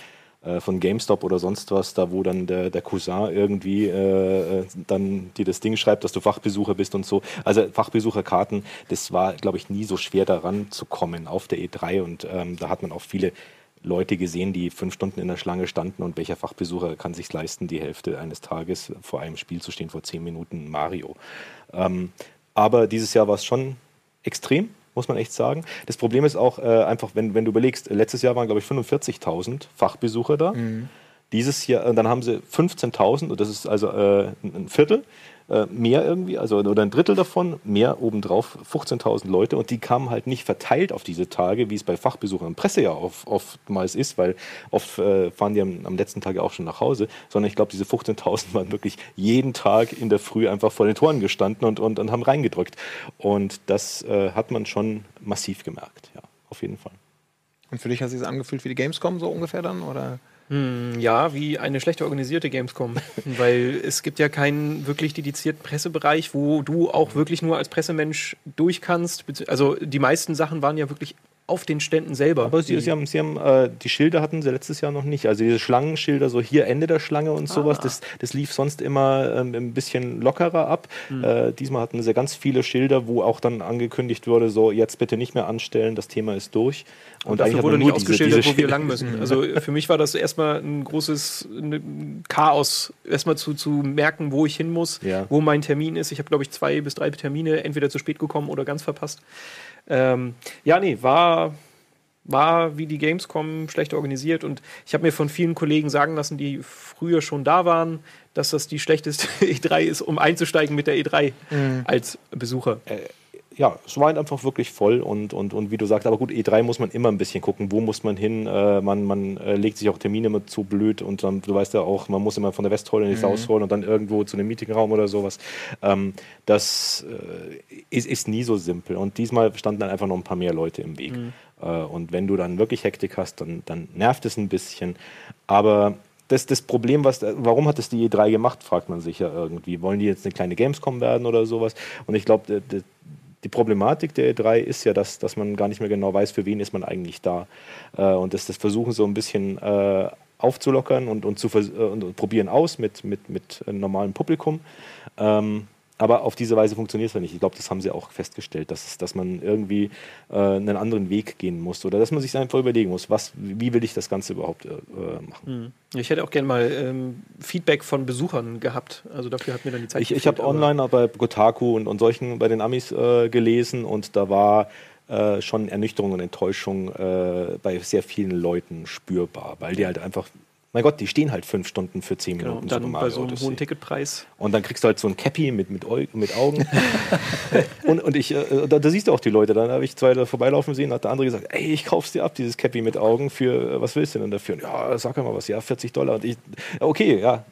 von GameStop oder sonst was, da wo dann der, der Cousin irgendwie äh, dann dir das Ding schreibt, dass du Fachbesucher bist und so. Also Fachbesucherkarten, das war, glaube ich, nie so schwer daran zu kommen auf der E3 und ähm, da hat man auch viele Leute gesehen, die fünf Stunden in der Schlange standen und welcher Fachbesucher kann sich leisten, die Hälfte eines Tages vor einem Spiel zu stehen, vor zehn Minuten Mario. Ähm, aber dieses Jahr war es schon extrem, muss man echt sagen. Das Problem ist auch äh, einfach, wenn, wenn du überlegst, letztes Jahr waren, glaube ich, 45.000 Fachbesucher da. Dieses Jahr, dann haben sie 15.000, und das ist also äh, ein Viertel äh, mehr irgendwie, also oder ein Drittel davon, mehr obendrauf, 15.000 Leute und die kamen halt nicht verteilt auf diese Tage, wie es bei Fachbesuchern und Presse ja oft, oftmals ist, weil oft äh, fahren die am, am, letzten Tag ja auch schon nach Hause, sondern ich glaube, diese 15.000 waren wirklich jeden Tag in der Früh einfach vor den Toren gestanden und, und, und haben reingedrückt. Und das äh, hat man schon massiv gemerkt, ja, auf jeden Fall. Und für dich hat sich das angefühlt wie die Gamescom so ungefähr dann, oder? Hm, ja, wie eine schlecht organisierte Gamescom. Weil es gibt ja keinen wirklich dedizierten Pressebereich, wo du auch wirklich nur als Pressemensch durch kannst. Also die meisten Sachen waren ja wirklich auf den Ständen selber. Aber sie, sie haben, sie haben äh, die Schilder hatten sie letztes Jahr noch nicht. Also diese Schlangenschilder, so hier Ende der Schlange und ah. sowas, das, das lief sonst immer ähm, ein bisschen lockerer ab. Mhm. Äh, diesmal hatten sie ganz viele Schilder, wo auch dann angekündigt wurde, so jetzt bitte nicht mehr anstellen, das Thema ist durch. Und, und dafür wurde nicht ausgeschildert, diese, diese wo wir lang müssen. Also für mich war das erstmal ein großes Chaos, erstmal zu, zu merken, wo ich hin muss, ja. wo mein Termin ist. Ich habe, glaube ich, zwei bis drei Termine entweder zu spät gekommen oder ganz verpasst. Ähm, ja, nee, war, war wie die Gamescom schlecht organisiert und ich habe mir von vielen Kollegen sagen lassen, die früher schon da waren, dass das die schlechteste E3 ist, um einzusteigen mit der E3 mhm. als Besucher. Äh, ja, es war halt einfach wirklich voll und, und, und wie du sagst, aber gut, E3 muss man immer ein bisschen gucken, wo muss man hin, äh, man, man äh, legt sich auch Termine immer zu blöd und dann, du weißt ja auch, man muss immer von der Westhalle in die mhm. Southhalle und dann irgendwo zu einem Meetingraum oder sowas. Ähm, das äh, ist, ist nie so simpel und diesmal standen dann einfach noch ein paar mehr Leute im Weg. Mhm. Äh, und wenn du dann wirklich Hektik hast, dann, dann nervt es ein bisschen, aber das, das Problem, was, warum hat es die E3 gemacht, fragt man sich ja irgendwie. Wollen die jetzt eine kleine Gamescom werden oder sowas? Und ich glaube, die Problematik der E3 ist ja, dass, dass man gar nicht mehr genau weiß, für wen ist man eigentlich da. Äh, und das, das Versuchen so ein bisschen äh, aufzulockern und, und, zu, äh, und probieren aus mit, mit, mit normalem Publikum. Ähm, aber auf diese Weise funktioniert es ja nicht. Ich glaube, das haben sie auch festgestellt, dass, dass man irgendwie äh, einen anderen Weg gehen muss oder dass man sich einfach überlegen muss, was, wie will ich das Ganze überhaupt äh, machen. Hm. Ich hätte auch gerne mal ähm, Feedback von Besuchern gehabt. Also dafür hat mir dann die Zeit Ich, ich habe online bei Gotaku und, und solchen bei den Amis äh, gelesen und da war äh, schon Ernüchterung und Enttäuschung äh, bei sehr vielen Leuten spürbar, weil die halt einfach mein Gott, die stehen halt fünf Stunden für zehn genau, Minuten. Genau, dann bei so einem hohen Ticketpreis. Und dann kriegst du halt so ein Cappy mit, mit, mit Augen. und, und ich, äh, da, da, siehst du auch die Leute. Dann habe ich zwei da vorbeilaufen sehen, hat der andere gesagt, ey, ich kauf's dir ab, dieses Cappy mit Augen für, äh, was willst du denn dafür? Und, ja, sag mal was, ja, 40 Dollar. Und ich, okay, ja,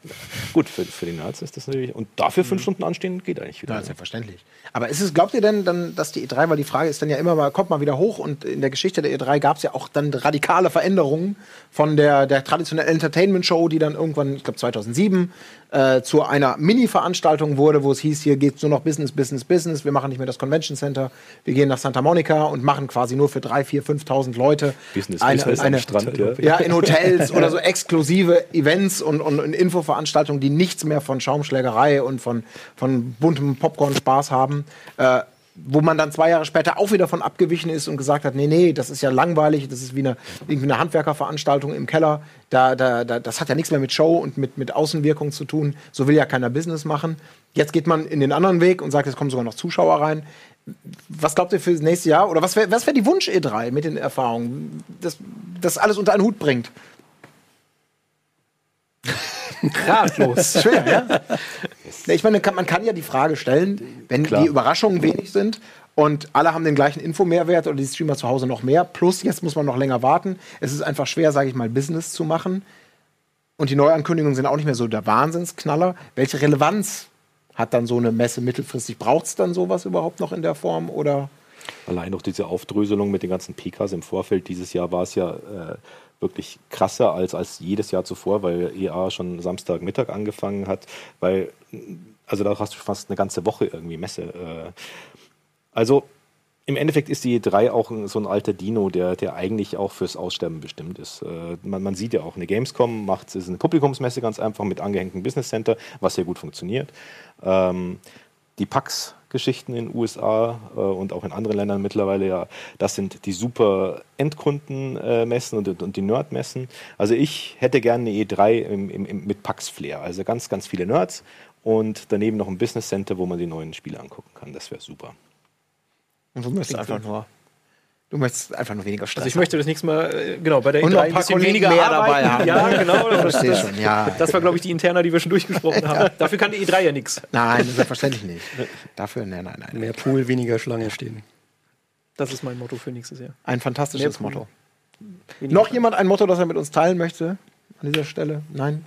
gut, für, für die Nerds ist das natürlich. Und dafür fünf mhm. Stunden anstehen geht eigentlich wieder. Ja, selbstverständlich. Aber ist es, glaubt ihr denn dann, dass die E3, weil die Frage ist dann ja immer mal, kommt mal wieder hoch und in der Geschichte der E3 gab es ja auch dann radikale Veränderungen von der, der traditionellen Entertainment-Show, die dann irgendwann, ich glaube 2007, äh, zu einer Mini-Veranstaltung wurde, wo es hieß, hier geht es nur noch Business, Business, Business. Wir machen nicht mehr das Convention Center. Wir gehen nach Santa Monica und machen quasi nur für 3.000, 4.000, 5.000 Leute Business, eine, Business eine, Strand, ja. ja. in Hotels oder so exklusive Events und, und, und, Infoveranstaltungen, die nichts mehr von Schaumschlägerei und von, von buntem Popcorn-Spaß haben. Äh, wo man dann zwei Jahre später auch wieder von abgewichen ist und gesagt hat, nee, nee, das ist ja langweilig, das ist wie eine, irgendwie eine Handwerkerveranstaltung im Keller, da, da, da, das hat ja nichts mehr mit Show und mit, mit Außenwirkung zu tun, so will ja keiner Business machen. Jetzt geht man in den anderen Weg und sagt, es kommen sogar noch Zuschauer rein. Was glaubt ihr für das nächste Jahr? Oder was wäre was wär die Wunsch E3 mit den Erfahrungen, dass das alles unter einen Hut bringt? Ratlos. Schwer, ja? Ich meine, man kann ja die Frage stellen, wenn Klar. die Überraschungen wenig sind und alle haben den gleichen Infomehrwert oder die Streamer zu Hause noch mehr, plus jetzt muss man noch länger warten. Es ist einfach schwer, sage ich mal, Business zu machen. Und die Neuankündigungen sind auch nicht mehr so der Wahnsinnsknaller. Welche Relevanz hat dann so eine Messe mittelfristig? Braucht es dann sowas überhaupt noch in der Form oder? Allein noch diese Aufdröselung mit den ganzen PKs im Vorfeld. Dieses Jahr war es ja äh, wirklich krasser als, als jedes Jahr zuvor, weil EA schon Samstagmittag angefangen hat, weil, also da hast du fast eine ganze Woche irgendwie Messe. Äh. Also im Endeffekt ist die E3 auch so ein alter Dino, der, der eigentlich auch fürs Aussterben bestimmt ist. Äh, man, man, sieht ja auch, eine Gamescom macht es eine Publikumsmesse ganz einfach mit angehängtem Business Center, was sehr gut funktioniert. Ähm, die PAX Geschichten in den USA äh, und auch in anderen Ländern mittlerweile ja, das sind die super Endkundenmessen äh, und, und, die Nerdmessen. Also ich hätte gerne eine E3 im, im, mit Pax-Flair, also ganz, ganz viele Nerds und daneben noch ein Business Center, wo man die neuen Spiele angucken kann. Das wäre super. Und du müsstest einfach nur Du möchtest einfach nur weniger Stress. Also ich möchte das nächste Mal, äh, genau, bei der Und E3 noch ein ein paar bisschen Kollegen weniger mehr arbeiten. dabei haben. Ja, genau. haben. Verstehe schon, ja. Das war, glaube ich, die Interna, die wir schon durchgesprochen haben. Dafür kann die E3 ja nichts. Nein, selbstverständlich nicht. Dafür, nein, nein, nein. Mehr Pool, weniger Schlange stehen. Das ist mein Motto für nächstes Jahr. Ein fantastisches Mehr Motto. Noch jemand ein Motto, das er mit uns teilen möchte an dieser Stelle? Nein,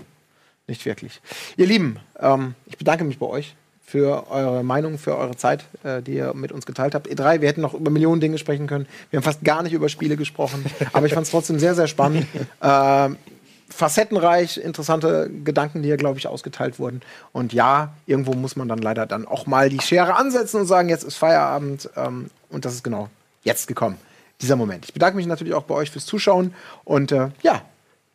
nicht wirklich. Ihr Lieben, ähm, ich bedanke mich bei euch für eure Meinung, für eure Zeit, äh, die ihr mit uns geteilt habt. E3, wir hätten noch über Millionen Dinge sprechen können. Wir haben fast gar nicht über Spiele gesprochen, aber ich fand es trotzdem sehr, sehr spannend. Ähm, facettenreich, interessante Gedanken, die hier, glaube ich, ausgeteilt wurden. Und ja, irgendwo muss man dann leider dann auch mal die Schere ansetzen und sagen, jetzt ist Feierabend. Ähm, und das ist genau jetzt gekommen, dieser Moment. Ich bedanke mich natürlich auch bei euch fürs Zuschauen und äh, ja,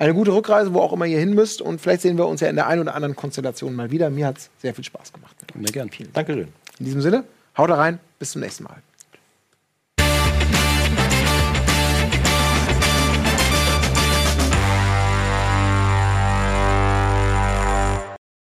eine gute Rückreise, wo auch immer ihr hin müsst. Und vielleicht sehen wir uns ja in der einen oder anderen Konstellation mal wieder. Mir hat es sehr viel Spaß gemacht. Immer gern. Dankeschön. In diesem Sinne, haut rein, bis zum nächsten Mal.